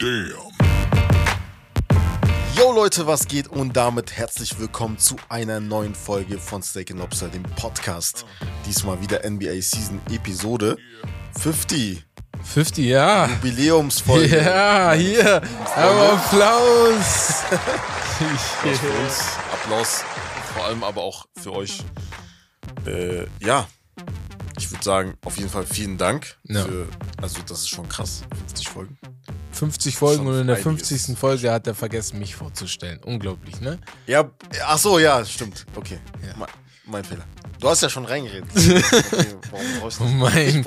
Damn. Yo Leute, was geht? Und damit herzlich willkommen zu einer neuen Folge von Steak and Lobster, dem Podcast. Diesmal wieder NBA Season Episode 50. 50, ja. Jubiläumsfolge. Ja, hier. Aber Applaus. Applaus für uns. Applaus vor allem aber auch für euch. Äh, ja, würde sagen, auf jeden Fall vielen Dank. Ja. Für, also, das ist schon krass. 50 Folgen. 50 Folgen und in der einiges. 50. Folge hat er vergessen, mich vorzustellen. Unglaublich, ne? Ja, ach so, ja, stimmt. Okay. Ja. Me- mein Fehler. Du hast ja schon reingeredet. Okay, warum brauchst du Oh mein-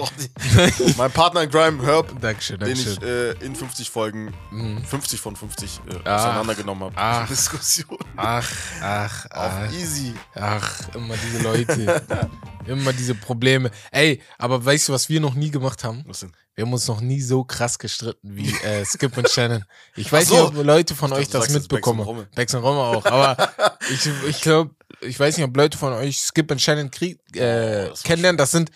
Ich mein Partner in Crime, Herb, Dankeschön, den ich äh, in 50 Folgen, Mhm. 50 von 50 äh, Ach. auseinandergenommen habe. Ach. Diskussion. Ach, ach, Auf ach. easy. Ach, immer diese Leute. immer diese Probleme. Ey, aber weißt du, was wir noch nie gemacht haben? Was denn? Wir haben uns noch nie so krass gestritten wie äh, Skip und Shannon. Ich weiß so. nicht, ob Leute von Ich euch dachte, das mitbekommen. Bex und Rommel auch. Aber ich, ich glaube, ich weiß nicht, ob Leute von euch Skip und Shannon krieg, Oh, äh, das war kennenlernen. Das sind,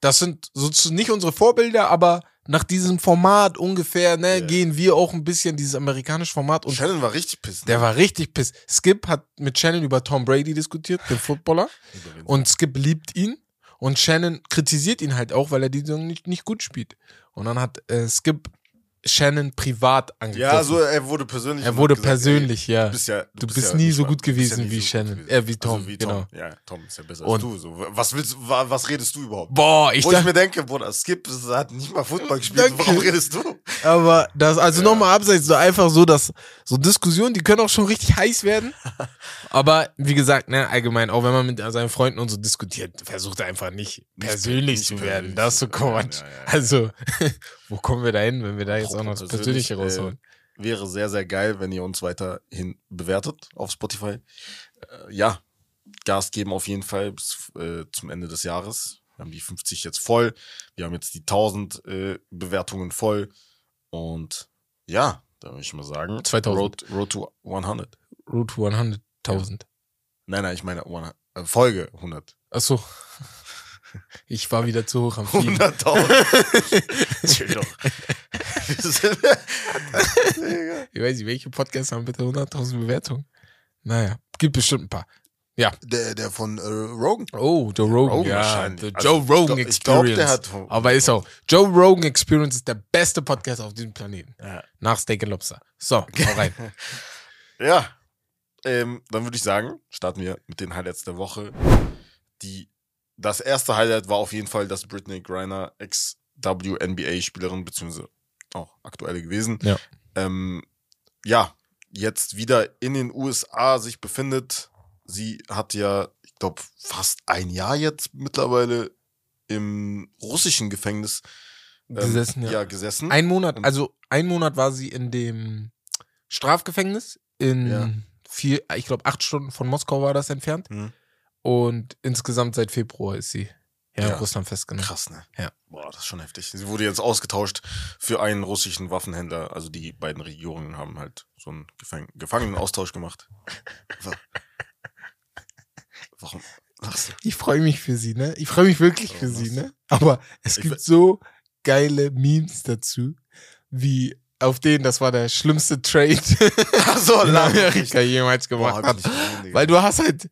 das sind sozusagen nicht unsere Vorbilder, aber nach diesem Format ungefähr, ne, Ja. gehen wir auch ein bisschen dieses amerikanische Format und Shannon war richtig pissed. der war richtig piss. Skip hat mit Shannon über Tom Brady diskutiert, den Footballer. Und Skip liebt ihn. Und Shannon kritisiert ihn halt auch, weil er die Saison nicht, nicht gut spielt. Und dann hat äh, Skip Shannon privat angegriffen. ja, so, er wurde persönlich. er wurde gesagt, persönlich, ja. Ey, du bist ja. Du bist bist ja nie nicht so gut du ja gewesen nie wie so Shannon. gut Äh, wie Tom, also wie genau. Tom. Ja, Tom ist ja besser Und- als du. So. Was willst wa- was redest du überhaupt? Boah, ich Wo ich mir denke, Bruder, Skip hat nicht mal Football gespielt. Danke. Warum redest du? aber das, also Ja. nochmal abseits, so einfach so, dass so Diskussionen, die können auch schon richtig heiß werden. aber wie gesagt, ne, allgemein, auch wenn man mit seinen Freunden und so diskutiert, versucht er einfach nicht persönlich nicht zu persönlich werden. Das ist so Quatsch. ja, ja, ja. Also, wo kommen wir da hin, wenn wir da jetzt noch das Persönlich, rausholen? Äh, wäre sehr, sehr geil, wenn ihr uns weiterhin bewertet auf Spotify. Äh, ja, Gas geben auf jeden Fall bis äh, zum Ende des Jahres. Wir haben die 50 jetzt voll. Wir haben jetzt die 1000 äh, Bewertungen voll. Und ja, da würde ich mal sagen, 2000. Road, Road to 100. Route 100.000. Nein, nein, ich meine 100, äh, Folge 100. Achso. Ich war wieder zu hoch am Fliegen. 100.000. Digga. Ich weiß nicht, welche Podcasts haben bitte 100.000 Bewertungen? Naja, gibt bestimmt ein paar. Ja. der, der von äh, Rogan. Oh, Joe Rogan. Rogan ja, the Also, Joe ich Rogan Experience. glaub, der hat- Aber ist auch. Joe Rogan Experience ist der beste Podcast auf diesem Planeten. Ja. Nach Steak and Lobster. So, hau rein. Ja, ähm, dann würde ich sagen, starten wir mit den Highlights der Woche. Die, das erste Highlight war auf jeden Fall, dass Britney Griner Ex-WNBA-Spielerin, beziehungsweise auch aktuelle gewesen, Ja. ähm, ja, jetzt wieder in den USA sich befindet. Sie hat ja, ich glaube, fast ein Jahr jetzt mittlerweile im russischen Gefängnis ähm, Gesessen, ja. ja, gesessen. Ein Monat, also ein Monat war sie in dem Strafgefängnis in Ja. vier, ich glaube acht Stunden von Moskau war das entfernt. Hm. Und insgesamt seit Februar ist sie ja, Ja. Russland festgenommen. Krass, ne? Ja. Boah, das ist schon heftig. Sie wurde jetzt ausgetauscht für einen russischen Waffenhändler. Also die beiden Regierungen haben halt so einen Gefang Gefangenenaustausch gemacht. Wa- Warum lachst du? Ich freue mich für sie, ne? Ich freue mich wirklich für Oh, sie, ne? Aber es gibt so geile Memes dazu, wie auf denen, das war der schlimmste Trade so, in Amerika jemals Boah, gemacht hab hat. Weil du hast halt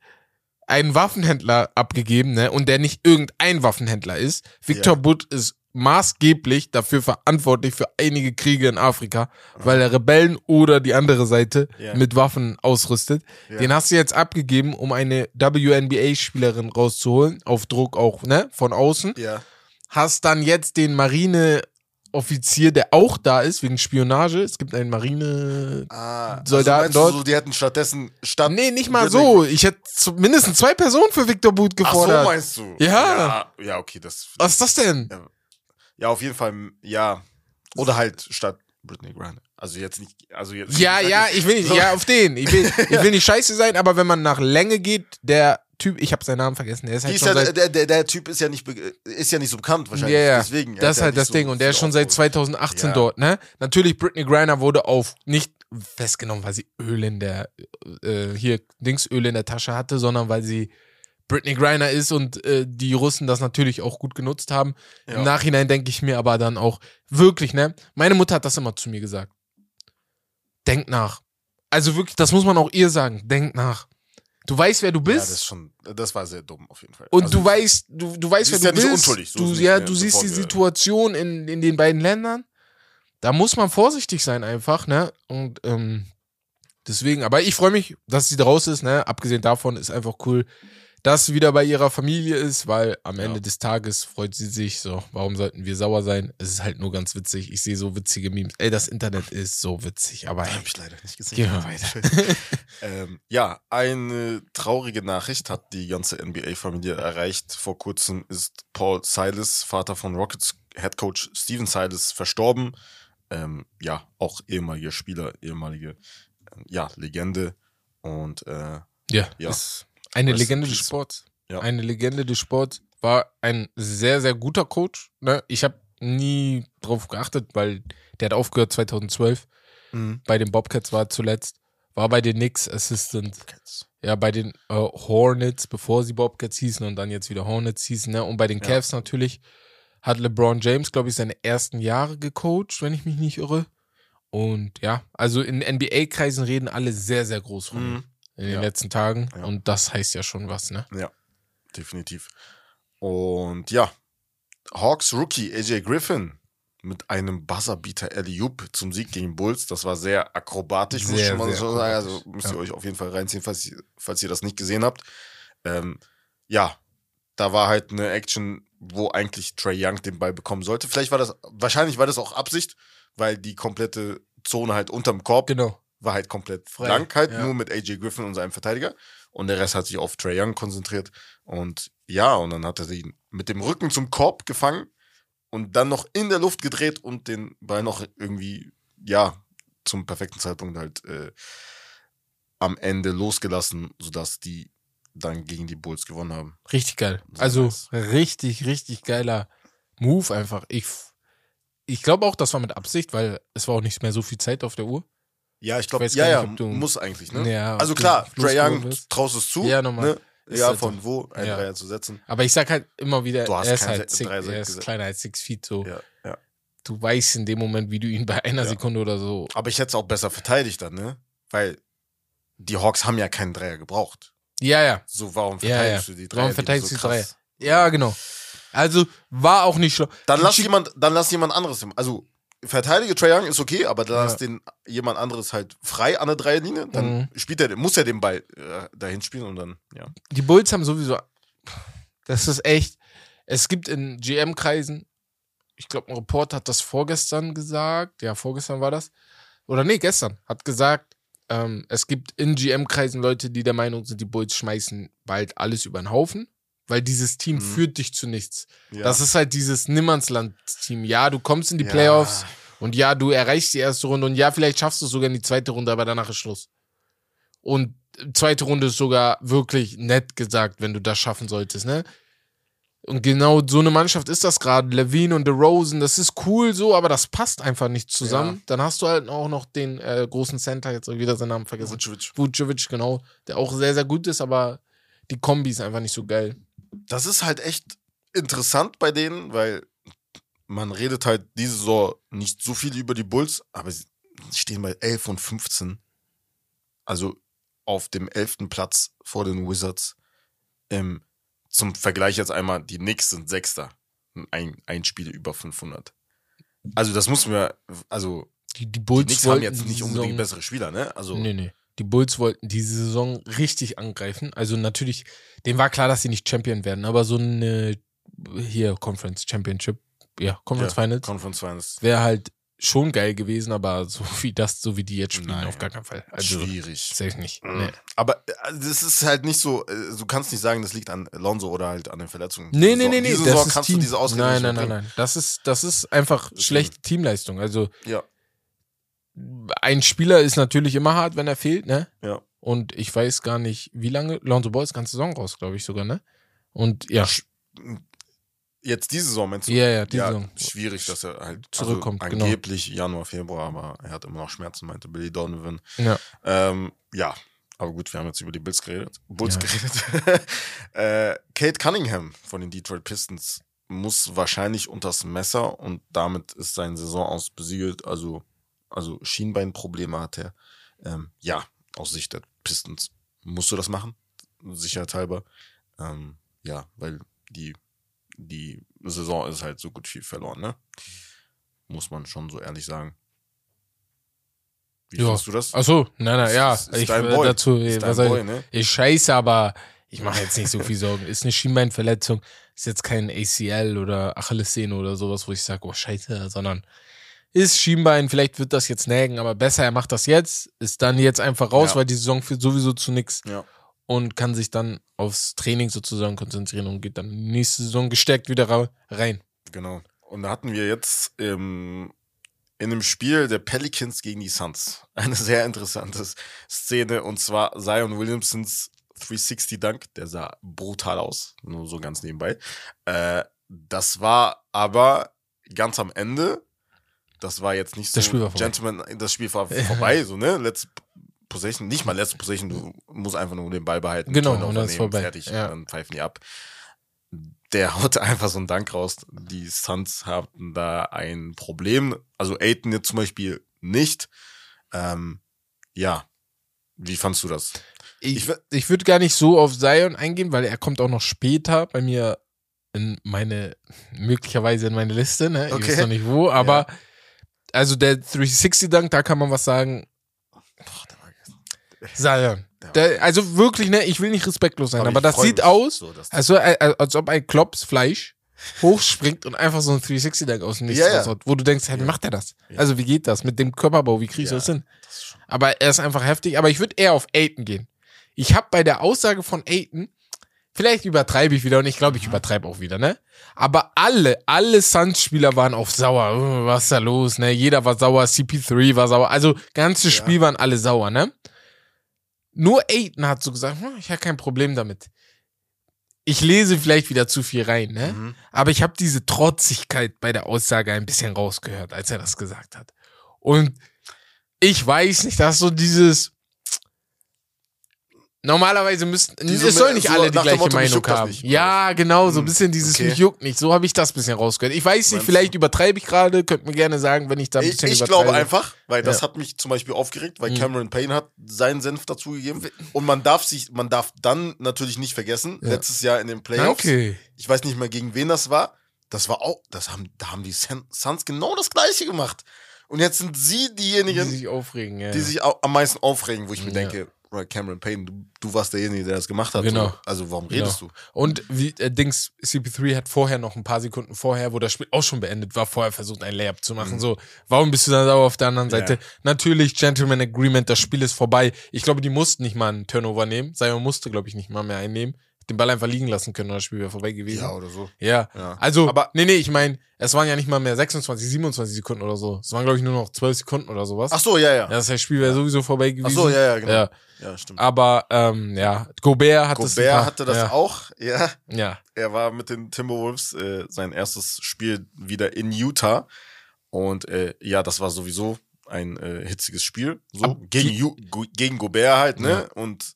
einen Waffenhändler abgegeben, ne? Und der nicht irgendein Waffenhändler ist. Victor Ja. Butt ist maßgeblich dafür verantwortlich für einige Kriege in Afrika, weil er Rebellen oder die andere Seite Ja. mit Waffen ausrüstet. Ja. Den hast du jetzt abgegeben, um eine WNBA-Spielerin rauszuholen, auf Druck auch, ne? Von außen. Ja. Hast dann jetzt den Marineoffizier, der auch da ist, wegen Spionage. Es gibt einen Marine. Ah, Soldaten also dort? So, die hätten stattdessen statt. Nee, nicht mal so. Ich hätte mindestens zwei Personen für Victor Boot Ach so gefordert. meinst du? Ja. Ja, ja okay, das. Was ist das denn? Ja. Ja, auf jeden Fall, ja. Oder halt statt Britney Griner. Also jetzt nicht, also jetzt. Ja, ja, ich will nicht, So. ja, auf den. Ich will, ich will nicht scheiße sein, aber wenn man nach Länge geht, der Typ, ich habe seinen Namen vergessen, der ist halt ist schon ja, seit, der, der, der Typ ist ja nicht, ist ja nicht so bekannt wahrscheinlich. Ja. Deswegen. Das ist halt das so Ding und der ist schon seit aufgeholt. 2018 Ja. dort, ne? Natürlich, Britney Griner wurde auf nicht festgenommen, weil sie Öl in der, äh, hier, Dingsöl in der Tasche hatte, sondern weil sie Britney Griner ist und äh, die Russen das natürlich auch gut genutzt haben. Ja. Im Nachhinein denke ich mir aber dann auch, wirklich, ne? Meine Mutter hat das immer zu mir gesagt. denk nach. Also wirklich, das muss man auch ihr sagen. Denk nach. Du weißt, wer du Ja, bist. das ist schon, das war sehr dumm auf jeden Fall. Und Also, du weißt, du, du weißt, wer du ja bist. unschuldig, so du, ja, du siehst die ja. Situation in, in den beiden Ländern. Da muss man vorsichtig sein einfach, ne? Und ähm, deswegen, aber ich freue mich, dass sie raus ist, ne? Abgesehen davon ist einfach cool, dass sie wieder bei ihrer Familie ist, weil am Ja. Ende des Tages freut sie sich. So, warum sollten wir sauer sein? Es ist halt nur ganz witzig. Ich sehe so witzige Memes. Ey, das Internet ist so witzig, aber Habe hey, ich leider nicht gesehen. Gehen wir weiter. ähm, ja, eine traurige Nachricht hat die ganze NBA-Familie erreicht. Vor kurzem ist Paul Silas, Vater von Rockets Headcoach Steven Silas, verstorben. Ähm, ja, auch ehemaliger Spieler, ehemalige ähm, ja, Legende. Und äh, ja, Ja. ist eine Rest Legende des. Sports. Ja. Eine Legende des Sports. War ein sehr, sehr guter Coach. Ne? Ich habe nie drauf geachtet, weil der hat aufgehört 2012. Bei den Bobcats war er zuletzt. War bei den Knicks Assistant. Ja, bei den äh, Hornets, bevor sie Bobcats hießen und dann jetzt wieder Hornets hießen. Ne? Und bei den Ja. Cavs natürlich hat LeBron James, glaube ich, seine ersten Jahre gecoacht, wenn ich mich nicht irre. Und ja, also in NBA-Kreisen reden alle sehr, sehr groß von ihm Mhm. In den Ja. letzten Tagen. Ja. Und das heißt ja schon was, ne? Ja, definitiv. Und ja, Hawks Rookie AJ Griffin mit einem Buzzerbeater Alley Oop zum Sieg gegen Bulls. Das war sehr akrobatisch, muss Sehr, ich mal so sagen. Also müsst ja. ihr euch auf jeden Fall reinziehen, falls ihr, falls ihr das nicht gesehen habt. Ähm, ja, da war halt eine Action, wo eigentlich Trey Young den Ball bekommen sollte. Vielleicht war das, wahrscheinlich war das auch Absicht, weil die komplette Zone halt unterm Korb Genau. War halt komplett Frei, blank halt, ja. nur mit AJ Griffin und seinem Verteidiger. Und der Rest hat sich auf Trey Young konzentriert. Und ja, und dann hat er ihn mit dem Rücken zum Korb gefangen und dann noch in der Luft gedreht und den Ball noch irgendwie, ja, zum perfekten Zeitpunkt halt äh, am Ende losgelassen, sodass die dann gegen die Bulls gewonnen haben. Richtig geil. Also nice. richtig, richtig geiler Move einfach. Ich, ich glaube auch, das war mit Absicht, weil es war auch nicht mehr so viel Zeit auf der Uhr. Ja, ich glaube, ja, ja, nicht, muss eigentlich, ne? Ja, also klar, losgeworden Young traust es zu. Ja, nochmal. Ne? Ja, halt von so. wo? Ein Ja. Dreier zu setzen. Aber ich sag halt immer wieder, Du hast er ist halt six, Dreier er ist kleiner als six feet so. Ja, ja. Du weißt in dem Moment, wie du ihn bei einer Ja. Sekunde oder so. Aber ich hätte es auch besser verteidigt dann, ne? Weil die Hawks haben ja keinen Dreier gebraucht. Ja, ja. So, warum verteidigst du die Dreier? Warum die verteidigst so du die Dreier? krass- Ja, genau. Also war auch nicht schlau. Dann lass jemand, dann lass jemand anderes. Also verteidige Trae Young ist okay, aber dann Ja. lass den jemand anderes halt frei an der Dreierlinie. Dann Mhm. spielt er, muss er den Ball äh, dahin spielen und dann, ja. Die Bulls haben sowieso. Das ist echt. Es gibt in GM-Kreisen, ich glaube, ein Reporter hat das vorgestern gesagt. Ja, vorgestern war das. Oder nee, gestern. Hat gesagt, ähm, es gibt in GM-Kreisen Leute, die der Meinung sind, die Bulls schmeißen bald alles über den Haufen. Weil dieses Team Mhm. führt dich zu nichts. ja. Das ist halt dieses Nimmernsland-Team. Ja, du kommst in die Ja. Playoffs und ja, du erreichst die erste Runde und ja, vielleicht schaffst du es sogar in die zweite Runde, aber danach ist Schluss. Und zweite Runde ist sogar wirklich nett gesagt, wenn du das schaffen solltest, ne? Und genau so eine Mannschaft ist das gerade. Levine und DeRozan, das ist cool so, aber das passt einfach nicht zusammen. Ja. Dann hast du halt auch noch den äh, großen Center, jetzt wieder seinen Namen vergessen. Vucevic. Vucevic, genau, der auch sehr, sehr gut ist, aber die Kombi ist einfach nicht so geil. Das ist halt echt interessant bei denen, weil man redet halt diese Saison nicht so viel über die Bulls, aber sie stehen bei 11 und 15. Also auf dem 11. Platz vor den Wizards. Ähm, zum Vergleich jetzt einmal, die Knicks sind Sechster. Ein, ein Spiel über 500. Also das muss man, also Die, die die Bulls Knicks haben jetzt nicht die unbedingt bessere Spieler, ne? Also Nee, nee. Die Bulls wollten diese Saison richtig angreifen. Also natürlich, denen war klar, dass sie nicht Champion werden, aber so eine hier Conference Championship, ja, Conference Ja, Finals Conference Finals. wäre halt schon geil gewesen, aber so wie das, so wie die jetzt spielen, Nein. auf gar keinen Fall. Also Schwierig. safe nicht. Mhm. Nee. Aber äh, das ist halt nicht so, äh, du kannst nicht sagen, das liegt an Lonzo oder halt an den Verletzungen. Nee, nee, nee, nee. Diese Saison kannst Team. du diese Ausrede nein, nein, nein, nein. Das ist, das ist einfach schlechte Teamleistung. Also Ja, ein Spieler ist natürlich immer hart, wenn er fehlt, ne? ja. Und ich weiß gar nicht, wie lange. Lonzo Ball ist ganze Saison raus, glaube ich sogar, ne? Und ja, Jetzt diese Saison, meinst du? ja, ja, die ja, Saison. schwierig, dass er halt Zurückkommt, also genau. angeblich Januar, Februar, aber er hat immer noch Schmerzen, meinte Billy Donovan. Ja. Ähm, ja, aber gut, wir haben jetzt über die Bulls geredet. Bulls Ja. geredet. äh, Kate Cunningham von den Detroit Pistons muss wahrscheinlich unters Messer und damit ist seine Saison aus besiegelt. Also also Schienbeinprobleme hat er. Ähm, ja, aus Sicht der Pistons musst du das machen, sicherheitshalber. Ähm, ja, weil die, die Saison ist halt so gut wie verloren, ne? Muss man schon so ehrlich sagen. Wie Ja. du das? Achso, nein, nein, ja. ist- ist ich Boy. dazu, Ist was Boy, ich, ne? ich scheiße, aber ich mache jetzt nicht so viel Sorgen. Ist eine Schienbeinverletzung, ist jetzt kein ACL oder Achillessehne oder sowas, wo ich sage, oh scheiße, sondern ist Schienbein, vielleicht wird das jetzt nägen, aber besser, er macht das jetzt, ist dann jetzt einfach raus, Ja. weil die Saison führt sowieso zu nichts Ja. und kann sich dann aufs Training sozusagen konzentrieren und geht dann nächste Saison gestärkt wieder rein. Genau. Und da hatten wir jetzt ähm, in einem Spiel der Pelicans gegen die Suns eine sehr interessante Szene und zwar Zion Williamsons 360 Dunk, der sah brutal aus, nur so ganz nebenbei. Äh, das war aber ganz am Ende, das war jetzt nicht so Das Spiel war vorbei. Gentleman, das Spiel war vorbei, so ne, letzte Possession, nicht mal letzte Possession, du musst einfach nur den Ball behalten, Genau, und dann ist vorbei. fertig, Ja. und dann pfeifen die ab der haut einfach so einen Dank raus. Die Suns hatten da ein Problem. Also Aiton jetzt zum Beispiel nicht. Ähm, ja. Wie fandst du das? Ich, Ich ich würde gar nicht so auf Zion eingehen, weil er kommt auch noch später bei mir in meine, möglicherweise in meine Liste, ne? Ich Okay. weiß noch nicht wo, aber also der 360-Dunk, da kann man was sagen. Zion. Der, also wirklich, ne, ich will nicht respektlos sein, aber, ich das sieht aus, So, also, als ob ein Klopsfleisch hochspringt und einfach so ein 360-Dunk aus dem Nichts ja. raushaut, wo du denkst, hey, wie macht er das? Ja. Also wie geht das mit dem Körperbau, wie krieg ich Ja. das hin? das Aber er ist einfach heftig. Aber ich würde eher auf Aiton gehen. Ich habe bei der Aussage von Aiton, vielleicht übertreibe ich wieder und ich glaube, ich übertreibe auch wieder, ne? Aber alle, alle Suns-Spieler waren auf sauer. Oh, was ist da los, ne? Jeder war sauer, CP3 war sauer. Also, ganzes Ja. Spiel waren alle sauer, ne? Nur Aiton hat so gesagt, hm, ich habe kein Problem damit. Ich lese vielleicht wieder zu viel rein, ne? Mhm. Aber ich habe diese Trotzigkeit bei der Aussage ein bisschen rausgehört, als er das gesagt hat. Und ich weiß nicht, dass so dieses. Normalerweise müssten. Diese- es sollen nicht so alle die gleiche Motto, Meinung das haben. nicht, ja, genau, so ein Hm, bisschen dieses okay. mich juckt nicht. So habe ich das bisschen rausgehört. Ich weiß nicht, vielleicht übertreibe ich gerade. Könnt mir gerne sagen, wenn ich da ein Ich, bisschen ich übertreibe. glaube einfach, weil das Ja. hat mich zum Beispiel aufgeregt, weil Mhm. Cameron Payne hat seinen Senf dazugegeben. Und man darf sich, man darf dann natürlich nicht vergessen, Ja. letztes Jahr in den Playoffs, Okay. ich weiß nicht mehr gegen wen das war, das war auch, das haben, da haben die Sun- Suns genau das gleiche gemacht. Und jetzt sind sie Die diejenigen, sich aufregen, ja. die sich am meisten aufregen, wo ich mir denke, Bro, Cameron Payne, du, du warst derjenige, der das gemacht hat. Genau. So. Also warum Genau. redest du? Und wie äh, Dings, CP3 hat vorher noch ein paar Sekunden vorher, wo das Spiel auch schon beendet war, vorher versucht, ein Layup zu machen. So, warum bist du dann sauer auf der anderen Mhm. Ja. Seite? Natürlich, Gentleman Agreement, das Spiel ist vorbei. Ich glaube, die mussten nicht mal einen Turnover nehmen. Zion musste, glaube ich, nicht mal mehr einnehmen. Den Ball einfach liegen lassen können und das Spiel wäre vorbei gewesen. Ja, oder so. Ja. Ja. Also, Aber- nee, nee, ich meine, es waren ja nicht mal mehr 26, 27 Sekunden oder so. Es waren, glaube ich, nur noch 12 Sekunden oder sowas. Ach so, ja, ja. Ja, das heißt, das Spiel wäre sowieso vorbei gewesen. Ach so, ja, ja, genau. Ja. Ja, stimmt. Aber, ähm, ja, Gobert hat das. Gobert paar- hatte das ja. auch, ja. Ja. Er war mit den Timberwolves äh, sein erstes Spiel wieder in Utah. Und äh, ja, das war sowieso ein äh, hitziges Spiel. So, gegen, Ju gegen Gobert halt, ne? Ja. Und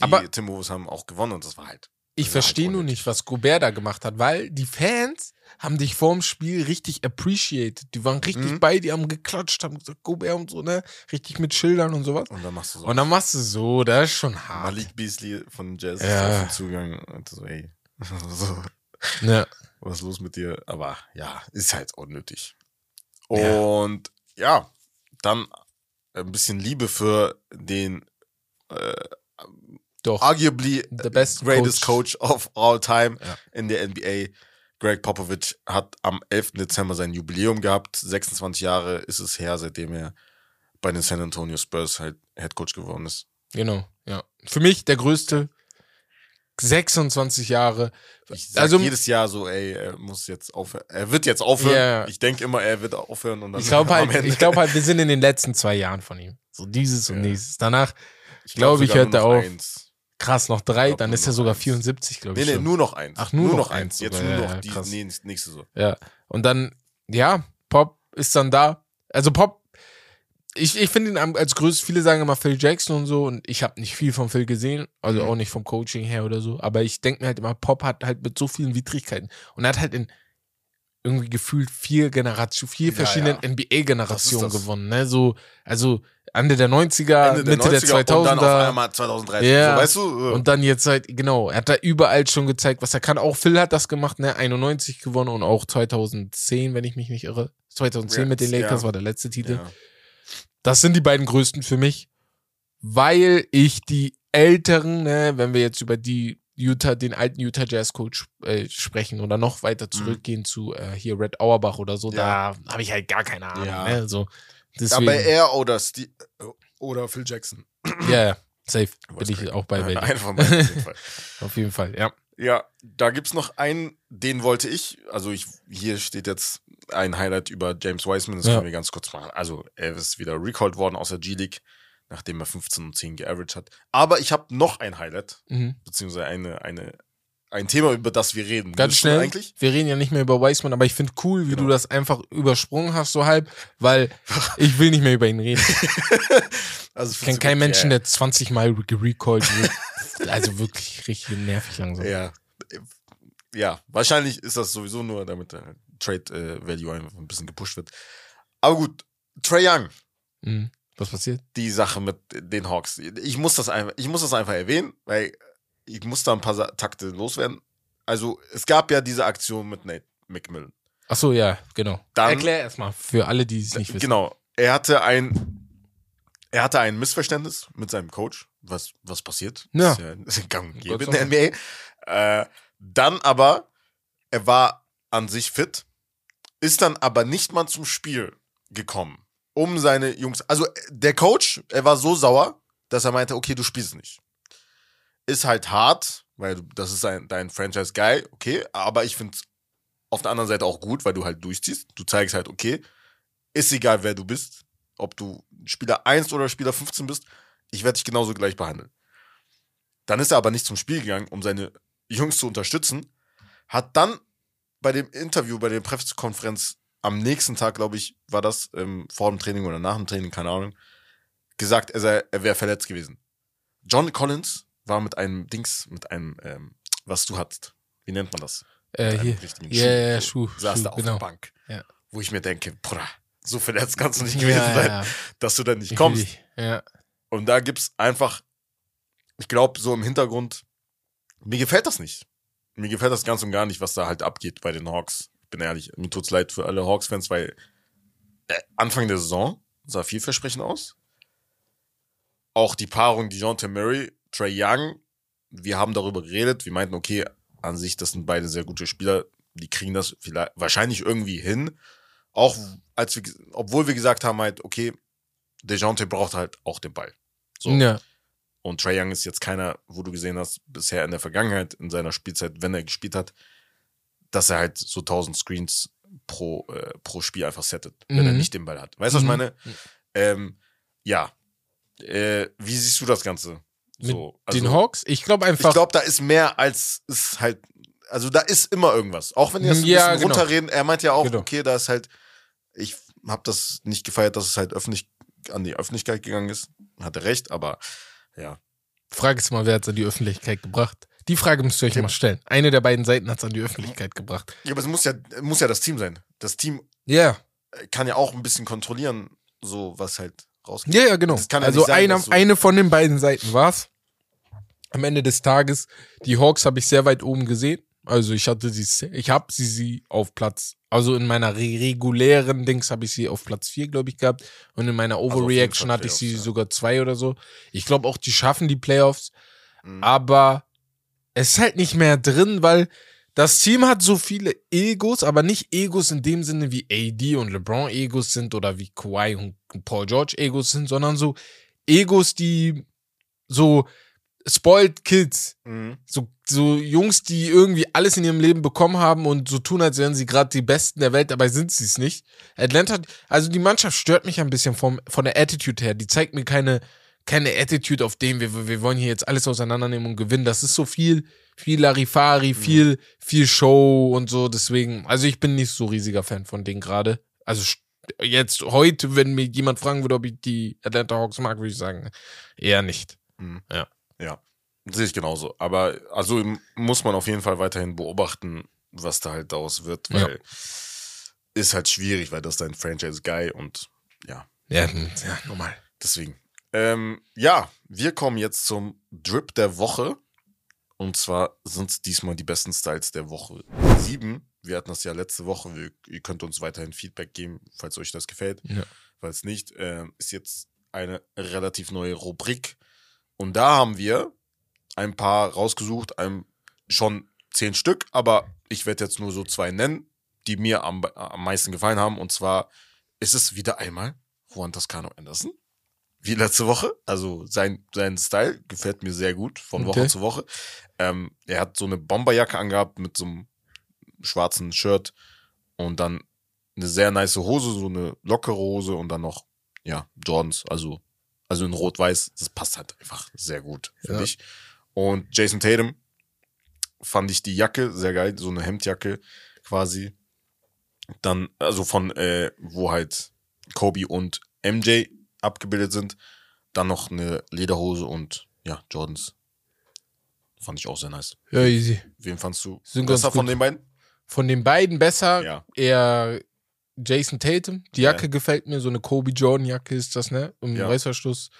die Aber- Timberwolves haben auch gewonnen und das war halt. Ich war verstehe halt nur nicht, was Gobert da gemacht hat, weil die Fans haben dich vorm Spiel richtig appreciated. Die waren richtig Mhm. bei, die haben geklatscht, haben gesagt, Gobert und so, ne? Richtig mit Schildern und sowas. Und dann machst du so. Und dann machst du so, das ist schon hart. Malik Beasley von Jazz Ja. auf Zugang und so, ey, so, Ja. was ist los mit dir? Aber ja, ist halt unnötig. Ja. Und ja, dann ein bisschen Liebe für den äh, Doch. arguably The best greatest coach. coach, of all time Ja. in der NBA. Greg Popovich hat am 11. Dezember sein Jubiläum gehabt. 26 Jahre ist es her, seitdem er bei den San Antonio Spurs halt Head Coach geworden ist. Genau, ja. Für mich der größte 26 Jahre. Ich Also- jedes Jahr so, ey, er muss jetzt aufhören. Er wird jetzt aufhören. Ja. Ich denke immer, er wird aufhören und dann Ich glaube halt, ich glaube halt, wir sind in den letzten zwei Jahren von ihm. So dieses und Ja. nächstes. Danach, ich glaube ich, sogar hört nur er noch auf. Eins. Krass, noch drei, dann nur ist er noch sogar eins. 74, glaube Nee, ich. nee, schon. nur noch eins. Ach, nur noch eins Jetzt sogar. nur Ja, noch ja, die nee, nächste so. Ja. Und dann, ja, Pop ist dann da. Also Pop, ich, ich finde ihn als größtes, viele sagen immer Phil Jackson und so, und ich habe nicht viel von Phil gesehen, also Mhm. auch nicht vom Coaching her oder so, aber ich denke mir halt immer, Pop hat halt mit so vielen Widrigkeiten und er hat halt in irgendwie gefühlt vier Generation, vier Ja, verschiedenen ja. NBA-Generationen gewonnen. Ne? So, also Ende der 90er, Ende der Mitte der 90er und dann auf 2000er. einmal 2013. Ja. So, weißt du? äh, Und dann jetzt halt, genau, er hat da überall schon gezeigt, was er kann. Auch Phil hat das gemacht, ne? 91 gewonnen und auch 2010, wenn ich mich nicht irre. 2010 Ja, mit den Lakers ja. war der letzte Titel. Das sind die beiden größten für mich, weil ich die älteren, ne, wenn wir jetzt über die Utah, den alten Utah Jazz Coach äh, sprechen oder noch weiter zurückgehen zu äh, hier Red Auerbach oder so, Mhm. Ja. da habe ich halt gar keine Ahnung. Ja. Ne? So, deswegen, Aber er oder Steve, oder Phil Jackson. ja, ja, safe, bin ich auch bei Welt. Von beiden auf jeden Fall. Auf jeden Fall, ja. Ja, da gibt's noch einen, den wollte ich, also ich, hier steht jetzt ein Highlight über James Wiseman, das Ja. können wir ganz kurz machen. Also er ist wieder recalled worden aus der G-League, nachdem er 15 und 10 geaveraged hat. Aber ich habe noch ein Highlight, Mhm. beziehungsweise eine, eine, ein Thema, über das wir reden. Ganz schnell, eigentlich? wir reden ja nicht mehr über Wiseman, aber ich finde cool, wie Genau. du das einfach übersprungen hast, so halb, weil ich will nicht mehr über ihn reden. Also Ich kenne keinen Menschen, der 20 Mal gerecallt wird. Also wirklich richtig nervig langsam. Ja. Ja, wahrscheinlich ist das sowieso nur, damit der Trade äh, Value einfach ein bisschen gepusht wird. Aber gut, Trey Young, Mhm. Was passiert? die Sache mit den Hawks. Ich muss das einfach, ich muss das einfach erwähnen, weil ich muss da ein paar Takte loswerden. Also, es gab ja diese Aktion mit Nate McMillan. Ach so, ja, genau. Dann- Erklär erstmal für alle, die es nicht wissen. Genau. Er hatte ein, er hatte ein Missverständnis mit seinem Coach. Was, was passiert? Ja. Ist ja, ist ja gang und gäbe Gott in der NBA. Äh, dann aber, er war an sich fit, ist dann aber nicht mal zum Spiel gekommen, um seine Jungs. Also äh, der Coach, er war so sauer, dass er meinte, okay, du spielst nicht. Ist halt hart, weil das ist ein, dein Franchise-Guy, okay, aber ich finde es auf der anderen Seite auch gut, weil du halt durchziehst. Du zeigst halt, okay, ist egal, wer du bist, ob du Spieler 1 oder Spieler 15 bist, ich werde dich genauso gleich behandeln. Dann ist er aber nicht zum Spiel gegangen, um seine Jungs zu unterstützen, hat dann bei dem Interview, bei der Pressekonferenz am nächsten Tag, glaube ich, war das ähm, vor dem Training oder nach dem Training, keine Ahnung, gesagt, er, sei, er wäre verletzt gewesen. John Collins war mit einem Dings, mit einem, ähm, was du hattest. Wie nennt man das? Äh, hier. richtigen Ja, ja, ja, Schuh. saß Schuh, da auf genau. der Bank. Ja. Wo ich mir denke, bruder, so verletzt kannst du nicht gewesen ja, sein, ja. dass du dann nicht Ich kommst. Ja. Und da gibt's einfach, ich glaube, so im Hintergrund, mir gefällt das nicht. Mir gefällt das ganz und gar nicht, was da halt abgeht bei den Hawks. Ich bin ehrlich, mir tut's leid für alle Hawks-Fans, weil äh, Anfang der Saison sah vielversprechend aus. Auch die Paarung DeJounte Murray, Trey Young, wir haben darüber geredet. Wir meinten, okay, an sich, das sind beide sehr gute Spieler. Die kriegen das vielleicht wahrscheinlich irgendwie hin. Auch als wir, obwohl wir gesagt haben halt, okay, DeJounte braucht halt auch den Ball. So. ja. Und Trae Young ist jetzt keiner, wo du gesehen hast, bisher in der Vergangenheit, in seiner Spielzeit, wenn er gespielt hat, dass er halt so 1000 Screens pro, äh, pro Spiel einfach settet, wenn er Mhm. nicht den Ball hat. Weißt du, was ich Mhm. meine? Ähm, ja. Äh, wie siehst du das Ganze? Mit So, Den also, Hawks? Ich glaube ich einfach. glaube, da ist mehr als ist halt, also da ist immer irgendwas. Auch wenn die das ein Ja, bisschen genau. runterreden, er meint ja auch, Genau. okay, da ist halt, ich habe das nicht gefeiert, dass es halt öffentlich an die Öffentlichkeit gegangen ist. Hat er recht, aber ja. Frage ist mal, wer hat es an die Öffentlichkeit gebracht? Die Frage müsst ihr euch Ja. mal stellen. Eine der beiden Seiten hat es an die Öffentlichkeit gebracht. Ja, aber es muss ja, muss ja das Team sein. Das Team Ja. kann ja auch ein bisschen kontrollieren, so was halt rausgeht. Ja, ja, genau. Ja also sein, du- eine von den beiden Seiten war's. Am Ende des Tages, die Hawks habe ich sehr weit oben gesehen. Also ich hatte sie, ich habe sie, sie auf Platz, also in meiner re regulären Dings habe ich sie auf Platz 4, glaube ich, gehabt. Und in meiner jeden Overreaction Fall hatte ich sie ja. sogar zwei oder so. Ich glaube auch, die schaffen die Playoffs. Mhm. aber es ist halt nicht mehr drin, weil das Team hat so viele Egos, aber nicht Egos in dem Sinne wie AD und LeBron Egos sind oder wie Kawhi und Paul George Egos sind, sondern so Egos, die so spoiled Kids, Mhm. so, so Jungs, die irgendwie alles in ihrem Leben bekommen haben und so tun, als wären sie gerade die Besten der Welt, dabei sind sie es nicht. Atlanta, also die Mannschaft stört mich ein bisschen vom, von der Attitude her. Die zeigt mir keine, keine Attitude auf dem, wir, wir wollen hier jetzt alles auseinandernehmen und gewinnen. Das ist so viel, viel Larifari, viel, viel Show und so. Deswegen, also ich bin nicht so riesiger Fan von denen gerade. Also jetzt heute, wenn mir jemand fragen würde, ob ich die Atlanta Hawks mag, würde ich sagen, eher nicht. Mhm. Ja. Ja, sehe ich genauso. Aber also muss man auf jeden Fall weiterhin beobachten, was da halt daraus wird, Ja. weil ist halt schwierig, weil das ist dein Franchise-Guy und ja. Ja, ja, normal. Deswegen. Ähm, ja, wir kommen jetzt zum Drip der Woche. Und zwar sind es diesmal die besten Styles der Woche sieben. Wir hatten das ja letzte Woche. Wir, ihr könnt uns weiterhin Feedback geben, falls euch das gefällt. Ja. Falls nicht, äh, ist jetzt eine relativ neue Rubrik. Und da haben wir ein paar rausgesucht, ein, schon zehn Stück, aber ich werde jetzt nur so zwei nennen, die mir am, am meisten gefallen haben. Und zwar ist es wieder einmal Juan Toscano Anderson. Wie letzte Woche. Also sein, sein Style gefällt mir sehr gut von Woche Okay. zu Woche. Ähm, er hat so eine Bomberjacke angehabt mit so einem schwarzen Shirt und dann eine sehr nice Hose, so eine lockere Hose und dann noch, ja, Jordans, also, also in Rot-Weiß. Das passt halt einfach sehr gut, finde Ja. ich. Und Jason Tatum fand ich die Jacke sehr geil, so eine Hemdjacke quasi. Dann, also von, äh, wo halt Kobe und MJ abgebildet sind. Dann noch eine Lederhose und ja, Jordans. Fand ich auch sehr nice. Ja, easy. Wen fandst du Sind besser von den beiden? Von den beiden besser Ja. eher Jason Tatum. Die Jacke Ja. gefällt mir, so eine Kobe Jordan Jacke ist das, ne? Im Ja. Reißverschluss.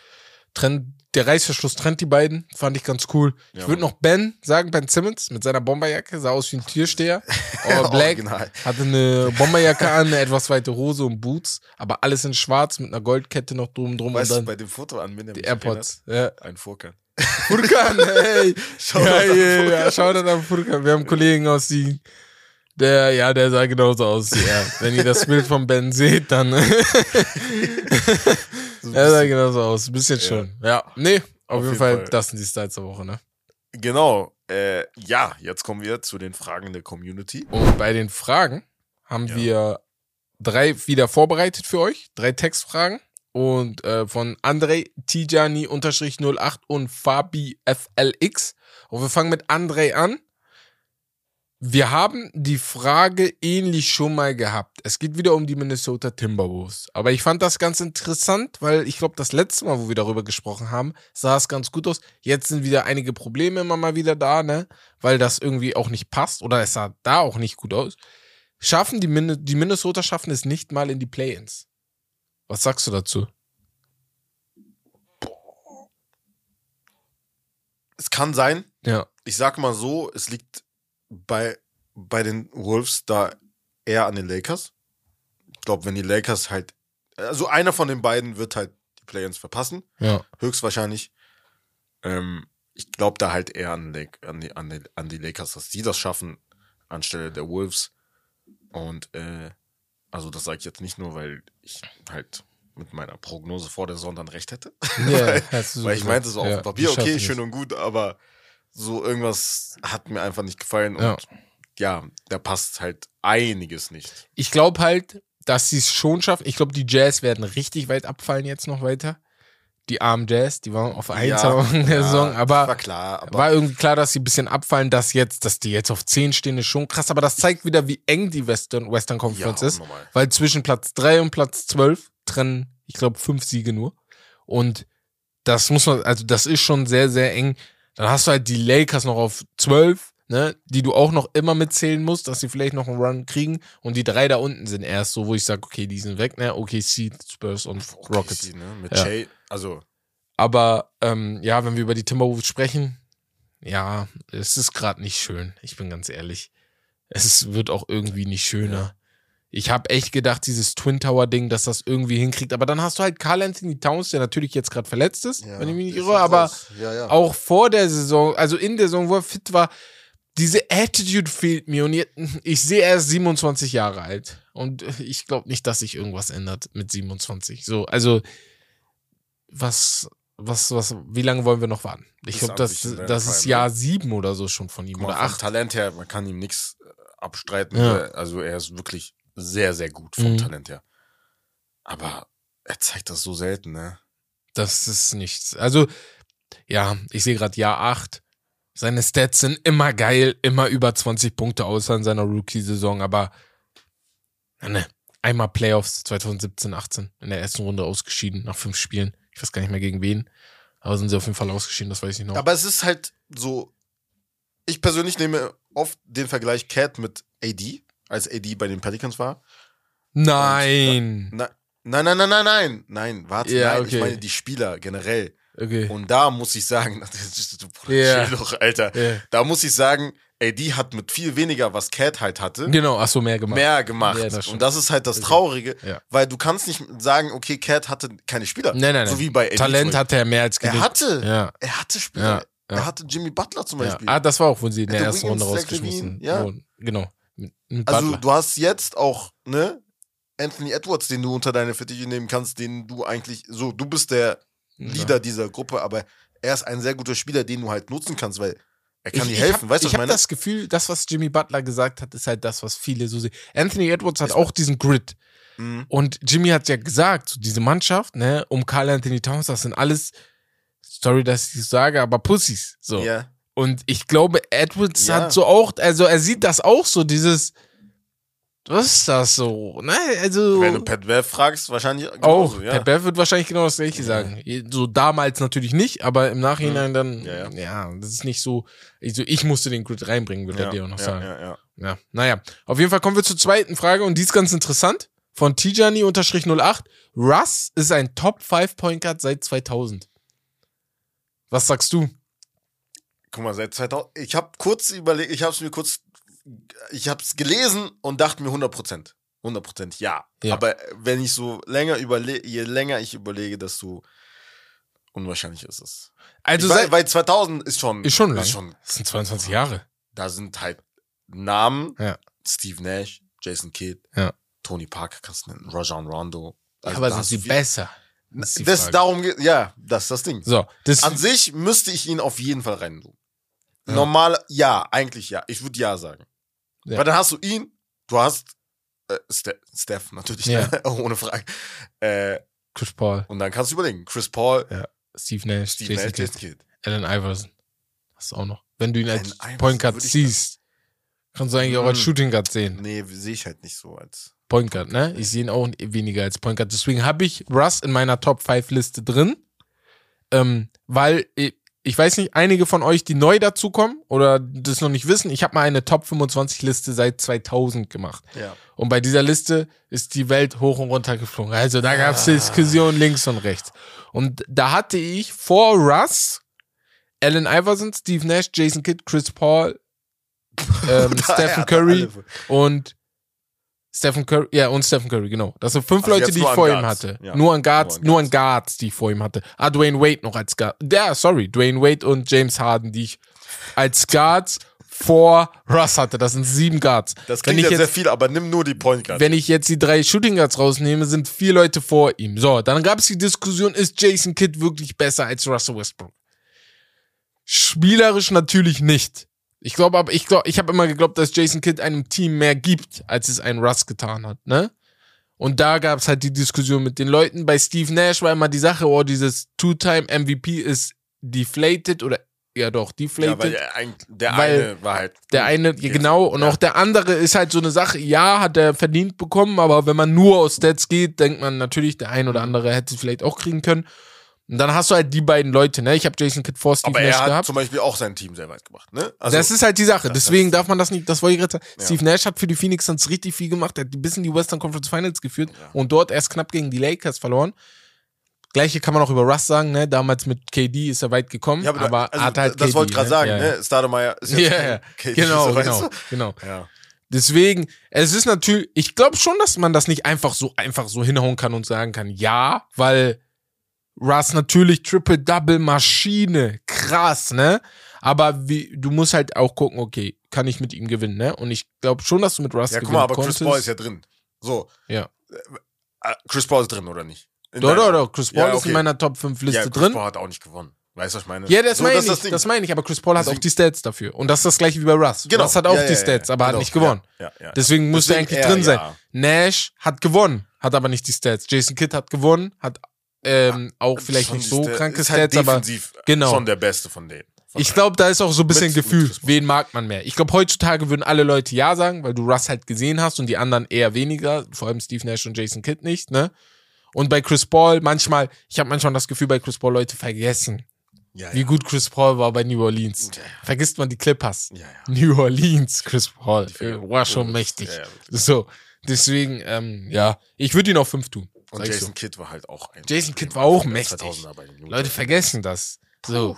Trennt, der Reißverschluss trennt die beiden, fand ich ganz cool. Ja, ich würde noch Ben sagen, Ben Simmons mit seiner Bomberjacke, sah aus wie ein Türsteher. Aber Black hatte eine Bomberjacke an, eine etwas weite Hose und Boots, aber alles in schwarz mit einer Goldkette noch drum drum Weißt und du, dann bei dem Foto an mir die AirPods. Ja. Ein Furkan. Furkan, hey. Shoutout ja, an ja, ja, schau dann an Furkan. Wir haben einen Kollegen aus die, der, ja, der sah genauso aus wie er. Wenn ihr das Bild von Ben seht, dann, So er sah genauso aus. Ein bisschen schon. Ja, nee, auf, Auf jeden jeden Fall, Fall. das sind die Styles der Woche, ne? Genau. Äh, ja, jetzt kommen wir zu den Fragen der Community. Und bei den Fragen haben Ja. wir drei wieder vorbereitet für euch. Drei Textfragen. Und äh, von Andrei Tijani-08 und Fabi FLX. Und wir fangen mit Andrei an. Wir haben die Frage ähnlich schon mal gehabt. Es geht wieder um die Minnesota Timberwolves. Aber ich fand das ganz interessant, weil ich glaube, das letzte Mal, wo wir darüber gesprochen haben, sah es ganz gut aus. Jetzt sind wieder einige Probleme immer mal wieder da, ne? Weil das irgendwie auch nicht passt oder es sah da auch nicht gut aus. Schaffen die, Min die Minnesota schaffen es nicht mal in die Play-ins. Was sagst du dazu? Es kann sein, Ja. ich sag mal so, es liegt bei, bei den Wolves da eher an den Lakers. Ich glaube, wenn die Lakers halt, also einer von den beiden wird halt die Play-ins verpassen, Ja. höchstwahrscheinlich. Ähm, ich glaube da halt eher an, Lake, an, die, an, die, an die Lakers, dass die das schaffen anstelle der Wolves. Und äh, also das sage ich jetzt nicht nur, weil ich halt mit meiner Prognose vor der Saison dann recht hätte. Du so Weil ich meinte so auf Ja, dem Papier, okay, es. schön und gut, aber so irgendwas hat mir einfach nicht gefallen Ja. und ja, da passt halt einiges nicht. Ich glaube halt, dass sie es schon schaffen. Ich glaube, die Jazz werden richtig weit abfallen jetzt noch weiter. Die armen Jazz, die waren auf 1 am Anfang der Saison, aber war klar, aber war irgendwie klar, dass sie ein bisschen abfallen, dass jetzt, dass die jetzt auf 10 stehen, ist schon krass, aber das zeigt wieder, wie eng die Western, Western Conference Ja, ist. normal. Weil zwischen Platz 3 und Platz 12 trennen, ich glaube, fünf Siege nur. Und das muss man, also das ist schon sehr, sehr eng. Dann hast du halt die Lakers noch auf 12, ne, die du auch noch immer mitzählen musst, dass sie vielleicht noch einen Run kriegen. Und die drei da unten sind erst so, wo ich sage, okay, die sind weg, ne, OKC, Spurs und Rockets. OKC, ne? Mit Ja. Also Aber ähm, ja, wenn wir über die Timberwolves sprechen, ja, es ist gerade nicht schön. Ich bin ganz ehrlich. Es wird auch irgendwie nicht schöner. Ja. Ich habe echt gedacht, dieses Twin Tower Ding, dass das irgendwie hinkriegt. Aber dann hast du halt Carl Anthony Towns, der natürlich jetzt gerade verletzt ist, wenn ich mich nicht irre. Aber ja, ja. auch vor der Saison, also in der Saison, wo er fit war, diese Attitude fehlt mir. Und jetzt, ich sehe, er ist 27 Jahre alt. Und ich glaube nicht, dass sich irgendwas ändert mit 27. So, also, was, was, was, wie lange wollen wir noch warten? Ich glaube, das, das ist Prime, Jahr ne? sieben oder so schon von ihm. Mal, Oder acht. Talent her, man kann ihm nichts abstreiten. Ja. Also er ist wirklich sehr, sehr gut vom Mhm. Talent her. Aber er zeigt das so selten, ne? Das ist nichts. Also, ja, ich sehe gerade Jahr 8. Seine Stats sind immer geil, immer über 20 Punkte, außer in seiner Rookie-Saison, aber ne, einmal Playoffs 2017, 18 in der ersten Runde ausgeschieden nach fünf Spielen. Ich weiß gar nicht mehr gegen wen. Aber sind sie auf jeden Fall ausgeschieden, das weiß ich noch. Aber es ist halt so, ich persönlich nehme oft den Vergleich Cat mit AD, als AD bei den Pelicans war. Nein. Na, nein, nein, nein, nein, nein, nein, warte, Ja, nein, okay. ich meine die Spieler generell. Okay. Und da muss ich sagen, du Bruder, chill doch, Alter. Ja. Da muss ich sagen, die hat mit viel weniger, was Cat halt hatte, Genau, ach so, mehr gemacht. mehr gemacht. Ja, das und das ist halt das Traurige, Ja. weil du kannst nicht sagen, okay, Cat hatte keine Spieler. Nein, nein, nein. So wie bei AD Talent hatte er mehr als genug. Er hatte, Ja. er hatte Spieler. Er hatte Jimmy Butler zum. Beispiel. Ah, das war auch, wo sie in der ersten Runde rausgeschmissen Levine, ja. wurden. Genau. Also du hast jetzt auch, ne, Anthony Edwards, den du unter deine Fittiche nehmen kannst, den du eigentlich, so, du bist der Leader dieser Gruppe, aber er ist ein sehr guter Spieler, den du halt nutzen kannst, weil er kann ich, dir helfen, ich hab, weißt du, ich was ich habe meine? das Gefühl, das, was Jimmy Butler gesagt hat, ist halt das, was viele so sehen. Anthony Edwards hat Ist- auch diesen Grit. Mhm. Und Jimmy hat ja gesagt, so diese Mannschaft, ne, um Carl Anthony Towns, das sind alles, sorry, dass ich das sage, aber Pussys. So. Ja. Und ich glaube, Edwards Ja. hat so auch, also er sieht das auch so, dieses, was ist das so? Ne? Also. Wenn du Pat Bev fragst, wahrscheinlich auch, genauso, ja. Pat Bev wird wahrscheinlich genau das gleiche sagen. So damals natürlich nicht, aber im Nachhinein dann, Ja, ja, ja. das ist nicht so, also ich musste den Grid reinbringen, würde er dir auch noch sagen. Ja, ja. Ja, naja. Auf jeden Fall kommen wir zur zweiten Frage und die ist ganz interessant. Von Tijani-08. Russ ist ein Top 5 Point Guard seit 2000. Was sagst du? Guck mal, seit 2000, ich habe kurz überlegt, ich habe es mir kurz, ich habe es gelesen und dachte mir 100 Prozent. 100 Prozent, ja. Ja. Aber wenn ich so länger überlege, je länger ich überlege, desto unwahrscheinlich ist es. Also, ich seit, weil 2000 ist schon, ist schon lang. Ist schon, das sind 22 Jahre. da sind halt Namen, Ja. Steve Nash, Jason Kidd, Ja. Tony Parker kannst du nennen, Rajon Rondo. Also aber sind sie viel- besser? Das ist die Das, darum geht, ja, das ist das Ding. So, das, An sich müsste ich ihn auf jeden Fall rein. Ja. Normal, ja, eigentlich ja. Ich würde ja sagen. Ja. Weil dann hast du ihn, du hast äh, Ste Steph natürlich, Ja. ne? ohne Frage. Äh, Chris Paul, und dann kannst du überlegen, Chris Paul, Steve Nash, Steve Jason Nash, Kidd, Kidd. Allen Iverson. Hast du auch noch. Wenn du ihn als Allen Point Guard siehst, kannst du eigentlich auch als Mm. Shooting Guard sehen. Nee, sehe ich halt nicht so als. Point Guard, ne? Ich sehe ihn auch weniger als Point Guard. Deswegen habe ich Russ in meiner Top 5 Liste drin. Ähm, weil ich, ich weiß nicht, einige von euch, die neu dazukommen oder das noch nicht wissen, ich habe mal eine Top 25 Liste seit 2000 gemacht. Ja. Und bei dieser Liste ist die Welt hoch und runter geflogen. Also da gab es Diskussionen links und rechts. Und da hatte ich vor Russ Allen Iverson, Steve Nash, Jason Kidd, Chris Paul, ähm, Stephen Curry und Stephen Curry, ja, und Stephen Curry, genau. Das sind fünf Also Leute, die ich vor ihm Guards. hatte. Ja. Nur an Guards, Nur an Guards, die ich vor ihm hatte. Ah, Dwayne Wade noch als Guard. Ja, sorry, Dwayne Wade und James Harden, die ich als Guards vor Russ hatte. Das sind sieben Guards. Das klingt jetzt sehr viel, aber nimm nur die Point Guard. wenn ich jetzt die drei Shooting Guards rausnehme, sind vier Leute vor ihm. So, dann gab es die Diskussion, ist Jason Kidd wirklich besser als Russell Westbrook? Spielerisch natürlich nicht. Ich glaube aber, ich glaube, ich habe immer geglaubt, dass Jason Kidd einem Team mehr gibt, als es ein Russ getan hat, ne? Und da gab es halt die Diskussion mit den Leuten. Bei Steve Nash war immer die Sache, oh, dieses Two-Time-MVP ist deflated oder ja doch, ja, deflated. weil der, ein- der Weil eine war halt. Der eine, ja, genau, und Ja. auch der andere ist halt so eine Sache, ja, hat er verdient bekommen, aber wenn man nur aus Stats geht, denkt man natürlich, der ein oder andere hätte es vielleicht auch kriegen können. Und dann hast du halt die beiden Leute, ne? Ich habe Jason Kidd vor Steve Aber Nash er hat gehabt. zum Beispiel auch sein Team sehr weit gebracht, ne? Also, das ist halt die Sache. Deswegen darf man das nicht, das wollte ich gerade sagen. Ja. Steve Nash hat für die Phoenix Suns richtig viel gemacht. Er hat bis in die Western Conference Finals geführt Ja. und dort erst knapp gegen die Lakers verloren. Gleiche kann man auch über Russ sagen, ne? Damals mit KD ist er weit gekommen, ja, aber, aber, also, hat halt das wollte ich gerade ne? sagen, ja, ne? Stademeyer ist Ja, jetzt kein KD, genau, weißt genau, du? genau. Ja. Deswegen, es ist natürlich, ich glaube schon, dass man das nicht einfach so einfach so hinhauen kann und sagen kann, ja, weil Russ natürlich Triple-Double-Maschine, krass, ne? Aber wie, du musst halt auch gucken, okay, kann ich mit ihm gewinnen, ne? Und ich glaube schon, dass du mit Russ Ja, guck gewinnen mal, aber Chris konntest. Paul ist ja drin. So. Ja. Äh, Chris Paul ist drin, oder nicht? In Doch, doch, doch, Chris Paul Ja, ist okay. in meiner Top 5 Liste ja, Chris drin. Paul hat auch nicht gewonnen. Weißt du, was ich meine? Ja, das So, meine ist ich, das das meine ich, aber Chris Paul hat auch die Stats dafür. Und das ist das gleiche wie bei Russ. Genau. Russ hat auch Ja, die ja, Stats, ja, aber hat genau. nicht gewonnen. Ja, ja, ja. Deswegen musste er eigentlich drin sein. ja. Nash hat gewonnen, hat aber nicht die Stats. Jason Kidd hat gewonnen, hat ähm, auch vielleicht nicht so Sta- kranke ist halt Stats, aber genau. schon der Beste von denen. Von ich glaube, da ist auch so ein bisschen Mit- mit Gefühl, Paul. wen mag man mehr. Ich glaube, heutzutage würden alle Leute ja sagen, weil du Russ halt gesehen hast und die anderen eher weniger, vor allem Steve Nash und Jason Kidd nicht, ne? Und bei Chris Paul manchmal, ich habe manchmal das Gefühl, bei Chris Paul Leute vergessen, ja, wie ja. gut Chris Paul war bei New Orleans. Ja, ja. Vergisst man die Clippers. Ja, ja. New Orleans, Chris Paul, äh, war schon mächtig. So, Deswegen, ähm, ja, ich würde ihn auf 5 tun. Und Jason so. Kidd war halt auch ein. Jason Kidd war auch mächtig. 2000er bei den Jungen. Leute vergessen das. So.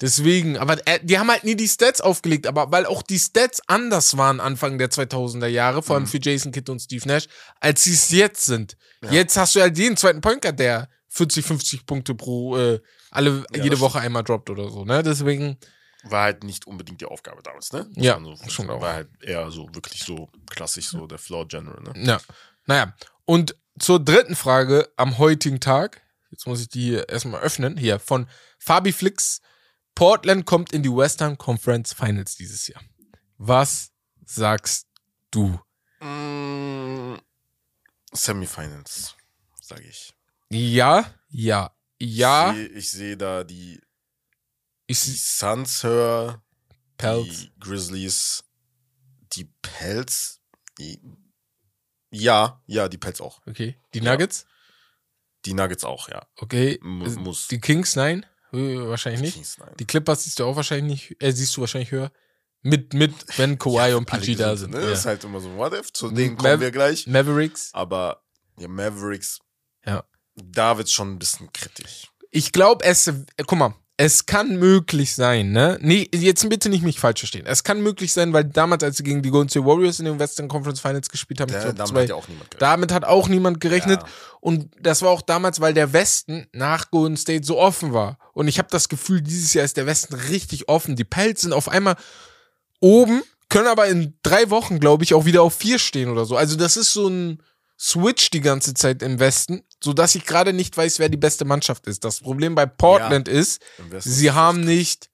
Deswegen, aber äh, die haben halt nie die Stats aufgelegt, aber weil auch die Stats anders waren Anfang der 2000er Jahre, vor allem Mhm. für Jason Kidd und Steve Nash, als sie es jetzt sind. Ja. Jetzt hast du halt jeden zweiten Point Guard, der 40, 50 Punkte pro, äh, alle, Ja, jede Woche einmal droppt oder so, ne? Deswegen, War halt nicht unbedingt die Aufgabe damals, ne? Ja, so schon auch. War halt eher so wirklich so klassisch, so der Floor General, ne? ja. Naja. Und zur dritten Frage am heutigen Tag, jetzt muss ich die erstmal öffnen, hier von Fabi Flix. Portland kommt in die Western Conference Finals dieses Jahr. Was sagst du? Mm, Semifinals, sage ich. Ja, ja, ja. Ich sehe seh da die, Ich die Suns höher, Pelz. die Grizzlies, die Pelz. Die, ja, ja, die Pelz auch. Okay. Die Ja. Nuggets? Die Nuggets auch, ja. Okay. Mu- Äh, muss. Die Kings, nein. Äh, Wahrscheinlich nicht. Kings, nein. Die Clippers siehst du auch wahrscheinlich nicht, äh, siehst du wahrscheinlich höher. Mit, mit, wenn Kawhi und Alle PG da sind. Ne? Ja. Das ist halt immer so, what if? Zu M- denen kommen wir gleich. Mavericks. Aber ja, Mavericks, Ja. da wird's schon ein bisschen kritisch. Ich glaube, es, äh, guck mal, es kann möglich sein, ne? Nee, jetzt bitte nicht mich falsch verstehen. Es kann möglich sein, weil damals, als sie gegen die Golden State Warriors in den Western Conference Finals gespielt haben, Da, glaub, damit zwei, hat ja auch niemand gerechnet. damit hat auch niemand gerechnet. Ja. Und das war auch damals, weil der Westen nach Golden State so offen war. Und ich habe das Gefühl, dieses Jahr ist der Westen richtig offen. Die Pelts sind auf einmal oben, können aber in drei Wochen, glaube ich, auch wieder auf vier stehen oder so. Also das ist so ein Switch die ganze Zeit im Westen, sodass ich gerade nicht weiß, wer die beste Mannschaft ist. Das Problem bei Portland ist, Im Westen sie ist haben nicht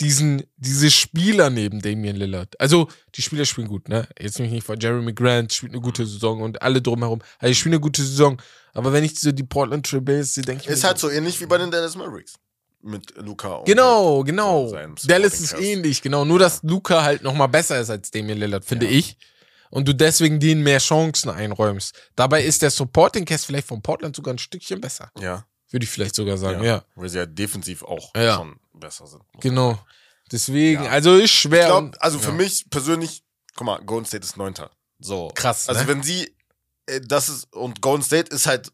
diesen, diese Spieler neben Damian Lillard. Also, die Spieler spielen gut, ne? Jetzt mich nicht vor. Jeremy Grant spielt eine gute Saison und alle drumherum. Also, die spielen eine gute Saison. Aber wenn ich so die Portland Trailblazers sehe, denke ich Ist halt so ähnlich wie bei den Dallas Mavericks. Mit Luca Genau, halt genau. Dallas ist ähnlich, genau. Nur, dass Luca halt noch mal besser ist als Damian Lillard, finde Ja. ich. Und du deswegen denen mehr Chancen einräumst. Dabei ist der Supporting Cast vielleicht von Portland sogar ein Stückchen besser. Ja, Würde ich vielleicht sogar sagen, ja. Weil sie ja defensiv auch Ja. schon besser sind. Genau. Deswegen, Ja. also ist schwer. Ich glaube, und- also für ja. mich persönlich, guck mal, Golden State ist Neunter. So. Krass, Also ne? wenn sie, äh, das ist, und Golden State ist halt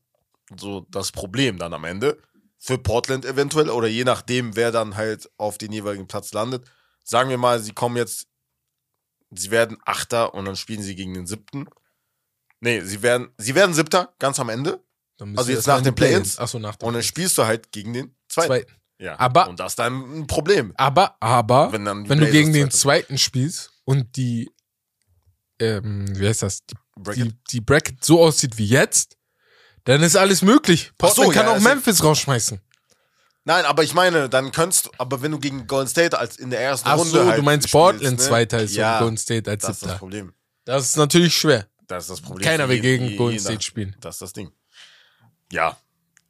so das Problem dann am Ende. Für Portland eventuell oder je nachdem, wer dann halt auf den jeweiligen Platz landet. Sagen wir mal, sie kommen jetzt, sie werden Achter und dann spielen sie gegen den Siebten. Nee, sie werden, sie werden Siebter, ganz am Ende. Also jetzt nach den Play-ins. Play-ins. Achso, nach den Und dann spielst du halt gegen den Zweiten. Zweiten. Ja. Aber- und das ist dann ein Problem. Aber, aber, Wenn dann wenn du gegen den Zweite zweiten spielst und die, ähm, wie heißt das, die, Bracket. die, die Bracket so aussieht wie jetzt, dann ist alles möglich. Ach so, Portland kann ja, auch ist- Memphis rausschmeißen. Nein, aber ich meine, dann könntest du, aber wenn du gegen Golden State als in der ersten Ach Runde so, halt du meinst spielst, Portland ne? Zweiter ist ja, und Golden State als das ist das Siebter. Problem. Das ist natürlich schwer. Das ist das Problem. Keiner will jeden- gegen je- Golden. State spielen. Das ist das Ding. Ja,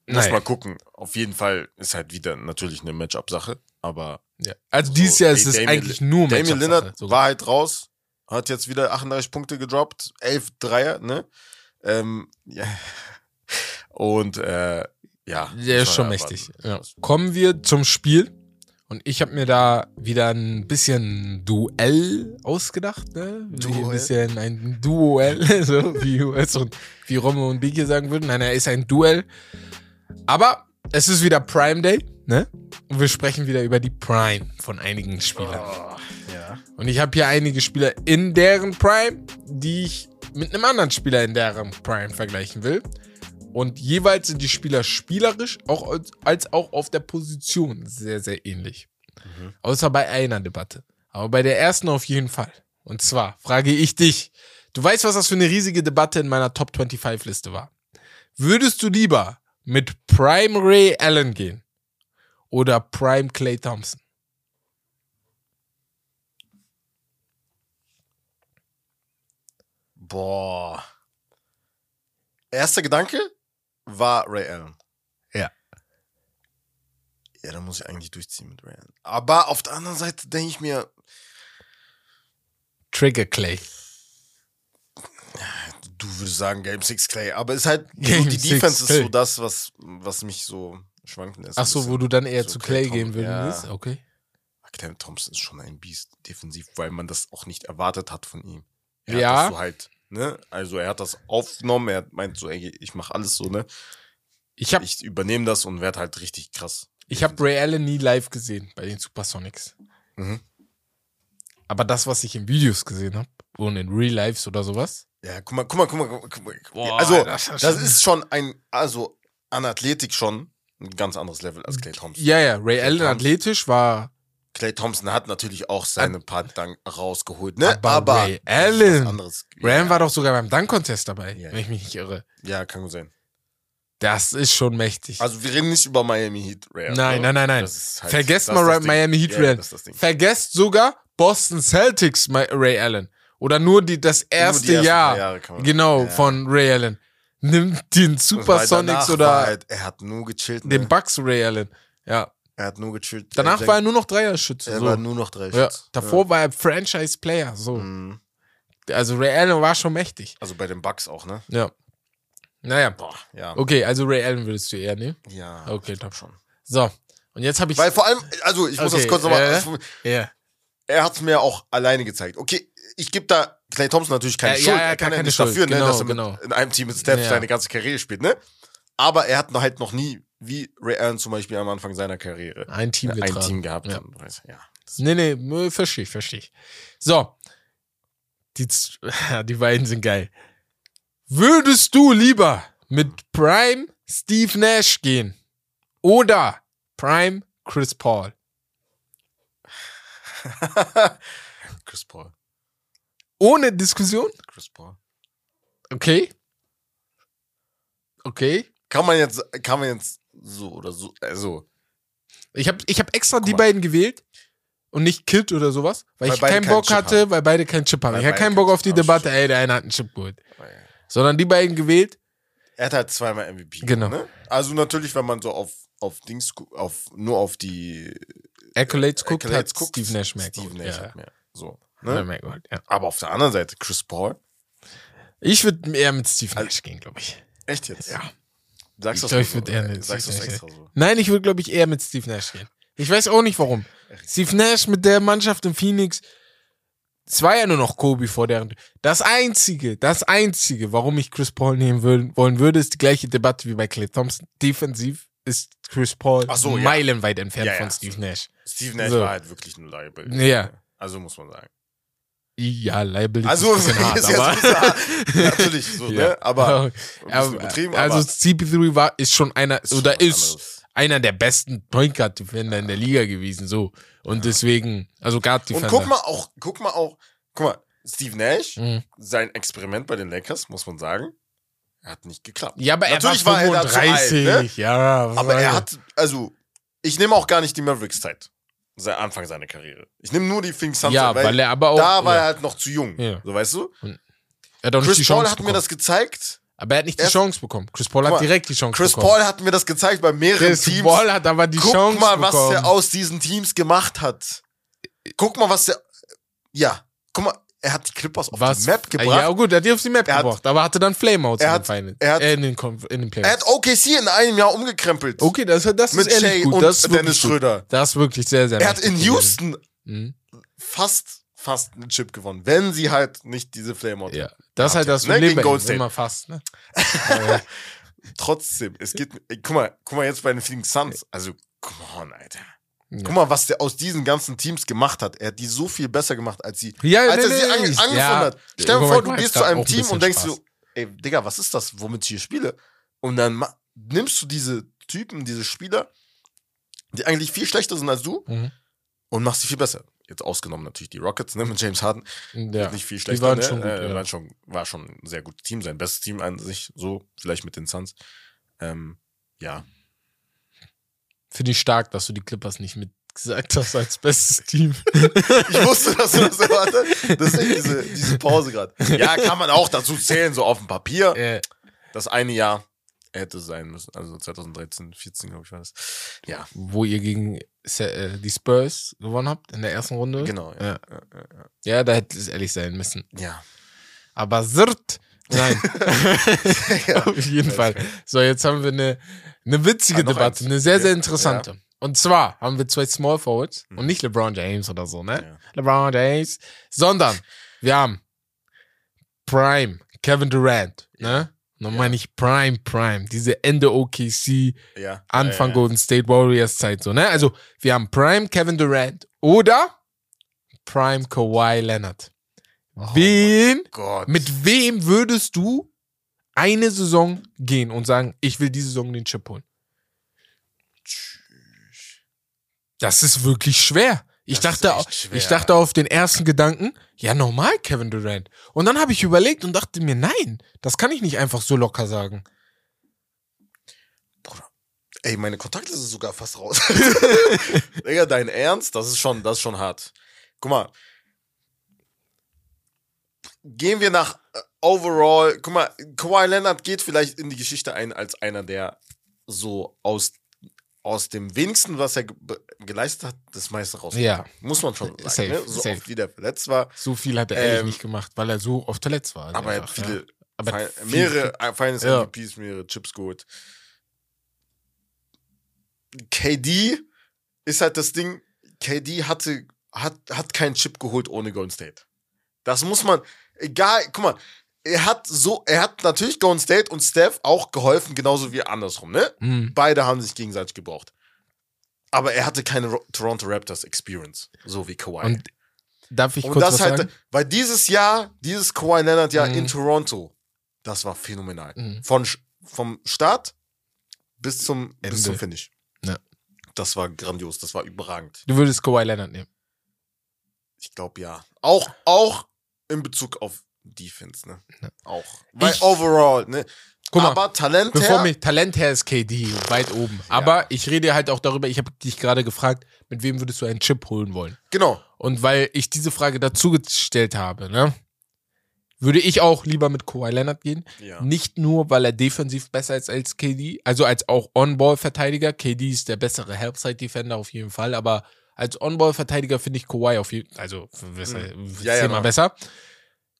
muss Naja. mal gucken. Auf jeden Fall ist halt wieder natürlich eine Matchup-Sache, aber Ja. Also so, dieses Jahr ist ey, es Damian eigentlich Li- nur Damian Matchup-Sache Lillard sogar. war halt raus, hat jetzt wieder 38 Punkte gedroppt, 11 Dreier, ne? Ähm, ja. Und äh, ja. Der ist schon mächtig. Ja. Kommen wir zum Spiel. Und ich habe mir da wieder ein bisschen Duell ausgedacht, ne? Wie Ein Duell? bisschen ein Duell, so wie US und wie Romme und Biki sagen würden. Nein, er ist ein Duell. Aber es ist wieder Prime Day, ne? Und wir sprechen wieder über die Prime von einigen Spielern. Oh, ja. Und ich habe hier einige Spieler in deren Prime, die ich mit einem anderen Spieler in deren Prime vergleichen will. Und jeweils sind die Spieler spielerisch auch als, als auch auf der Position sehr, sehr ähnlich. Mhm. Außer bei einer Debatte. Aber bei der ersten auf jeden Fall. Und zwar frage ich dich, du weißt, was das für eine riesige Debatte in meiner Top 25 Liste war. Würdest du lieber mit Prime Ray Allen gehen oder Prime Clay Thompson? Boah. Erster Gedanke war Ray Allen. Ja. Ja, da muss ich eigentlich durchziehen mit Ray Allen. Aber auf der anderen Seite denke ich mir, Trigger Clay. du würdest sagen Game 6 Clay, aber ist halt, Game die Defense Clay. ist so das, was, was mich so schwanken lässt. Ach so, wo du dann eher So zu Clay Clay gehen würdest? ja. Okay. Clay Thompson ist schon ein Biest defensiv, weil man das auch nicht erwartet hat von ihm. Er Ja. Hat das so halt Ne? Also er hat das aufgenommen, er meint so, ey, ich mache alles so, ne? Ich habe Ich übernehme das und werde halt richtig krass. ich hab Ray Allen nie live gesehen bei den Supersonics. Mhm. Aber das, was ich in Videos gesehen habe und in Real Lives oder sowas. Ja, guck mal, guck mal, guck mal, guck mal. Boah, also, das das, ist schon- ist schon ein, also an Athletik schon ein ganz anderes Level als Clay Thompson. Ja, ja, Ray Allen Thompson. athletisch war Clay Thompson hat natürlich auch seine paar Dank rausgeholt, ne? Aber Aber, Ray Allen- anderes. Ray Allen ja, war doch sogar beim Dunk-Contest dabei, Ja, wenn ich mich nicht irre. ja, kann gut sein. Das ist schon mächtig. Also wir reden nicht über Miami Heat Ray nein, ne? nein, nein, nein. Halt- Vergesst mal. Miami Heat Ja, Ray. Vergesst sogar Boston Celtics Ray Allen. Oder nur die, das erste ersten Jahr. Jahre genau, Ja. von Ray Allen. Nimmt den Supersonics oder Halt, er hat nur gechillt. den Ne? Bucks Ray Allen. Ja. Er hat nur gechillt. Danach er, war er nur noch Dreierschütze. er so. war nur noch drei ja. Davor war er Franchise-Player. So. Ja. Mhm. Also Ray Allen war schon mächtig. Also bei den Bucks auch, ne? Ja. Naja. Boah, ja. Okay, also Ray Allen würdest du eher nehmen. Ja. Okay, top schon. So. Und jetzt habe ich. Weil vor allem, also ich muss Okay, das kurz nochmal. äh, ja. er hat es mir auch alleine gezeigt. Okay, ich gebe da Clay Thompson natürlich keine Ja, ja, Schuld. ja, er kann keine ja nicht Schuld. dafür, Genau, ne, dass er genau. mit, in einem Team mit Steph Ja. seine ganze Karriere spielt, ne? Aber er hat noch halt noch nie, wie Ray Allen zum Beispiel am Anfang seiner Karriere, Ein Team ein getragen. Team gehabt. Ja. Weiß, ja. Nee, nee, verstehe ich, verstehe ich. So. Die, die beiden sind geil. Würdest du lieber mit Prime Steve Nash gehen oder Prime Chris Paul? Chris Paul. Ohne Diskussion? Chris Paul. Okay. Okay. Kann man jetzt, kann man jetzt so oder so, also, Ich habe ich hab extra die beiden gewählt und nicht Kid oder sowas, weil, Weil ich keinen Bock Chip hatte, haben. weil beide keinen Chip haben. Weil ich hatte keinen Bock auf die. Debatte, ey, der eine hat einen Chip geholt. Sondern die beiden gewählt. er hat halt zweimal MVP. Genau. Ne? Also natürlich, wenn man so auf, auf Dings, auf, nur auf die Accolades guckt, Accolades hat guckt, Steve Nash mehr Steve. Nash ja. hat mehr. So. Ja, Ne? mehr geholt, ja. Aber auf der anderen Seite, Chris Paul. Ich würde eher mit Steve Also- Nash gehen, glaube ich. Echt jetzt? Ja. Sagst du glaub, das ich nur würd so? eher Äh, mit Sagst du Steve Nash extra so? Nein, ich würde, glaube ich, eher mit Steve Nash gehen. Ich weiß auch nicht warum. Steve Nash mit der Mannschaft in Phoenix. Es war ja nur noch Kobe vor deren. Das einzige, das einzige, warum ich Chris Paul nehmen will, wollen würde, ist die gleiche Debatte wie bei Clay Thompson. Defensiv ist Chris Paul so, ja. meilenweit entfernt Ja, ja. von Steve Nash. Steve Nash So. war halt wirklich ein Liable. Ja. Also muss man sagen. Ja, Liability Also, ist ein bisschen hart, ist aber. Natürlich, so, Ja. ne? Aber Aber- also aber CP3 war, ist schon einer, ist schon oder was ist anderes. einer der besten Point Guard Defender in der Liga gewesen, so. Und deswegen, also Guard Und Defender. guck mal auch, guck mal auch, guck mal, Steve Nash, Mhm. sein Experiment bei den Lakers, muss man sagen, hat nicht geklappt. Ja, aber Natürlich er war war er da zu 35, alt, ne? ja. Aber er hat, also, ich nehme auch gar nicht die Mavericks-Zeit. Sein Anfang seiner Karriere. Ich nehme nur die Phoenix Suns, Ja, weil, weil er aber auch. da war ja. er halt noch zu jung. Ja. So, weißt du? Er hat auch nicht die Chris Paul hat mir bekommen. das gezeigt. aber er hat nicht die Chance bekommen. Chris Paul Guck hat mal, direkt die Chance Chris bekommen. Paul hat mir das gezeigt bei mehreren Chris Teams. Paul hat aber die Guck Chance mal, was bekommen. der aus diesen Teams gemacht hat. Guck mal, was der. Ja, guck mal, er hat die Clippers auf was? die Map gebracht. Ja, gut, er hat die auf die Map Er hat- gebracht, aber hatte dann Flameouts Er in hat- den Finals. er hat- äh, in den, in den er hat OKC in einem Jahr umgekrempelt. Okay, das, das Mit ist ehrlich Shea gut. und das ist Dennis wirklich gut. Schröder. Das ist wirklich sehr, sehr Er hat in. Houston Mhm. fast, fast einen Chip gewonnen, wenn sie halt nicht diese Flameout Ja, das ist halt das ne, Problem gegen bei. Immer fast, ne? Trotzdem, es geht. Ey, guck mal, guck mal jetzt bei den Phoenix Suns. Also, come on, Alter. Ja. Guck mal, was der aus diesen ganzen Teams gemacht hat. Er hat die so viel besser gemacht, als sie, Ja, als nee, er sie nee, ange nee. angefangen Ja. hat. Stell dir vor, du gehst zu einem ein Team und denkst Spaß. so, ey, Digga, was ist das, womit ich hier spiele? Und dann nimmst du diese Typen, diese Spieler, die eigentlich viel schlechter sind als du, Mhm. und machst sie viel besser. Jetzt ausgenommen natürlich die Rockets, ne, mit James Harden. Ja. Nicht viel Die schlechter. waren ne? schon gut, äh, waren schon, war schon ein sehr gutes Team, sein bestes Team an sich, so, vielleicht mit den Suns. Ähm, ja. Finde ich stark, dass du die Clippers nicht mit gesagt hast als bestes Team. Ich wusste, dass du das erwartet. Deswegen diese, diese Pause gerade. Ja, kann man auch dazu zählen, so auf dem Papier. äh, Das eine Jahr hätte sein müssen. Also 2013, 14, glaube ich, war das. Ja, wo ihr gegen äh, die Spurs gewonnen habt in der ersten Runde. genau. Ja, Ja, ja, ja, ja. ja da hätte es ehrlich sein müssen. ja. Aber Sirt, nein. Ja. Auf jeden Fall. So, jetzt haben wir eine, eine witzige Ah, Debatte, eins. eine sehr, sehr Ja, interessante. Und zwar haben wir zwei Small Forwards und nicht LeBron James oder so, ne? Ja. LeBron James, sondern wir haben Prime, Kevin Durant, ne? Dann meine ich Prime, Prime, diese Ende OKC, Ja. Anfang ja, ja. Golden State Warriors Zeit, so, ne? Also, wir haben Prime Kevin Durant oder Prime Kawhi Leonard. Wen, Gott. mit wem würdest du eine Saison gehen und sagen, ich will diese Saison den Chip holen? Das ist wirklich schwer. Ich Das dachte, schwer. ich dachte auf den ersten Gedanken, ja normal Kevin Durant. Und dann habe ich überlegt und dachte mir, nein, das kann ich nicht einfach so locker sagen. Bruder. Ey, meine Kontakte sind sogar fast raus. Digga, dein Ernst? Das ist schon, das ist schon hart. Guck mal. Gehen wir nach äh, overall. Guck mal, Kawhi Leonard geht vielleicht in die Geschichte ein als einer, der so aus, aus dem wenigsten, was er ge geleistet hat, das meiste raus. Ja, Muss man schon sagen. Safe, ne? So safe. oft wie der verletzt war. so viel hat er ehrlich Ähm, nicht gemacht, weil er so oft verletzt war. Aber er hat viele, ja. Aber viel- mehrere äh, Finals Ja. MVPs, mehrere Chips geholt. KD ist halt das Ding, KD hatte, hat, hat keinen Chip geholt ohne Golden State. Das muss man, egal, guck mal, er hat so, er hat natürlich Golden State und Steph auch geholfen, genauso wie andersrum, ne? Mhm. Beide haben sich gegenseitig gebraucht. Aber er hatte keine Ro Toronto Raptors Experience, so wie Kawhi. Und darf ich Und kurz das was halt, sagen? weil dieses Jahr, dieses Kawhi Leonard Jahr Mhm. in Toronto, das war phänomenal. Mhm. Von, vom Start bis zum, bis Ende. zum Finish. Ja. Das war grandios, das war überragend. Du würdest Kawhi Leonard nehmen. Ich glaube ja. Auch, auch in Bezug auf Defense, ne? Ja. Auch. Weil Ich- overall, ne? Guck mal, Aber Talent Bevor her, mich Talent her ist KD weit oben. Aber ich rede halt auch darüber, ich habe dich gerade gefragt, mit wem würdest du einen Chip holen wollen? genau. Und weil ich diese Frage dazu gestellt habe, ne, würde ich auch lieber mit Kawhi Leonard gehen. Ja. Nicht nur, weil er defensiv besser ist als KD, also als auch On-Ball-Verteidiger. KD ist der bessere Help-Side-Defender auf jeden Fall, aber als On-Ball-Verteidiger finde ich Kawhi auf jeden Fall, also besser, Mhm. Ja, ja, genau. besser.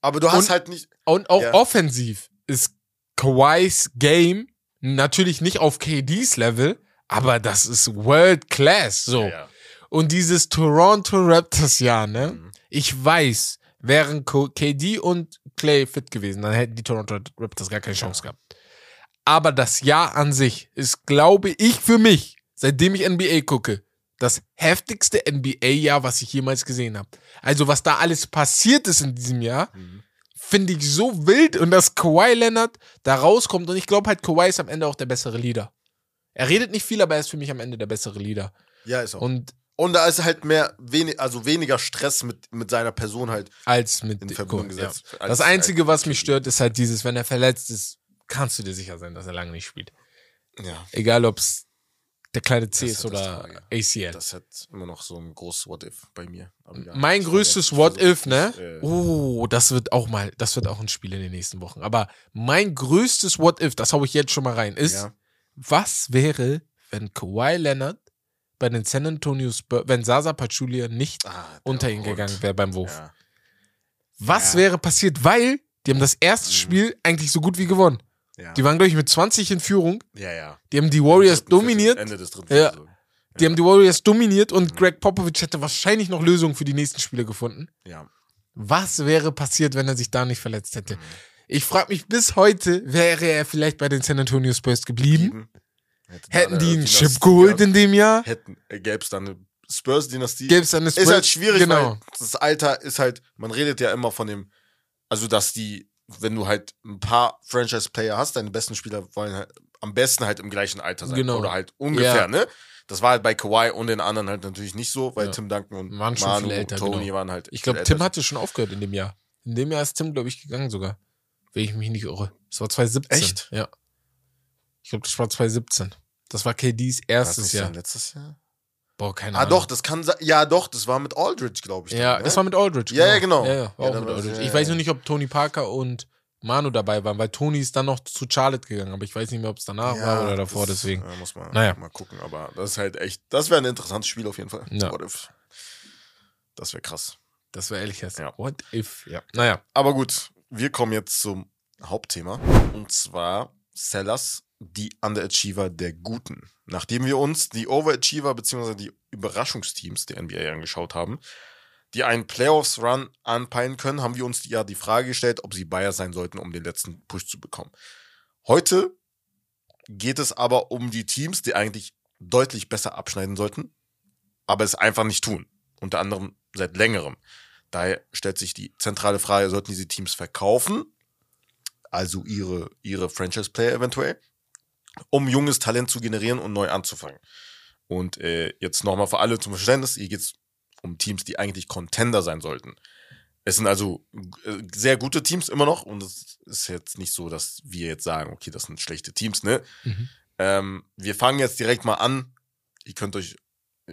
Aber du hast Und- halt nicht. Und auch Ja. offensiv ist Kawhis Game natürlich nicht auf KDs Level, aber das ist World Class. So. Ja, ja. Und dieses Toronto Raptors Jahr, ne? Mhm. Ich weiß, wären KD und Clay fit gewesen, dann hätten die Toronto Raptors gar keine Chance gehabt. Aber das Jahr an sich ist, glaube ich, für mich, seitdem ich NBA gucke, das heftigste NBA-Jahr, was ich jemals gesehen habe. Also, was da alles passiert ist in diesem Jahr, Mhm. finde ich so wild und dass Kawhi Leonard da rauskommt und ich glaube halt, Kawhi ist am Ende auch der bessere Leader. Er redet nicht viel, aber er ist für mich am Ende der bessere Leader. Ja, ist auch. Und, Und da ist halt mehr, wenig, also weniger Stress mit, mit seiner Person halt als mit in Verbindung ja. gesetzt. Das als- Einzige, was mich stört, ist halt dieses, wenn er verletzt ist, kannst du dir sicher sein, dass er lange nicht spielt. Ja. Egal, ob es der kleine C ist halt oder. ACL. Das hat immer noch so ein großes What-If bei mir. Ja, mein größtes versuche- What If, ne? äh, Oh, das wird auch mal, das wird auch ein Spiel in den nächsten Wochen. Aber mein größtes What If, das hau ich jetzt schon mal rein, ist, Ja. was wäre, wenn Kawhi Leonard bei den San Antonio Spurs, wenn Sasa Pachulia nicht Ah, unter ihn gegangen wäre beim Wurf? Ja. Was wäre passiert? Weil die haben das erste Mhm. Spiel eigentlich so gut wie gewonnen. Ja. Die waren, glaube ich, mit 20 in Führung. ja, ja. Die haben die Warriors dominiert. Ende des dritten Ja. Die haben die Warriors dominiert Mhm. und Greg Popovich hätte wahrscheinlich noch Lösungen für die nächsten Spiele gefunden. Ja. Was wäre passiert, wenn er sich da nicht verletzt hätte? Mhm. Ich frage mich bis heute, wäre er vielleicht bei den San Antonio Spurs geblieben? Lieben. Hätte da Hätten die einen Chip geholt in dem Jahr? Hätten, äh, gäbe es dann eine Spurs-Dynastie. Gäbe es eine Spurs? Ist halt schwierig, Genau. weil das Alter ist halt, man redet ja immer von dem, also dass die, wenn du halt ein paar Franchise-Player hast, deine besten Spieler wollen halt am besten halt im gleichen Alter sein. Genau. Oder halt ungefähr, Ja. ne? Das war halt bei Kawhi und den anderen halt natürlich nicht so, weil Ja. Tim Duncan und Waren schon Manu älter, und Tony genau. waren halt. Ich glaube, älter. Tim hatte schon aufgehört in dem Jahr. In dem Jahr ist Tim, glaube ich, gegangen sogar. Wenn ich mich nicht irre. Das war 2017. Echt? Ja. Ich glaube, das war 2017. Das war KDs das erstes nicht Jahr. letztes Jahr? Boah, keine Ah, Ahnung. doch, das kann sein. Ja, doch, das war mit Aldridge, glaube ich. Ja, dann, ne? das war mit Aldridge. Ja, ja, genau. Ja, ja, war Ja, auch mit Aldridge. ja, ich weiß ja. nur nicht, ob Tony Parker und Manu dabei waren, weil Tony ist dann noch zu Charlotte gegangen, aber ich weiß nicht mehr, ob es danach war oder davor, das, deswegen. Ja, muss man Naja. mal gucken, aber das ist halt echt, das wäre ein interessantes Spiel auf jeden Fall. Ja. What if? Das wäre krass. Das war ehrlich jetzt. Ja. What if? Ja. Naja. Aber gut, wir kommen jetzt zum Hauptthema. Und zwar Sellers, die Underachiever der Guten. Nachdem wir uns die Overachiever bzw. die Überraschungsteams der NBA angeschaut haben, die einen Playoffs-Run anpeilen können, haben wir uns ja die Frage gestellt, ob sie Bayer sein sollten, um den letzten Push zu bekommen. Heute geht es aber um die Teams, die eigentlich deutlich besser abschneiden sollten, aber es einfach nicht tun. Unter anderem seit längerem. Daher stellt sich die zentrale Frage, sollten diese Teams verkaufen, also ihre, ihre Franchise-Player eventuell, um junges Talent zu generieren und neu anzufangen. Und äh, jetzt nochmal für alle zum Verständnis, hier geht es um Teams, die eigentlich Contender sein sollten. Es sind also äh, sehr gute Teams immer noch und es ist jetzt nicht so, dass wir jetzt sagen, okay, das sind schlechte Teams, ne? Mhm. Ähm, wir fangen jetzt direkt mal an. Ihr könnt euch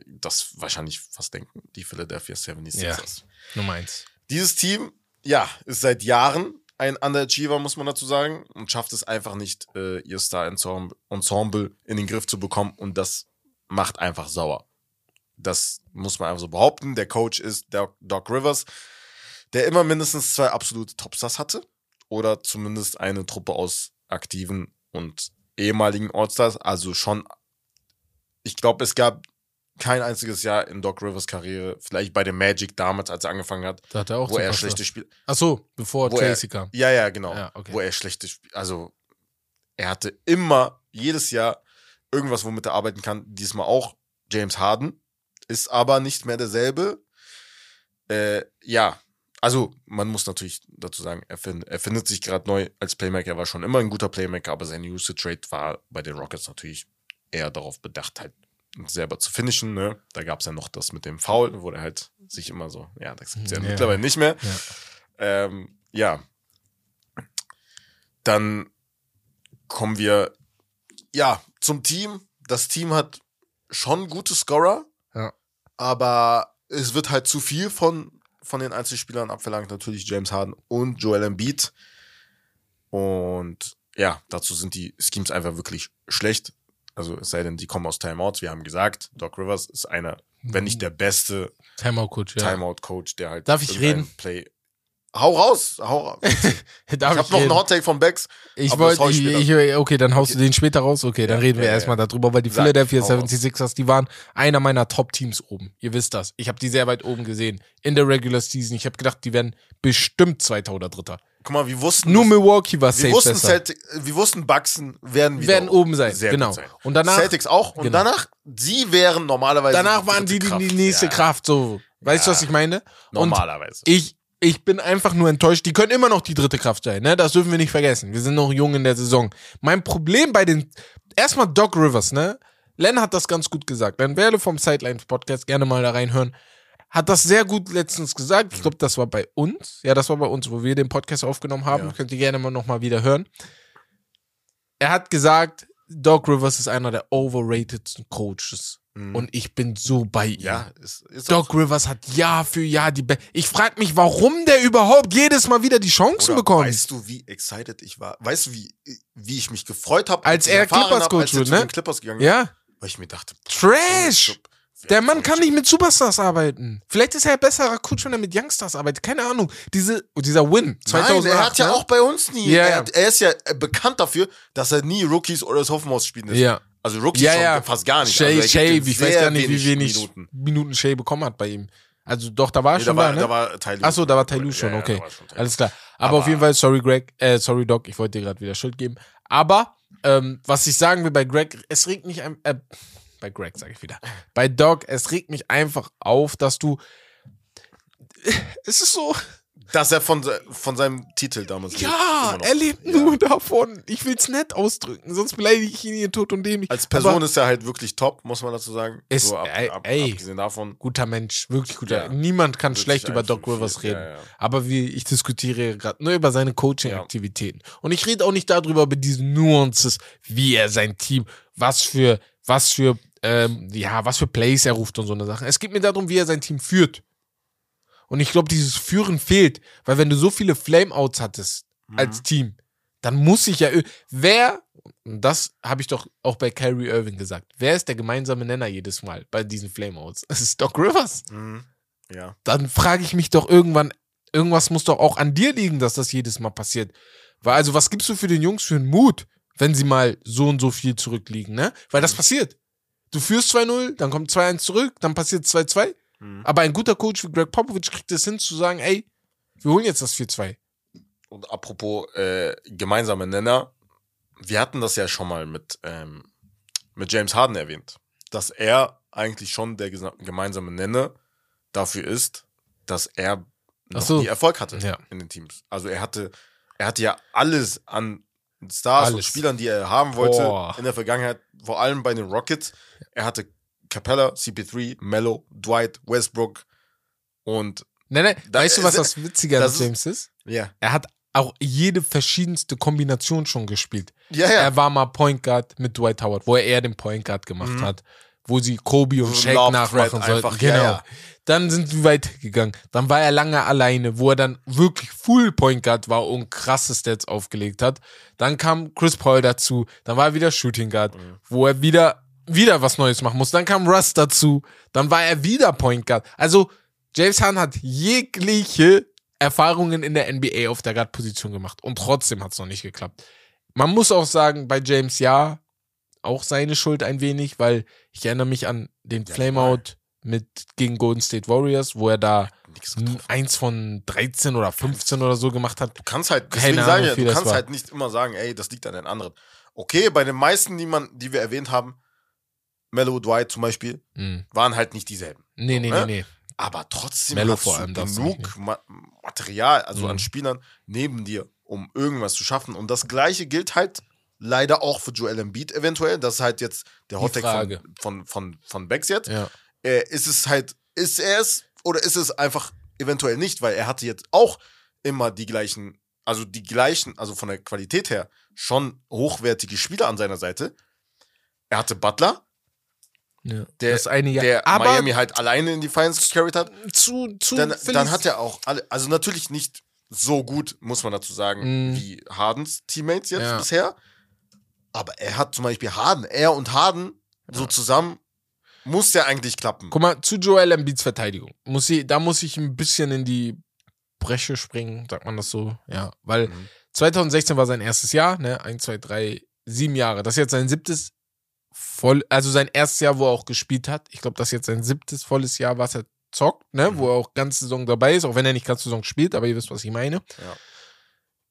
das wahrscheinlich fast denken, die Philadelphia 76ers. Ja. Nummer eins. Dieses Team, ja, ist seit Jahren ein Underachiever, muss man dazu sagen, und schafft es einfach nicht, äh, ihr Star-Ensemble in den Griff zu bekommen und das macht einfach sauer. Das muss man einfach so behaupten. Der Coach ist Doc, Doc Rivers, der immer mindestens zwei absolute Topstars hatte oder zumindest eine Truppe aus aktiven und ehemaligen Allstars, also schon ich glaube, es gab kein einziges Jahr in Doc Rivers Karriere, vielleicht bei dem Magic damals, als er angefangen hat, Da hat er auch wo er schlechte Spiele. Ach so, bevor Wo er- Tracy kam. Ja, ja, genau. Ja, okay. Wo er schlechte Spiele. Also, er hatte immer, jedes Jahr, irgendwas, womit er arbeiten kann. Diesmal auch James Harden. Ist aber nicht mehr derselbe. Äh, ja, also, man muss natürlich dazu sagen, er, find, er findet sich gerade neu als Playmaker. Er war schon immer ein guter Playmaker, aber sein Usage Rate war bei den Rockets natürlich eher darauf bedacht, halt selber zu finishen. Ne? Da gab es ja noch das mit dem Foul, wo er halt sich immer so, ja, das gibt's ja, Ja. mittlerweile nicht mehr. Ja. Ähm, ja. Dann kommen wir ja zum Team. Das Team hat schon gute Scorer, Ja. aber es wird halt zu viel von, von den Einzelspielern abverlangt. Natürlich James Harden und Joel Embiid. Und ja, dazu sind die Schemes einfach wirklich schlecht. Also es sei denn, die kommen aus Timeouts. Wir haben gesagt, Doc Rivers ist einer, wenn nicht der beste Timeout-Coach, ja. Timeout-Coach, der halt Darf ich reden? Play. Hau raus, hau raus. Ich habe noch einen Hot Take von Becks. Ich wollte, okay, dann haust du den später raus. Okay, dann Ja, reden wir ja, erstmal ja. darüber, weil die Sag, Philadelphia hau raus. 76ers, die waren einer meiner Top-Teams oben. Ihr wisst das. Ich habe die sehr weit oben gesehen. In der Regular Season. Ich habe gedacht, die werden bestimmt Zweiter oder Dritter. Guck mal, wir wussten, Nur Milwaukee war wir safe wussten, besser. Celtic, wir wussten, Buxton werden wieder werden oben sein, sehr genau. sein. Und danach, Celtics auch. Und Genau. danach, sie wären normalerweise. danach waren die die, die nächste Ja, Kraft. So, weißt du, Ja. was ich meine? Und Normalerweise. ich, ich bin einfach nur enttäuscht. Die können immer noch die dritte Kraft sein, ne? Das dürfen wir nicht vergessen. Wir sind noch jung in der Saison. Mein Problem bei den, erstmal Doc Rivers, ne? Len hat das ganz gut gesagt. Len Werle vom Sidelines Podcast, gerne mal da reinhören, hat das sehr gut letztens gesagt. Ich glaube, das war bei uns. Ja, das war bei uns, wo wir den Podcast aufgenommen haben. Ja. Könnt ihr gerne mal nochmal wieder hören. Er hat gesagt, Doc Rivers ist einer der overratedsten Coaches. Mhm. Und ich bin so bei ihm. ja, ist, ist Doc Rivers hat Jahr für Jahr die Be Ich frage mich, warum der überhaupt jedes Mal wieder die Chancen Oder bekommt. Weißt du, wie excited ich war? Weißt du, wie, wie ich mich gefreut habe, Als er Clippers Coach als er wird, zu ne? Clippers gegangen ist? ja, Weil ich mir dachte, Trash. Der Mann kann ich- nicht mit Superstars arbeiten. Vielleicht ist er ein besserer Coach, wenn er mit Youngstars arbeitet. Keine Ahnung. Diese, dieser Win 2008. Nein, er hat ja ne? auch bei uns nie. Ja, er, ja. hat- er ist ja äh, bekannt dafür, dass er nie Rookies oder Sophomores spielen lässt. Ja. Also Rookies Ja, ja. fast gar nicht. Shay, also Shay, ich weiß gar nicht, wie wenig Minuten. Minuten Shay bekommen hat bei ihm. Also doch, da war er Nee, schon da war, ne? da war Ty Lue. Achso, da war Ty Lue Ja, schon, ja, okay. war schon. Alles klar. Aber, Aber- auf jeden Fall, sorry Greg, äh, sorry Doc, ich wollte dir gerade wieder Schuld geben. Aber ähm, was ich sagen will bei Greg, es regt mich ein, äh, bei Greg sage ich wieder, bei Doc, es regt mich einfach auf, dass du, es ist so, Dass er von, von seinem Titel damals lebt, ja, noch. er lebt Ja. nur davon. Ich will's nett ausdrücken, sonst beleidige ich ihn hier tot und dämlich. Als Person Aber ist er halt wirklich top, muss man dazu sagen. Ist- so ab, ey, ab, ey. abgesehen davon. guter Mensch, wirklich guter. Ja. Niemand kann Wirklich schlecht über Doc Rivers reden. Ja. Aber wie ich diskutiere gerade nur über seine Coaching-Aktivitäten. Und ich rede auch nicht darüber, über diese Nuances, wie er sein Team, was für, was für, ähm, ja, was für Plays er ruft und so eine Sache. Es geht mir darum, wie er sein Team führt. Und ich glaube, dieses Führen fehlt, weil wenn du so viele Flameouts hattest Mhm. als Team, dann muss ich ja, wer, und das habe ich doch auch bei Kyrie Irving gesagt, wer ist der gemeinsame Nenner jedes Mal bei diesen Flameouts? Es ist Doc Rivers Mhm. Ja. dann frage ich mich doch irgendwann, irgendwas muss doch auch an dir liegen, dass das jedes Mal passiert. Weil, also, was gibst du für den Jungs für einen Mut, wenn sie mal so und so viel zurückliegen, ne? Weil das passiert. Du führst 2-0, dann kommt 2-1 zurück, dann passiert 2-2. Mhm. Aber ein guter Coach wie Greg Popovich kriegt es hin zu sagen, ey, wir holen jetzt das 4-2. Und apropos äh, gemeinsame Nenner, wir hatten das ja schon mal mit, ähm, mit James Harden erwähnt, dass er eigentlich schon der gemeinsame Nenner dafür ist, dass er noch so. nie Erfolg hatte Ja. in den Teams. Also er hatte, er hatte ja alles an Stars und Alles. Spielern, die er haben wollte Boah. in der Vergangenheit, vor allem bei den Rockets. Er hatte Capella, CP3, Mello, Dwight, Westbrook und Nein, nein, Da weißt du, was das Witzige an James ist? ja. Er hat auch jede verschiedenste Kombination schon gespielt. Ja, ja. Er war mal Point Guard mit Dwight Howard, wo er eher den Point Guard gemacht Mhm. hat, wo sie Kobe und Shaq Love nachmachen sollten. einfach, ja, genau. ja. Dann sind wir weitergegangen. Dann war er lange alleine, wo er dann wirklich Full Point Guard war und krasse Stats aufgelegt hat. Dann kam Chris Paul dazu. Dann war er wieder Shooting Guard, Mhm. wo er wieder wieder was Neues machen muss. Dann kam Russ dazu. Dann war er wieder Point Guard. Also James Harden hat jegliche Erfahrungen in der NBA auf der Guard-Position gemacht und trotzdem hat es noch nicht geklappt. Man muss auch sagen, bei James ja, auch seine Schuld ein wenig, weil ich erinnere mich an den Ja, Flameout mit gegen Golden State Warriors, wo er da eins von 13 oder 15 oder so gemacht hat. Du kannst halt, deswegen sage ich du kannst war. halt nicht immer sagen, ey, das liegt an den anderen. Okay, bei den meisten, die man, die wir erwähnt haben, Mello, Dwight zum Beispiel, Mhm. waren halt nicht dieselben. Nee, nee, ne? nee, nee. Aber trotzdem Mello hast vor allem du genug Ma Material, also Mhm. an Spielern neben dir, um irgendwas zu schaffen. Und das Gleiche gilt halt leider auch für Joel Embiid eventuell. Das ist halt jetzt der Hottag von, von, von, von Becks jetzt. Ja. äh, ist es halt, ist er es oder ist es einfach eventuell nicht, weil er hatte jetzt auch immer die gleichen, also die gleichen, also von der Qualität her, schon hochwertige Spieler an seiner Seite. Er hatte Butler, ja. der, das eine Jahr. der aber Miami halt alleine in die Finals gecarried hat. zu, zu Dann, dann hat er auch alle, also natürlich nicht so gut, muss man dazu sagen, Mm. wie Hardens Teammates jetzt Ja. bisher. Aber er hat zum Beispiel Harden, er und Harden so zusammen, muss ja eigentlich klappen. Guck mal, zu Joel Embiids Verteidigung. Muss ich, da muss ich ein bisschen in die Bresche springen, sagt man das so? Ja, weil Mhm. 2016 war sein erstes Jahr, ne? 1, 2, 3, sieben Jahre. Das ist jetzt sein siebtes voll, also sein erstes Jahr, wo er auch gespielt hat. Ich glaube, das ist jetzt sein siebtes volles Jahr, was er zockt, ne? Wo er auch ganze Saison dabei ist, auch wenn er nicht ganze Saison spielt, aber ihr wisst, was ich meine. Ja.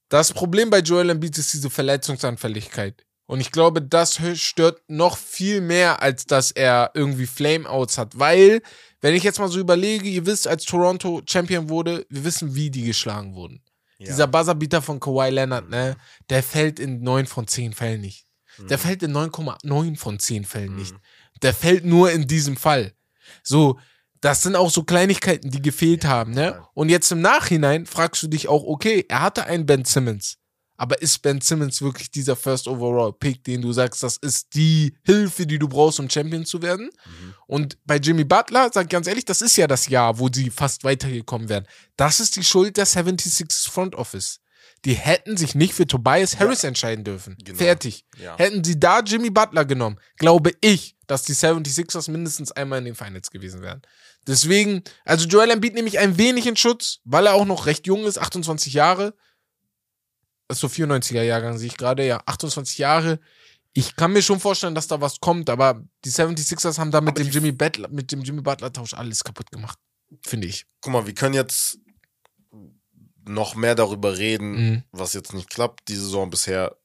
Das Problem bei Joel Embiid ist diese Verletzungsanfälligkeit. Und ich glaube, das stört noch viel mehr, als dass er irgendwie Flameouts hat. Weil, wenn ich jetzt mal so überlege, ihr wisst, als Toronto Champion wurde, wir wissen, wie die geschlagen wurden. Ja. Dieser Buzzerbeater von Kawhi Leonard, ne, der fällt in 9 von 10 Fällen nicht. Der fällt in 9,9 von 10 Fällen nicht. Der fällt nur in diesem Fall. So, das sind auch so Kleinigkeiten, die gefehlt haben, ne? Und jetzt im Nachhinein fragst du dich auch, okay, er hatte einen Ben Simmons. Aber ist Ben Simmons wirklich dieser First Overall Pick, den du sagst, das ist die Hilfe, die du brauchst, um Champion zu werden? Und bei Jimmy Butler, sag ich ganz ehrlich, das ist ja das Jahr, wo sie fast weitergekommen wären. Das ist die Schuld der 76 Front Office. Die hätten sich nicht für Tobias Harris entscheiden dürfen. Genau. Fertig. Ja. Hätten sie da Jimmy Butler genommen, glaube ich, dass die 76ers mindestens einmal in den Finals gewesen wären. Deswegen, also Joel Embiid nehme ich ein wenig in Schutz, weil er auch noch recht jung ist, 28 Jahre. Ist so 94er Jahrgang, sehe ich gerade, ja, 28 Jahre. Ich kann mir schon vorstellen, dass da was kommt, aber die 76ers haben da mit Aber dem Jimmy Butler, mit dem Jimmy Butler Tausch alles kaputt gemacht. Finde ich. Guck mal, wir können jetzt noch mehr darüber reden, Mhm. was jetzt nicht klappt, die Saison bisher.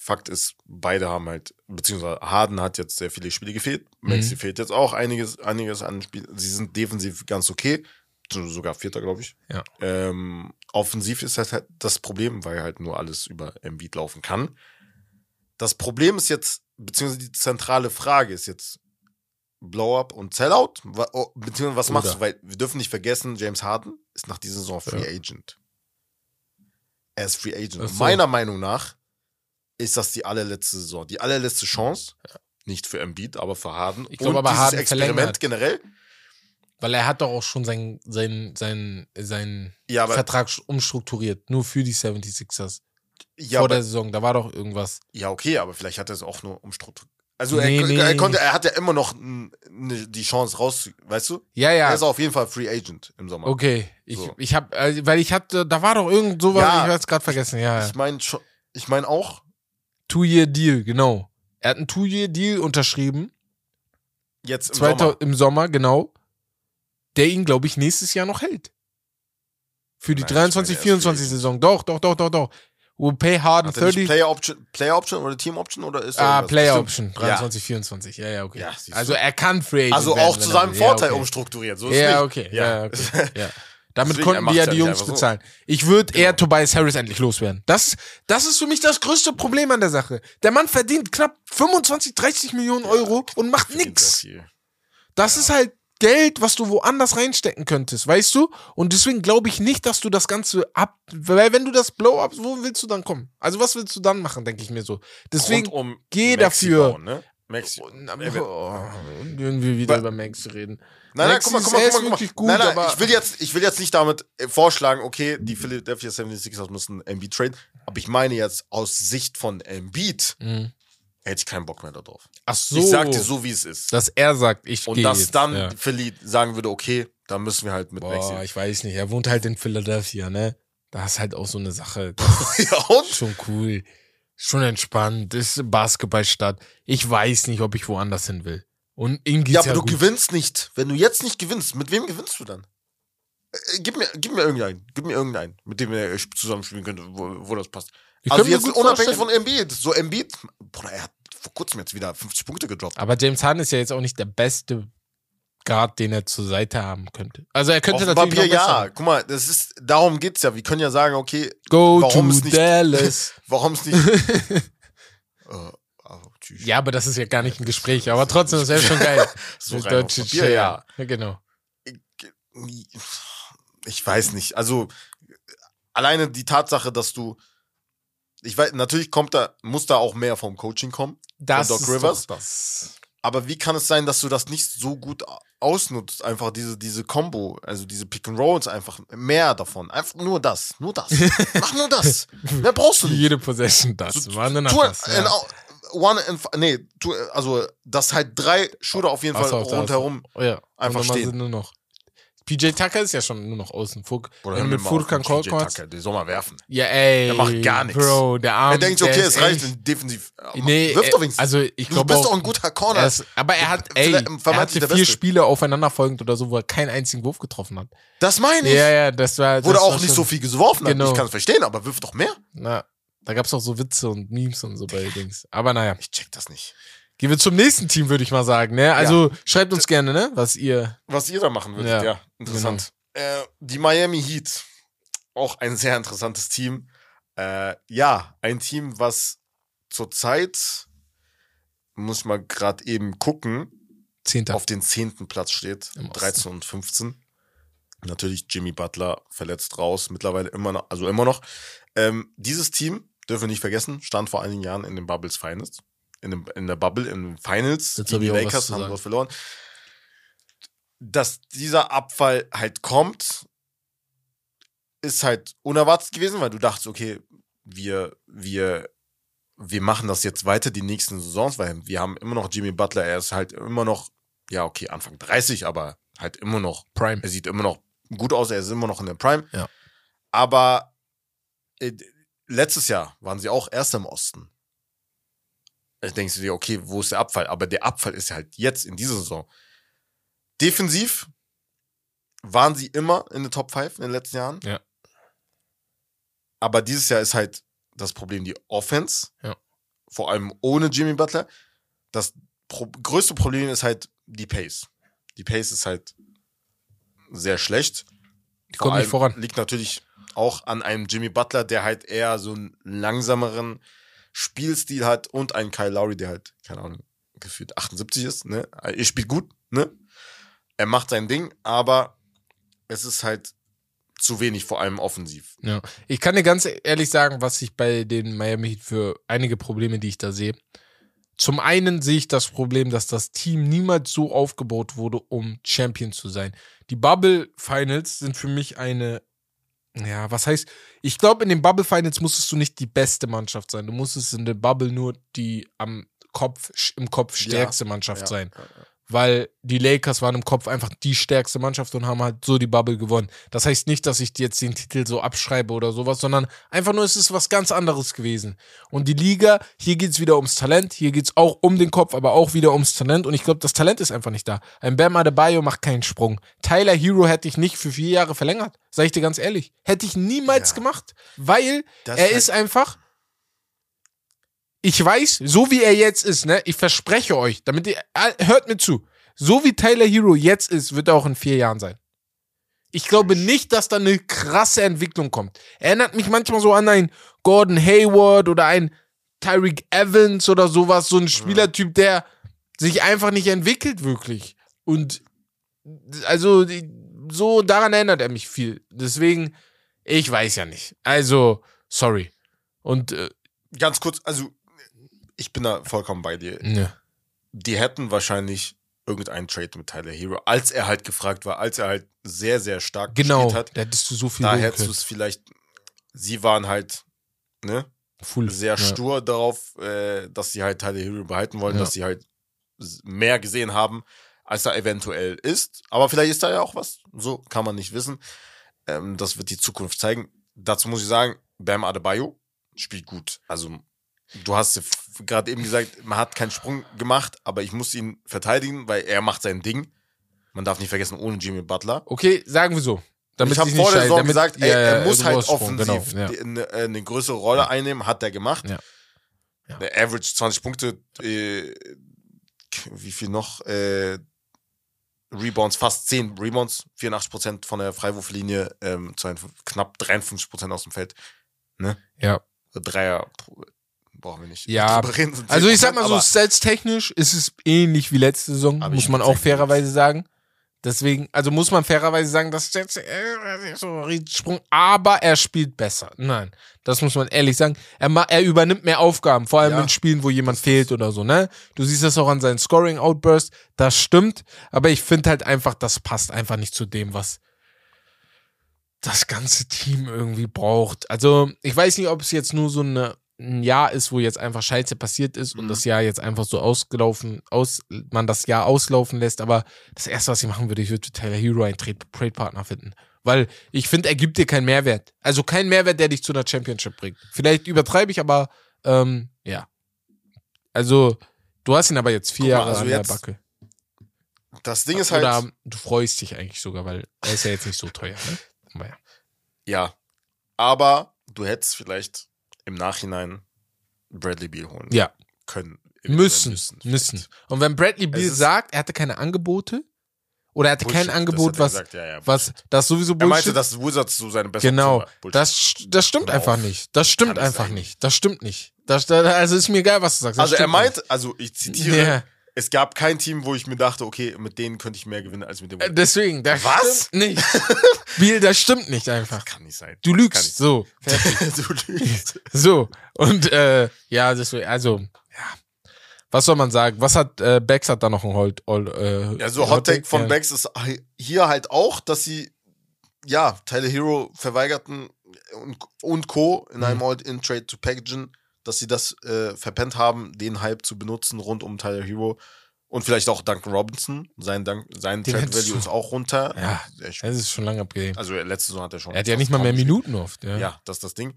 Fakt ist, beide haben halt, beziehungsweise Harden hat jetzt sehr viele Spiele gefehlt. Maxi Mhm. fehlt jetzt auch einiges, einiges an Spielen. Sie sind defensiv ganz okay. So- Sogar Vierter, glaube ich. Ja. Ähm, offensiv ist das halt das Problem, weil halt nur alles über Embiid laufen kann. Das Problem ist jetzt, beziehungsweise die zentrale Frage ist jetzt Blow-up und Sellout? Oh, Beziehungsweise was machst Oder. du? Weil wir dürfen nicht vergessen, James Harden ist nach dieser Saison Free Ja. Agent. Er ist Free Agent. So. Meiner Meinung nach ist das die allerletzte Saison, die allerletzte Chance. Nicht für Embiid, aber für Harden. Ich glaub und aber, dieses Harden Experiment verlängert. generell. Weil er hat doch auch schon seinen sein, sein, sein Ja, Vertrag umstrukturiert, nur für die 76ers. ja, vor der Saison, da war doch irgendwas. Ja, okay, aber vielleicht hat er es auch nur umstrukturiert. Also Nee, er, nee. er konnte, er hat ja immer noch ne, die Chance raus, weißt du? Ja, Er ja. ist auf jeden Fall Free Agent im Sommer. Okay, ich, So. ich hab, äh, weil ich hatte, da war doch irgend sowas, Ja. ich hab's gerade vergessen, ja. Ich meine ich meine auch, Two-Year-Deal, genau. Er hat einen Two-Year-Deal unterschrieben, jetzt im 2000, Sommer. im Sommer, genau. Der ihn, glaube ich, nächstes Jahr noch hält. Für die Nein, ich meine, 23, er ist 24 Free Agent. Saison. Doch, doch, doch, doch, doch. Will pay Harden Hat er nicht 30. Player Option, Player Option oder Team Option oder ist Ah? Player. Option. Ja. 23, 24. Ja, ja, okay. Ja, also er kann Free Agent Also werden, auch wenn zu seinem. Vorteil ja, okay. umstrukturiert. So ist Ja, okay. Ja, okay. ja. Damit Deswegen, konnten die macht's ja ja die Jungs einfach so. bezahlen. Ich würde eher Tobias Harris endlich loswerden. Das, das ist für mich das größte Problem an der Sache. Der Mann verdient knapp 25, 30 Millionen Euro und macht viel. Das ist halt Geld, was du woanders reinstecken könntest, weißt du? Und deswegen glaube ich nicht, dass du das Ganze ab, weil wenn du das Blow-up, wo willst du dann kommen? Also was willst du dann machen, denke ich mir so. Deswegen um geh Maxi dafür. Bauen, ne? Maxi. Oh, wird- und irgendwie wieder Wa- über Max reden. Nein, nein, Maxi guck mal, guck mal, guck mal, guck wirklich mal. gut, nein, nein, ich will jetzt, ich will jetzt nicht damit äh, vorschlagen, okay, die Philadelphia 76ers müssen Embiid traden, aber ich meine jetzt aus Sicht von Embiid Mhm. Hätte ich keinen Bock mehr darauf. Ach so. Ich sag dir so, wie es ist. dass er sagt, ich Und dass jetzt. dann ja. Philly sagen würde, okay, dann müssen wir halt mit Boah, Maxi. ich weiß nicht. Er wohnt halt in Philadelphia, ne? Da ist halt auch so eine Sache. ja, und? Schon cool. Schon entspannt. Ist Basketballstadt. Ich weiß nicht, ob ich woanders hin will. Und ihm geht's Ja, ja, aber du gut. gewinnst nicht. Wenn du jetzt nicht gewinnst, mit wem gewinnst du dann? Äh, gib, mir, gib mir irgendeinen. Gib mir irgendeinen, mit dem wir zusammen spielen könnte, wo, wo das passt. Ich also jetzt unabhängig vorstellen- von Embiid. So Embiid, Bruder, er hat vor kurzem jetzt wieder 50 Punkte gedroppt. Aber James Harden ist ja jetzt auch nicht der beste Guard, den er zur Seite haben könnte. Also er könnte Auf natürlich Papier noch besser. ja. Guck mal, das ist, darum geht's ja. Wir können ja sagen, okay, Go Warum to es nicht- Dallas. warum es nicht. äh, ja, aber das ist ja gar nicht ein Gespräch. Aber trotzdem, das wäre schon geil. so deutschen Papier, ja. ja. Genau. Ich weiß nicht. Also, alleine die Tatsache, dass du. Ich weiß, natürlich kommt da, muss da auch mehr vom Coaching kommen. Das Doc ist Rivers? Doch das. Aber wie kann es sein, dass du das nicht so gut ausnutzt? Einfach diese, diese Combo, also diese Pick and Rolls einfach. Mehr davon. Einfach nur das. Nur das. Mach nur das. Mehr brauchst du nicht. Jede Possession das. So, War Tu, das, in, au- one in, nee, also, dass halt drei Shooter auf jeden Fall da- rundherum. Oh ja. Einfach stehen. sind nur noch. PJ Tucker ist ja schon nur noch außen. Furk, Oder du mit Furkan PJ Korkmaz. Tucker, Der soll mal werfen. Ja, ey. Der macht gar nichts. Bro, der Arm. er denkt, okay, es reicht echt- defensiv. äh, Nee, Wirf doch äh, wenigstens. also ich du glaube bist auch, doch ein guter Corner. er ist, aber er hat, ey, er hatte vier Beste. Spiele aufeinanderfolgend oder so, wo er keinen einzigen Wurf getroffen hat. das meine ich. Ja, ja, das war. Er auch nicht so viel geworfen hat. Genau. Ich kann es verstehen, aber wirf doch mehr. Na, da gab's auch so Witze und Memes und so bei Dings. Aber naja. Ich check das nicht. Gehen wir zum nächsten Team, würde ich mal sagen. Ne? Also schreibt uns gerne, ne? Was ihr. Was ihr da machen würdet, ja. Ja, genau. interessant. Äh, die Miami Heat. Auch ein sehr interessantes Team. Äh, ja, ein Team, was zurzeit, muss ich mal gerade eben gucken, Zehnter. auf den zehnten Platz steht. Im Osten. 13 und 15. Natürlich Jimmy Butler verletzt raus, mittlerweile immer noch, also immer noch. Ähm, dieses Team, dürfen wir nicht vergessen, stand vor einigen Jahren in den Bubbles Finals. In, dem, in der Bubble, in den Finals. Jetzt gegen die Lakers haben dort verloren. Dass dieser Abfall halt kommt, ist halt unerwartet gewesen, weil du dachtest, okay, wir, wir, wir machen das jetzt weiter die nächsten Saisons, weil wir haben immer noch Jimmy Butler, er ist halt immer noch, ja, okay, Anfang 30, aber halt immer noch, Prime. er sieht immer noch gut aus, er ist immer noch in der Prime. Ja. Aber äh, letztes Jahr waren sie auch erst im Osten. Denkst du dir, okay, wo ist der Abfall? Aber der Abfall ist halt jetzt in dieser Saison. Defensiv waren sie immer in der Top 5 in den letzten Jahren. Ja. Aber dieses Jahr ist halt das Problem die Offense. Ja. Vor allem ohne Jimmy Butler. Das pro größte Problem ist halt die Pace. Die Pace ist halt sehr schlecht. Die kommt nicht voran. Liegt natürlich auch an einem Jimmy Butler, der halt eher so einen langsameren Spielstil hat und einen Kyle Lowry, der halt, keine Ahnung, gefühlt 78 ist. Ne? Er spielt gut, ne? Er macht sein Ding, aber es ist halt zu wenig, vor allem offensiv. Ja. Ich kann dir ganz ehrlich sagen, was ich bei den Miami Heat für einige Probleme, die ich da sehe. Zum einen sehe ich das Problem, dass das Team niemals so aufgebaut wurde, um Champion zu sein. Die Bubble Finals sind für mich eine, ja, was heißt, ich glaube, in den Bubble Finals musstest du nicht die beste Mannschaft sein. Du musstest in der Bubble nur die am Kopf, im Kopf stärkste Mannschaft Ja. sein. Weil die Lakers waren im Kopf einfach die stärkste Mannschaft und haben halt so die Bubble gewonnen. Das heißt nicht, dass ich jetzt den Titel so abschreibe oder sowas, sondern einfach nur, es ist was ganz anderes gewesen. Und die Liga, hier geht's wieder ums Talent, hier geht's auch um den Kopf, aber auch wieder ums Talent. Und ich glaube, das Talent ist einfach nicht da. Ein Bam Adebayo macht keinen Sprung. Tyler Hero hätte ich nicht für vier Jahre verlängert. Sag ich dir ganz ehrlich. Hätte ich niemals Ja. gemacht, weil Das er ist einfach ich weiß, so wie er jetzt ist, ne, ich verspreche euch, damit ihr, hört mir zu, so wie Tyler Hero jetzt ist, wird er auch in vier Jahren sein. Ich glaube nicht, dass da eine krasse Entwicklung kommt. Erinnert mich manchmal so an einen Gordon Hayward oder einen Tyreek Evans oder sowas, so ein Spielertyp, der sich einfach nicht entwickelt, wirklich. Und also, so daran erinnert er mich viel. Deswegen, ich weiß ja nicht. Also, sorry. Und, äh, Ganz kurz, also ich bin da vollkommen bei dir. ne. Die hätten wahrscheinlich irgendeinen Trade mit Tyler Hero, als er halt gefragt war, als er halt sehr, sehr stark Genau, gespielt hat. da hättest du so viel Da hättest du es vielleicht, sie waren halt, ne, Full. sehr ja. stur darauf, äh, dass sie halt Tyler Hero behalten wollen, Ja. dass sie halt mehr gesehen haben, als da eventuell ist. Aber vielleicht ist da ja auch was. So kann man nicht wissen. Ähm, das wird die Zukunft zeigen. Dazu muss ich sagen, Bam Adebayo spielt gut. Also du hast ja gerade eben gesagt, man hat keinen Sprung gemacht, aber ich muss ihn verteidigen, weil er macht sein Ding. Man darf nicht vergessen, ohne Jimmy Butler. Okay, sagen wir so. Damit ich habe vor der Saison gesagt, ey, ja, er ja, muss halt Sprung, offensiv Genau, ja. eine, eine größere Rolle einnehmen, hat er gemacht. Ja. Ja. Der Average 20 Punkte, äh, wie viel noch? Äh, Rebounds, fast 10 Rebounds, 84% von der Freiwurflinie, ähm, 52, knapp 53% aus dem Feld. ja. Dreier brauchen wir nicht. Ja, reden, Also ich sag mal 10%, so, aber stats-technisch ist es ähnlich wie letzte Saison, muss man auch fairerweise sagen. Deswegen, also muss man fairerweise sagen, das ist jetzt äh, so ein Riesensprung, aber er spielt besser. Nein, das muss man ehrlich sagen. Er, er übernimmt mehr Aufgaben, vor allem Ja. in Spielen, wo jemand fehlt oder so, ne? Du siehst das auch an seinen Scoring-Outburst, das stimmt, aber ich finde halt einfach, das passt einfach nicht zu dem, was das ganze Team irgendwie braucht. Also, ich weiß nicht, ob es jetzt nur so eine, ein Jahr ist, wo jetzt einfach Scheiße passiert ist und Mhm. das Jahr jetzt einfach so ausgelaufen, aus, man das Jahr auslaufen lässt, aber das erste, was ich machen würde, ich würde Tyler Hero einen Trade- Trade-Partner finden. Weil ich finde, er gibt dir keinen Mehrwert. Also keinen Mehrwert, der dich zu einer Championship bringt. Vielleicht übertreibe ich, aber ähm, ja. Also, du hast ihn aber jetzt vier Jahre also an der Backe. das Ding ist halt, Oder du freust dich eigentlich sogar, weil er ist ja jetzt nicht so teuer, ne? Aber ja. ja, aber du hättest vielleicht im Nachhinein Bradley Beal holen Ja. können. Müssen, müssen. vielleicht. Und wenn Bradley Beal sagt, er hatte keine Angebote oder er hatte Bullshit, kein Angebot, was, gesagt, ja, ja, was, Bullshit. das sowieso Er meinte, Bullshit. dass Wizards so seine beste genau. Bullshit. das, das stimmt einfach nicht. Das stimmt einfach sein. nicht. Das stimmt nicht. Das, also ist mir egal, was du sagst. Das also er meint, also ich zitiere, Ja, es gab kein Team, wo ich mir dachte, okay, mit denen könnte ich mehr gewinnen als mit dem. äh, deswegen, das Was? stimmt nicht. Beal, das stimmt nicht einfach. kann nicht sein. Du lügst. So, du lügst. So, und äh, ja, deswegen, also, ja. Was soll man sagen? Was hat äh, Bex hat da noch ein Hold? All, äh, Ja, so Hot Take von ja. Bex ist hier halt auch, dass sie ja Tyler Hero verweigerten und, und Co. in Mhm. einem All-In-Trade zu packagen, dass sie das äh, verpennt haben, den Hype zu benutzen rund um Tyler Hero. Und vielleicht auch Duncan Robinson. Sein, Dank, sein hättest Value ist auch runter. Ja, Das ist schon lange abgegeben. also letzte Saison hat er schon. Er hat ja nicht mal mehr gespielt. Minuten oft. Ja. Ja, das ist das Ding.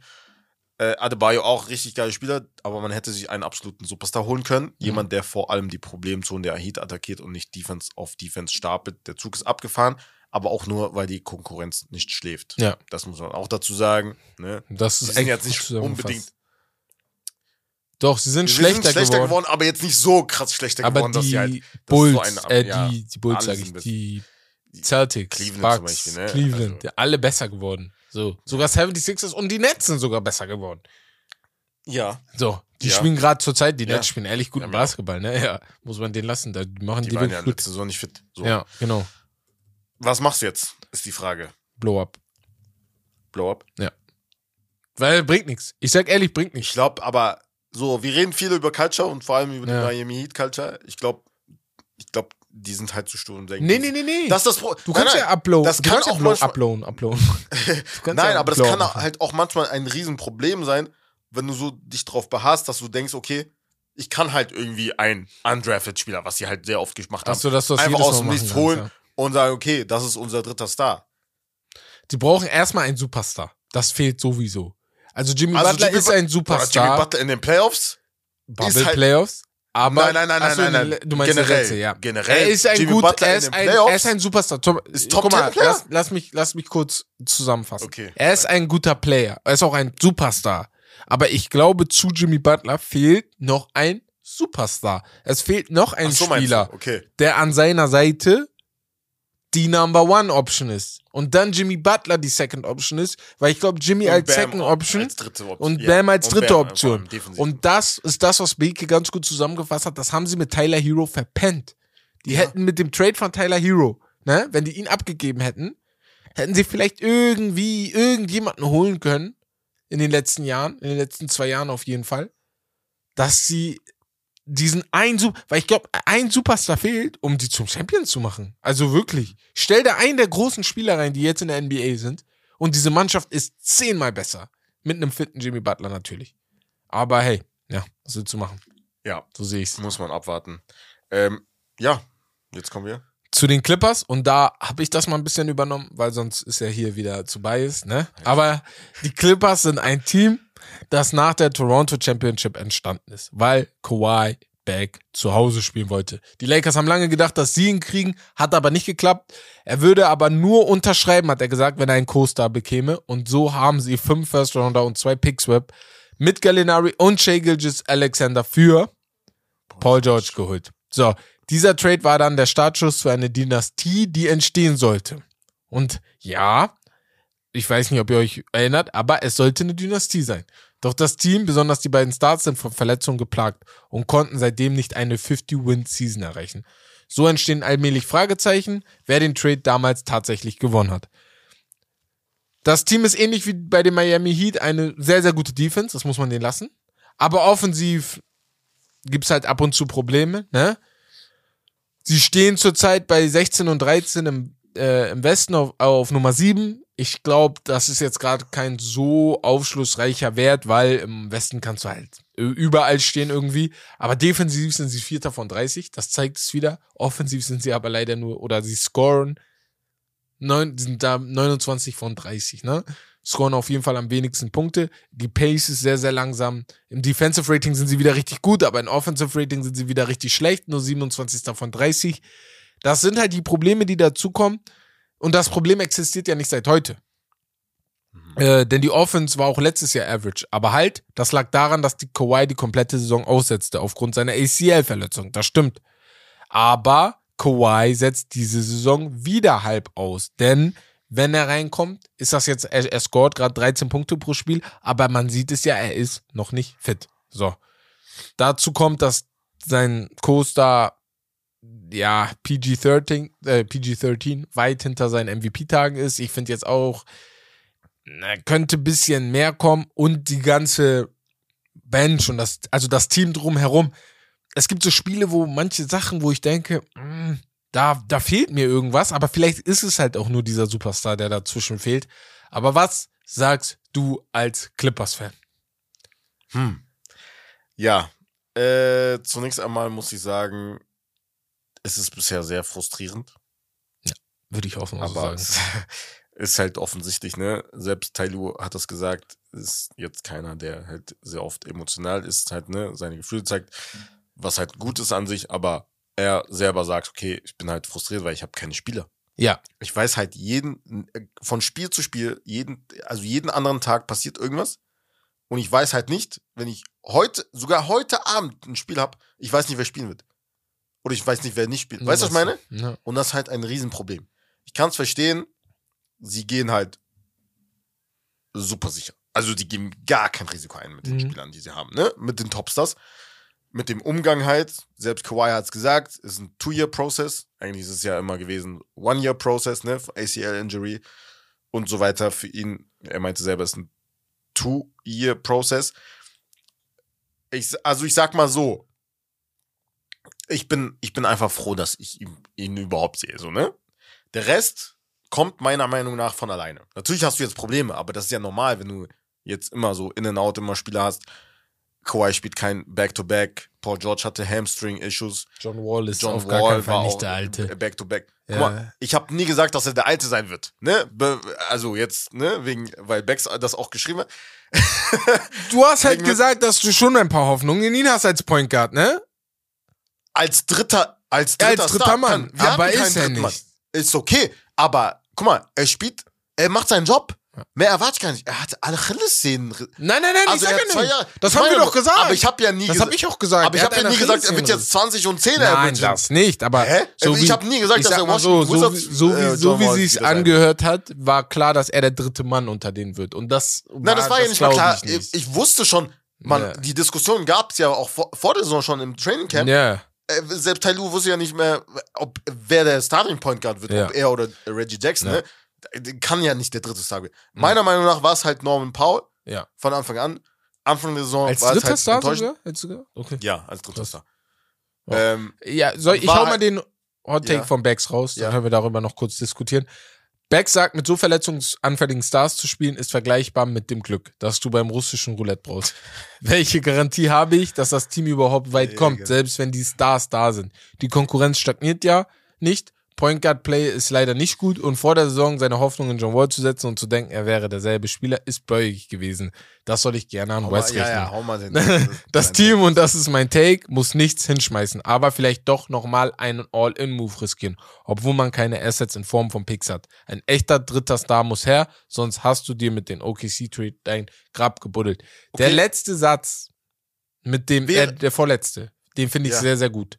Äh, Adebayo auch richtig geiler Spieler, aber man hätte sich einen absoluten Superstar holen können. Mhm. Jemand, der vor allem die Problemzonen der Heat attackiert und nicht Defense auf Defense stapelt. Der Zug ist abgefahren, aber auch nur, weil die Konkurrenz nicht schläft. Ja. Das muss man auch dazu sagen. Ne? Das Sie ist echt jetzt nicht unbedingt Doch, sie sind sie schlechter, sind schlechter geworden. geworden. aber jetzt nicht so krass schlechter Aber geworden, dass sie halt die das Bulls, so eine- äh, ja, die, die Bulls, sag ich, die Celtics, Cleveland zum Bucks, Beispiel, ne? Cleveland, Also- ja, alle besser geworden. So, sogar 76ers und die Nets sind sogar besser geworden. ja. So, die Ja. spielen gerade zur Zeit, die Ja. Nets spielen ehrlich guten Ja, ja. Basketball, ne? Ja, muss man den lassen, da machen Die, die, waren ja gut. letzte Saison nicht fit. So. Ja, genau. Was machst du jetzt, ist die Frage. Blow up. Blow up. Weil bringt nichts. Ich sag ehrlich, bringt Ich nichts. glaube, aber so, wir reden viel über Culture und vor allem über Ja. die Miami Heat Culture. Ich glaube, ich glaube, die sind halt zu stur und denken. Nee, nee, nee, nee. Das ist das Pro du kannst nein, ja uploaden. das du kann kannst ja auch manchmal- uploaden, uploaden. Nein, ja aber das Blow kann halt auch manchmal ein Riesenproblem sein, wenn du so dich drauf beharrst, dass du denkst, okay, ich kann halt irgendwie einen undrafted Spieler, was sie halt sehr oft gemacht haben, Achso, dass du das einfach aus dem Nichts holen ja. und sagen, okay, das ist unser dritter Star. Die brauchen erstmal einen Superstar. Das fehlt sowieso. Also Jimmy Also Butler Jimmy ist ein Oder Jimmy Superstar. Butler in den Playoffs? Bubble halt- Playoffs. Aber Nein, nein, nein, Achso, nein, nein. Du meinst Generell. letzte, ja. Generell. Er ist ein Jimmy gut, Butler er ist ein, er ist ein Superstar. Tom, ist guck Top mal, 10 Player. lass, lass mich, lass mich kurz zusammenfassen. Okay. Er ist ein guter Player. Er ist auch ein Superstar. Aber ich glaube, zu Jimmy Butler fehlt noch ein Superstar. Es fehlt noch ein so, Spieler? Okay. der an seiner Seite die Number One Option ist. Und dann Jimmy Butler die Second Option ist, weil ich glaube, Jimmy Und als Bam Second Option als dritte Option. und. Bam als Und dritte Bam Option. Und das ist das, was Beke ganz gut zusammengefasst hat. Das haben sie mit Tyler Hero verpennt. Die Ja. hätten mit dem Trade von Tyler Hero, ne, wenn die ihn abgegeben hätten, hätten sie vielleicht irgendwie irgendjemanden holen können in den letzten Jahren, in den letzten zwei Jahren auf jeden Fall, dass sie diesen einen, Sup- weil ich glaube, ein Superstar fehlt, um die zum Champion zu machen. Also wirklich. Stell da einen der großen Spieler rein, die jetzt in der NBA sind, und diese Mannschaft ist zehnmal besser. Mit einem fitten Jimmy Butler natürlich. Aber hey, ja, was willst du machen? ja, So sehe ich's. muss man abwarten. Ähm, ja, jetzt kommen wir. Zu den Clippers und da habe ich das mal ein bisschen übernommen, weil sonst ist er hier wieder zu biased, ne? Aber die Clippers sind ein Team, das nach der Toronto Championship entstanden ist, weil Kawhi back zu Hause spielen wollte. Die Lakers haben lange gedacht, dass sie ihn kriegen, hat aber nicht geklappt. Er würde aber nur unterschreiben, hat er gesagt, wenn er einen Co-Star bekäme. Und so haben sie fünf First Rounder und zwei Pickswap mit Gallinari und Shea Gilgis Alexander für Paul George geholt. So, dieser Trade war dann der Startschuss für eine Dynastie, die entstehen sollte. Und ja, ich weiß nicht, ob ihr euch erinnert, aber es sollte eine Dynastie sein. Doch das Team, besonders die beiden Stars, sind von Verletzungen geplagt und konnten seitdem nicht eine 50-Win-Season erreichen. So entstehen allmählich Fragezeichen, wer den Trade damals tatsächlich gewonnen hat. Das Team ist ähnlich wie bei den Miami Heat eine sehr, sehr gute Defense, das muss man denen lassen. Aber offensiv gibt's halt ab und zu Probleme, ne? Sie stehen zurzeit bei 16 und 13 im, äh, im Westen auf, auf Nummer 7. Ich glaube, das ist jetzt gerade kein so aufschlussreicher Wert, weil im Westen kannst du halt überall stehen irgendwie. Aber defensiv sind sie Vierter von 30, das zeigt es wieder. Offensiv sind sie aber leider nur, oder sie scoren, neun, sind da 29 von 30, ne? Scoren auf jeden Fall am wenigsten Punkte. Die Pace ist sehr, sehr langsam. Im Defensive Rating sind sie wieder richtig gut, aber im Offensive Rating sind sie wieder richtig schlecht. Nur 27. von 30. Das sind halt die Probleme, die dazukommen. Und das Problem existiert ja nicht seit heute. Äh, denn die Offense war auch letztes Jahr average. Aber halt, das lag daran, dass die Kawhi die komplette Saison aussetzte aufgrund seiner ACL-Verletzung. Das stimmt. Aber Kawhi setzt diese Saison wieder halb aus. Denn wenn er reinkommt, ist das jetzt, er, er scoret gerade 13 Punkte pro Spiel, aber man sieht es ja, er ist noch nicht fit. So. Dazu kommt, dass sein Co-Star ja, PG-13, äh, PG-13 weit hinter seinen MVP-Tagen ist. Ich finde jetzt auch, könnte ein bisschen mehr kommen und die ganze Bench und das, also das Team drumherum. Es gibt so Spiele, wo manche Sachen, wo ich denke, mh, da, da fehlt mir irgendwas, aber vielleicht ist es halt auch nur dieser Superstar, der dazwischen fehlt. Aber was sagst du als Clippers-Fan? Hm. Ja, äh, zunächst einmal muss ich sagen, es ist bisher sehr frustrierend, Würde ich auch mal so aber sagen. es ist halt offensichtlich, ne? Selbst Tailu hat das gesagt, ist jetzt keiner, der halt sehr oft emotional ist, halt, ne, seine Gefühle zeigt, was halt gut ist an sich, aber er selber sagt, okay, ich bin halt frustriert, weil ich habe keine Spieler. Ja, Ich weiß halt jeden, von Spiel zu Spiel, jeden, also jeden anderen Tag passiert irgendwas. Und ich weiß halt nicht, wenn ich heute, sogar heute Abend ein Spiel habe, ich weiß nicht, wer spielen wird. Oder ich weiß nicht, wer nicht spielt. Weißt du, was ich meine? Ja. Und das ist halt ein Riesenproblem. Ich kann es verstehen, sie gehen halt super sicher. Also die geben gar kein Risiko ein mit den Mhm. Spielern, die sie haben, ne? Mit den Topstars. Mit dem Umgang halt, selbst Kawhi hat es gesagt, ist ein Two-Year-Process. Eigentlich ist es ja immer gewesen One-Year-Process, ne? ACL-Injury und so weiter für ihn. Er meinte selber, es ist ein Two-Year-Process. Ich, also ich sag mal so, ich bin, ich bin einfach froh, dass ich ihn, ihn überhaupt sehe, so, ne? Der Rest kommt meiner Meinung nach von alleine. Natürlich hast du jetzt Probleme, aber das ist ja normal, wenn du jetzt immer so in and out immer Spieler hast. Kawhi spielt kein Back-to-Back. Paul George hatte Hamstring-Issues. John Wall ist John auf Wall gar keinen Fall nicht der Alte. Back-to-Back. Guck Ja. mal, ich habe nie gesagt, dass er der Alte sein wird. Ne? Also jetzt, ne, wegen, weil Becks das auch geschrieben hat. Du hast halt gesagt, dass du schon ein paar Hoffnungen in ihn hast als Point Guard, ne? Als dritter, als Ja, dritter, als dritter Star. Mann. Kann- wir Aber ist er nicht. Ist okay. Aber guck mal, er spielt, er macht seinen Job. Mehr erwarte ich gar nicht. Er hat alle Achillessehnen. Nein, nein, nein, Also ich er sag hat ja zwei nicht. Das haben wir meine, doch gesagt. Aber ich habe ja nie das gesagt. habe ich auch gesagt. Aber ich Er habe ja nie gesagt, er wird jetzt 20 und 10 Nein, das nicht, aber Hä? so Ich wie, hab nie gesagt, ich dass er so, Washington so, wie- so, wie, äh, so wie sie es wieder sein. angehört hat, war klar, dass er der dritte Mann unter denen wird. Und das Nein, das war ja nicht mal klar. Ich, nicht. Ich, wusste schon, man, Ja. die Diskussion gab es ja auch vor, vor der Saison schon im Training Camp. ja, Äh, selbst Tyloo wusste ja nicht mehr, ob wer der Starting Point Guard wird, Ja. ob er oder Reggie Jackson. Ja. Ne? Kann ja nicht der dritte Star werden. Meiner Meinung nach war es halt Norman Powell ja. von Anfang an. Anfang der Saison Als war es dritter halt Star sogar? Als sogar? Okay. Ja, als dritter. Star. Ja. Ähm, Ja, soll, ich hau mal halt- den Hot Take Ja. von Becks raus, dann können wir darüber noch kurz diskutieren. Becks sagt, mit so verletzungsanfälligen Stars zu spielen, ist vergleichbar mit dem Glück, das du beim russischen Roulette brauchst. Welche Garantie habe ich, dass das Team überhaupt weit kommt, genau. selbst wenn die Stars da sind? Die Konkurrenz stagniert ja nicht. Point Guard Play ist leider nicht gut und vor der Saison seine Hoffnung in John Wall zu setzen und zu denken, er wäre derselbe Spieler, ist bläugig gewesen. Das soll ich gerne an West ja, rechnen. ja, hau mal den. Das Team, und das ist mein Take, muss nichts hinschmeißen, aber vielleicht doch nochmal einen All-In-Move riskieren, obwohl man keine Assets in Form von Picks hat. Ein echter dritter Star muss her, sonst hast du dir mit den OKC-Trade dein Grab gebuddelt. Der Okay. letzte Satz, mit dem, Wer- äh, der vorletzte, den finde ich Ja. sehr, sehr gut.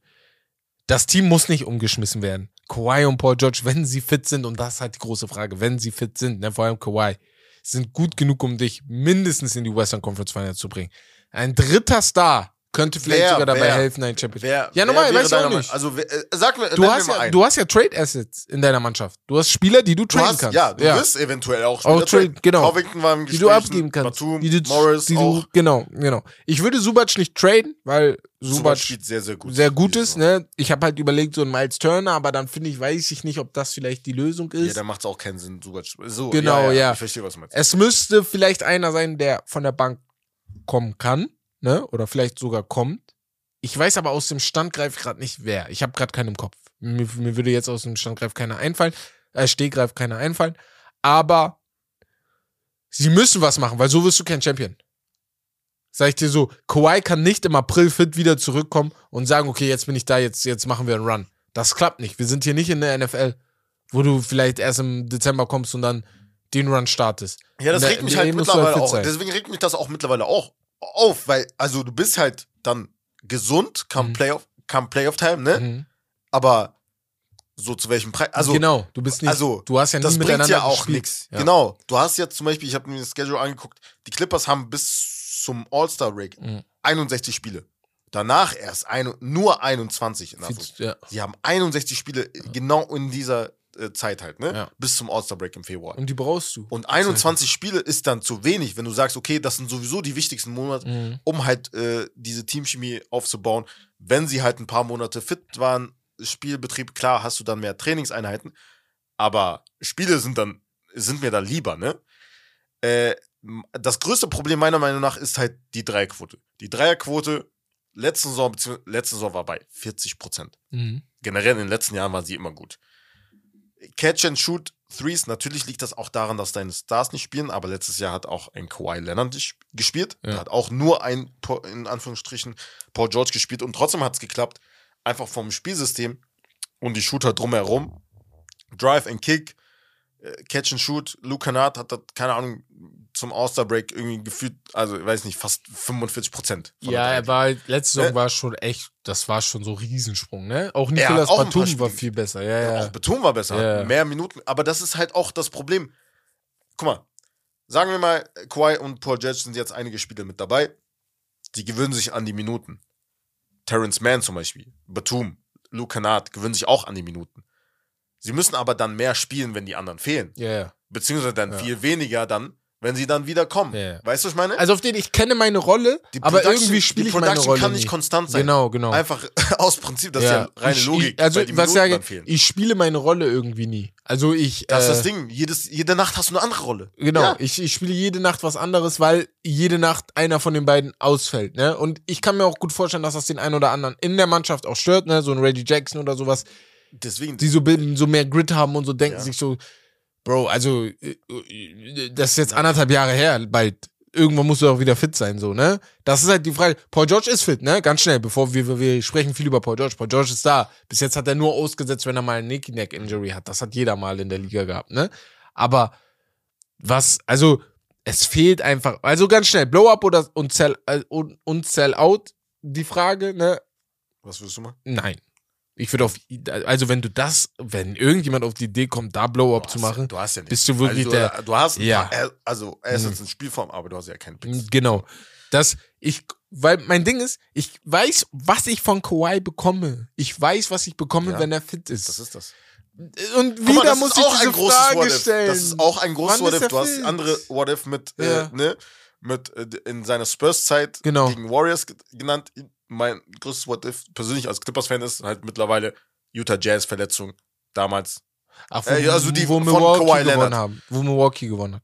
Das Team muss nicht umgeschmissen werden. Kawhi und Paul George, wenn sie fit sind, und das ist halt die große Frage, wenn sie fit sind, ne, vor allem Kawhi, sind gut genug, um dich mindestens in die Western Conference Finals zu bringen. Ein dritter Star könnte vielleicht Wer- sogar dabei wer- helfen, ein Championship. Wer, Ja, normal, wer wäre weiß ich auch nicht. Also, wer- äh, sag mir, Du hast, mir mal ja, einen. du hast ja Trade Assets in deiner Mannschaft. Du hast Spieler, die du Du traden hast, kannst. ja, du wirst eventuell auch Auch Trade, genau. Covington war im die du Gespräch, abgeben kannst. Batum, die du, Morris die auch. du, genau, genau. Ich würde Subac nicht traden, weil Subac Subac spielt sehr, sehr gut. sehr gut diese ist. Saison. Ne? Ich habe halt überlegt, so ein Miles Turner, aber dann finde ich, weiß ich nicht, ob das vielleicht die Lösung Ja, ist. da macht es auch keinen Sinn, Subac. So, Genau, ja. Ich verstehe, was du meinst. es müsste vielleicht einer sein, der von der Bank kommen kann, ne? Oder vielleicht sogar kommt. Ich weiß aber aus dem Standgreif gerade nicht wer. Ich habe gerade keinen im Kopf. Mir, mir würde jetzt aus dem Standgreif keiner einfallen, äh, Stehgreif keiner einfallen. Aber sie müssen was machen, weil so wirst du kein Champion. Sag ich dir so, Kawhi kann nicht im April fit wieder zurückkommen und sagen, okay, jetzt bin ich da, jetzt, jetzt machen wir einen Run. Das klappt nicht. Wir sind hier nicht in der NFL, wo du vielleicht erst im Dezember kommst und dann den Run startest. Ja, das der regt mich halt mittlerweile auch. Deswegen regt mich das auch mittlerweile auch auf, weil, also du bist halt dann gesund, kam Mhm. Playoff, kam Playoff-Time, ne? Mhm. Aber so zu welchem Preis? Also, genau, du bist nicht, also, du hast ja nie das bringt miteinander ja auch nichts. Ja. Genau. Du hast jetzt zum Beispiel, ich habe mir das Schedule angeguckt, die Clippers haben bis zum All-Star-Break Mhm. 61 Spiele. Danach erst ein, nur 21 in Anführungszeichen. ja. Sie haben 61 Spiele genau in dieser äh, Zeit halt, ne? Ja. Bis zum All-Star-Break im Februar. Und die brauchst du. Und 21 Spiele ist dann zu wenig, wenn du sagst, okay, das sind sowieso die wichtigsten Monate, Mhm. um halt äh, diese Teamchemie aufzubauen. Wenn sie halt ein paar Monate fit waren, Spielbetrieb, klar, hast du dann mehr Trainingseinheiten, aber Spiele sind dann, sind mir dann lieber, ne? Äh, das größte Problem meiner Meinung nach ist halt die Dreierquote. Die Dreierquote letzte Saison, beziehungsweise letzte Saison war bei 40 Prozent. Mhm. Generell in den letzten Jahren war sie immer gut. Catch and Shoot Threes, natürlich liegt das auch daran, dass deine Stars nicht spielen, aber letztes Jahr hat auch ein Kawhi Leonard ges- gespielt. Ja. Hat auch nur ein, in Anführungsstrichen, Paul George gespielt und trotzdem hat es geklappt. Einfach vom Spielsystem und die Shooter drumherum. Drive and Kick, äh, Catch and Shoot. Luke Kennard hat das, keine Ahnung, zum All-Star-Break irgendwie gefühlt, also ich weiß nicht, fast 45 Prozent. Ja, er war letzte Saison Ne? war schon echt, das war schon so Riesensprung, ne? Auch Nicolas auch ein paar Batum war viel besser, ja, ja. Auch Beton war besser, Ja. mehr Minuten. Aber das ist halt auch das Problem. Guck mal, sagen wir mal, Kawhi und Paul George sind jetzt einige Spiele mit dabei. Die gewöhnen sich an die Minuten. Terrence Mann zum Beispiel, Batum, Luke Kennard gewöhnen sich auch an die Minuten. Sie müssen aber dann mehr spielen, wenn die anderen fehlen. Ja, ja. Beziehungsweise dann Ja. viel weniger dann, wenn sie dann wieder kommen. Ja. Weißt du, was ich meine? Also auf den, ich kenne meine Rolle, Die aber Production- irgendwie spiele die ich meine Production Rolle kann nie. nicht konstant sein. Genau, genau. Einfach aus Prinzip, das ist ja reine ich, Logik, Ich, also, weil die was ich sage, ich spiele meine Rolle irgendwie nie. Also ich. Das ist äh, das Ding. Jedes, jede Nacht hast du eine andere Rolle. Genau, Ja. ich, ich spiele jede Nacht was anderes, weil jede Nacht einer von den beiden ausfällt, ne? Und ich kann mir auch gut vorstellen, dass das den einen oder anderen in der Mannschaft auch stört, ne? So ein Reggie Jackson oder sowas, Deswegen, die so, bilden, so mehr Grit haben und so denken Ja. sich so, Bro, also äh, äh, das ist jetzt anderthalb Jahre her, bald. Irgendwann musst du auch wieder fit sein, so, ne? Das ist halt die Frage. Paul George ist fit, ne? Ganz schnell, bevor wir, wir, sprechen viel über Paul George. Paul George ist da. Bis jetzt hat er nur ausgesetzt, wenn er mal ein Nicky Neck Injury hat. Das hat jeder mal in der Liga gehabt, ne? Aber was, also, es fehlt einfach, also ganz schnell, Blow Up oder und Sell, äh, und, und Sell Out, die Frage, ne? was würdest du machen? Nein. Ich würde auf, also wenn du das, wenn irgendjemand auf die Idee kommt, da Blow Up Du zu hast- machen, Du hast ja nicht. bist du wirklich also, der- Du, du hast, Ja. ja. also er ist Mhm. jetzt in Spielform, aber du hast ja keinen Picks. Genau. Das, ich, weil mein Ding ist, ich weiß, was ich von Kawhi bekomme. Ich weiß, was ich bekomme, Ja. wenn er fit ist. Das ist das. Und mal, wieder das muss ich auch diese Frage stellen. Das ist auch ein großes Wann What ist If. er Du hast fit? andere What If mit, Ja. äh, ne, mit äh, in seiner Spurs-Zeit Genau. gegen Warriors ge- genannt. Mein größtes What If persönlich als Clippers-Fan ist halt mittlerweile Utah Jazz-Verletzung damals. Ach, wo, Äh, also die wo von Milwaukee Kawhi gewonnen Leonard. haben. Wo Milwaukee gewonnen hat.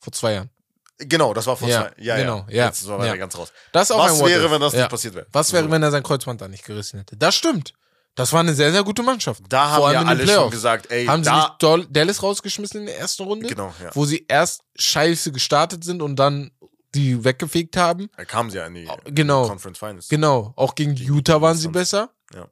Vor zwei Jahren. Genau, das war vor Ja, zwei. Ja, genau, ja. Jetzt war ja. ganz raus. Das ist auch Was wäre, wenn das ja. nicht passiert wäre? Was wäre, So. wenn er sein Kreuzband da nicht gerissen hätte? Das stimmt. Das war eine sehr, sehr gute Mannschaft. Da Vor haben ja alle schon gesagt, ey, Haben sie da. nicht Dol- Dallas rausgeschmissen in der ersten Runde? Genau, ja. Wo sie erst scheiße gestartet sind und dann die weggefegt haben? Da kamen sie ja in die Genau. Conference Finals. Genau. Auch gegen Utah waren sie besser. Ja.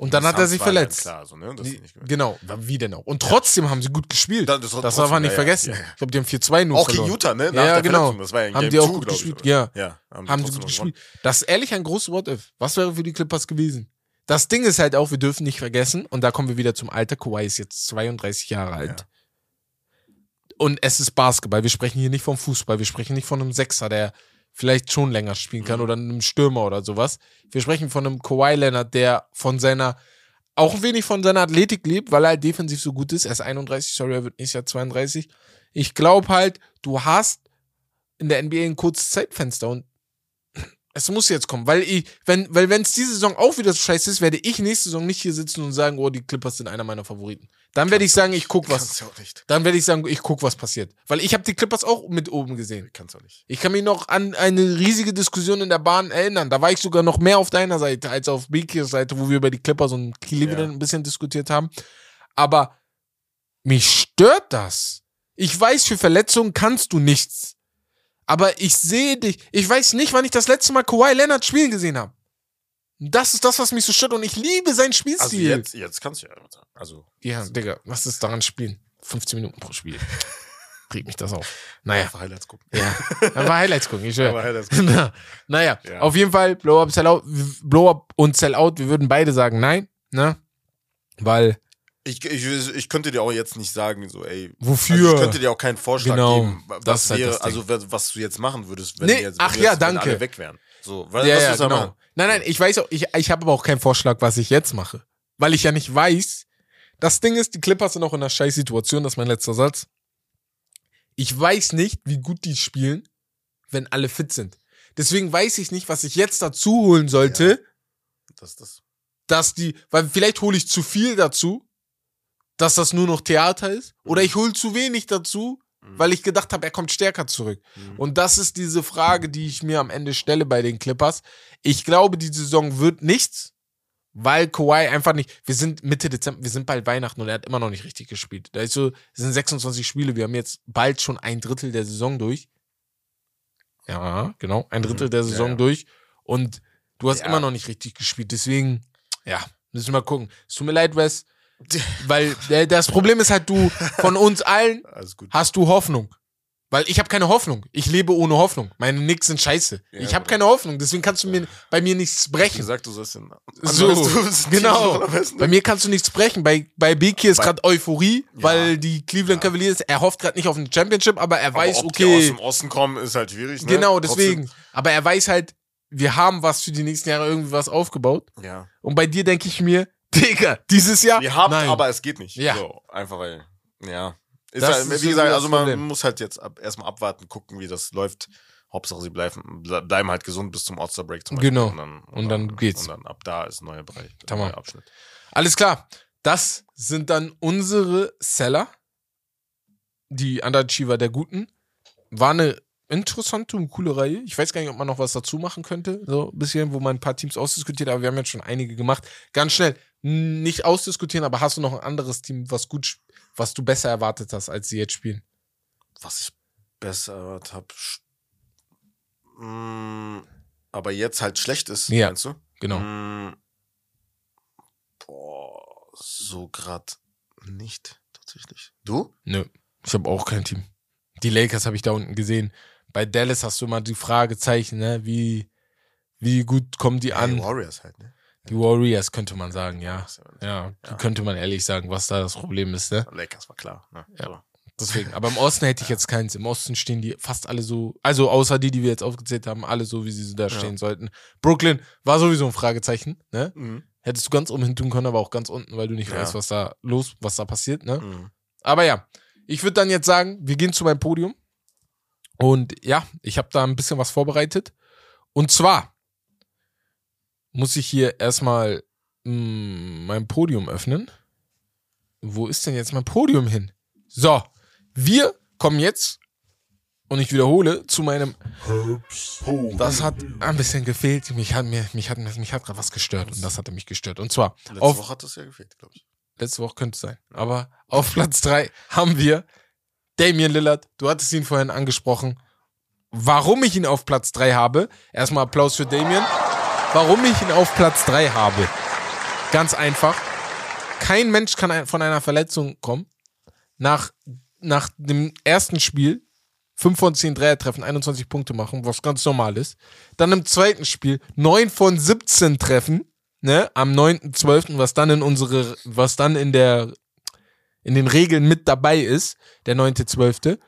Und dann hat er sich ja verletzt. Klar, so, ne? das Die, nicht genau, wie denn auch. Und trotzdem haben sie gut gespielt. Das- Das, das- darf trotzdem, man nicht ja, ja. vergessen. Ja, ja. Ich glaube, die haben 4-2 nur Auch verloren. gegen Utah, ne? Nach Ja, genau. Das war ja in Haben Game die auch Two, gut ich, gespielt, oder? ja. Ja, haben, Haben sie gut gewonnen. gespielt. Das ist ehrlich ein großes What-If. Was wäre für die Clippers gewesen? Das Ding ist halt auch, wir dürfen nicht vergessen, und da kommen wir wieder zum Alter. Kawhi ist jetzt 32 Jahre alt. Und es ist Basketball. Wir sprechen hier nicht vom Fußball. Wir sprechen nicht von einem Sechser, der vielleicht schon länger spielen kann Mhm. oder einem Stürmer oder sowas. Wir sprechen von einem Kawhi Leonard, der von seiner, auch ein wenig von seiner Athletik lebt, weil er halt defensiv so gut ist. Er ist 31, sorry, er wird nächstes Jahr 32. Ich glaube halt, du hast in der NBA ein kurzes Zeitfenster und es muss jetzt kommen, weil ich, wenn, weil wenn es diese Saison auch wieder so scheiße ist, werde ich nächste Saison nicht hier sitzen und sagen, oh, die Clippers sind einer meiner Favoriten. Dann werde ich sagen, ich guck was. Kannst du auch nicht. Dann werde ich sagen, ich guck, was passiert. Weil ich habe die Clippers auch mit oben gesehen. Kannst du auch nicht. Ich kann mich noch an eine riesige Diskussion in der Bahn erinnern. Da war ich sogar noch mehr auf deiner Seite als auf Bikirs Seite, wo wir über die Clippers und Cleveland Ja. ein bisschen diskutiert haben. Aber mich stört das. Ich weiß, für Verletzungen kannst du nichts. Aber ich sehe dich. Ich weiß nicht, wann ich das letzte Mal Kawhi Leonard spielen gesehen habe. Das ist das, was mich so stört. Und ich liebe seinen Also Spielstil. jetzt, jetzt kannst du ja. Also, Ja, Digga, was ist daran spielen? 15 Minuten pro Spiel. Regt mich das auf. Naja, einfach Highlights gucken. ja. Einfach Highlights gucken, ich Aber schwör. Highlights gucken. Na, naja, Ja. auf jeden Fall, Blow Up, Sell Out, Blow Up und Sell Out, wir würden beide sagen nein, ne? Weil, Ich, ich, ich könnte dir auch jetzt nicht sagen, so, ey. wofür? Also ich könnte dir auch keinen Vorschlag Genau, geben, das was halt wäre, Ding. also was du jetzt machen würdest, wenn Nee, jetzt, ach wenn ja, jetzt, danke. alle weg wären. So, weil, ja, was ja, genau. machen? Nein, nein, ich weiß auch, ich, ich habe aber auch keinen Vorschlag, was ich jetzt mache. Weil ich ja nicht weiß, das Ding ist, die Clippers sind auch in einer scheiß Situation, das ist mein letzter Satz. Ich weiß nicht, wie gut die spielen, wenn alle fit sind. Deswegen weiß ich nicht, was ich jetzt dazu holen sollte, Das, das. dass die, weil vielleicht hole ich zu viel dazu, dass das nur noch Theater ist, oder ich hole zu wenig dazu, Mhm. weil ich gedacht habe, er kommt stärker zurück. Mhm. Und das ist diese Frage, die ich mir am Ende stelle bei den Clippers. Ich glaube, die Saison wird nichts, weil Kawhi einfach nicht. Wir sind Mitte Dezember, wir sind bald Weihnachten und er hat immer noch nicht richtig gespielt. Da ist so, es sind 26 Spiele, wir haben jetzt bald schon ein Drittel der Saison durch. Ja, genau, ein Drittel Mhm. der Ja, Saison ja. durch. Und du hast Ja. immer noch nicht richtig gespielt. Deswegen, ja, müssen wir mal gucken. Es tut mir leid, Wes, weil äh, das Problem ist halt, du von uns allen hast du Hoffnung. Weil ich habe keine Hoffnung. Ich lebe ohne Hoffnung. Meine Knicks sind scheiße. Ja, ich habe keine Hoffnung. Deswegen kannst du mir bei mir nichts brechen. gesagt, du sollst den So, genau. Bei mir kannst du nichts brechen. Bei, bei Beki ist gerade Euphorie, Ja. weil die Cleveland. Cavaliers, er hofft gerade nicht auf eine Championship, aber er Aber weiß, ob die aus okay, dem Osten kommen, ist halt schwierig. Ne? genau, Trotzdem- deswegen. Aber er weiß halt, wir haben was für die nächsten Jahre irgendwie was aufgebaut. Ja. Und bei dir denke ich mir, Digga, dieses Jahr, Wir haben, nein. aber es geht nicht. Ja. So, einfach weil, ja. Ist halt, ist wie gesagt, das also man Problem. muss halt jetzt ab, erstmal abwarten, gucken, wie das läuft. Hauptsache, sie bleiben, ble- bleiben halt gesund bis zum All-Star Break zum Genau. Und dann, Und dann geht's. Und dann ab da ist ein neuer Bereich, ein neuer Abschnitt. Alles klar. Das sind dann unsere Seller. Die Underachiever der Guten. War eine interessante und coole Reihe. Ich weiß gar nicht, ob man noch was dazu machen könnte. So ein bisschen, wo man ein paar Teams ausdiskutiert, aber wir haben jetzt schon einige gemacht. Ganz schnell. Nicht ausdiskutieren, aber hast du noch ein anderes Team, was gut, was du besser erwartet hast, als sie jetzt spielen? Was ich besser erwartet habe. Aber jetzt halt schlecht ist, Ja. meinst du? Genau. Mm, Boah, so grad nicht, tatsächlich. Du? Nö. Ich habe auch kein Team. Die Lakers habe ich da unten gesehen. Bei Dallas hast du immer die Fragezeichen, ne? Wie, wie gut kommen die an? Die Warriors halt, ne? Die Warriors könnte man sagen, ja. Ja Ja, Ja. könnte man ehrlich sagen, was da das Problem ist, ne? Lakers war klar. Ne? Ja. So. Deswegen. Aber im Osten hätte ich jetzt keins. Im Osten stehen die fast alle so, also außer die, die wir jetzt aufgezählt haben, alle so, wie sie da Ja. stehen sollten. Brooklyn war sowieso ein Fragezeichen, ne? Mhm. Hättest du ganz oben hin tun können, aber auch ganz unten, weil du nicht Ja. weißt, was da los, was da passiert, ne? Mhm. Aber ja, ich würde dann jetzt sagen, wir gehen zu meinem Podium. Und ja, ich habe da ein bisschen was vorbereitet. Und zwar muss ich hier erstmal mh, mein Podium öffnen. Wo ist denn jetzt mein Podium hin? So, wir kommen jetzt, und ich wiederhole, zu meinem. Das hat ein bisschen gefehlt. Mich hat, mir, mich hat, mich hat gerade was gestört. Und das hatte mich gestört. Und zwar Letzte auf Woche hat das ja gefehlt, glaube ich. letzte Woche könnte es sein. Aber auf Platz 3 haben wir Damian Lillard. Du hattest ihn vorhin angesprochen. Warum ich ihn auf Platz 3 habe, erstmal Applaus für Damian. Warum ich ihn auf Platz 3 habe. Ganz einfach. Kein Mensch kann von einer Verletzung kommen. Nach, nach dem ersten Spiel 5 von 10 Dreier treffen, 21 Punkte machen, was ganz normal ist. Dann im zweiten Spiel 9 von 17 treffen, ne, am 9.12., was dann in unsere, was dann in der, in den Regeln mit dabei ist, der 9.12.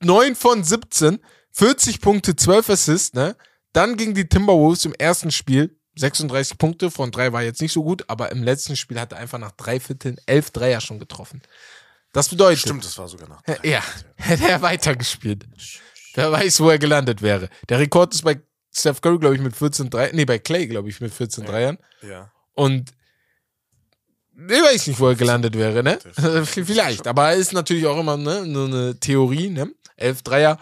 9 von 17, 40 Punkte, 12 Assists, ne. Dann gegen die Timberwolves im ersten Spiel 36 Punkte, von drei war jetzt nicht so gut, aber im letzten Spiel hat er einfach nach drei Vierteln 11 Dreier schon getroffen. Das bedeutet, Stimmt, das war sogar nach. ja, hätte er weitergespielt. Wer weiß, wo er gelandet wäre. Der Rekord ist bei Steph Curry, glaube ich, mit 14 Dreiern. Nee, bei Clay, glaube ich, mit 14 Dreiern. Ja. Und ich weiß nicht, wo er gelandet wäre, ne? Vielleicht. Aber ist natürlich auch immer ne, nur eine Theorie, ne? 11 Dreier.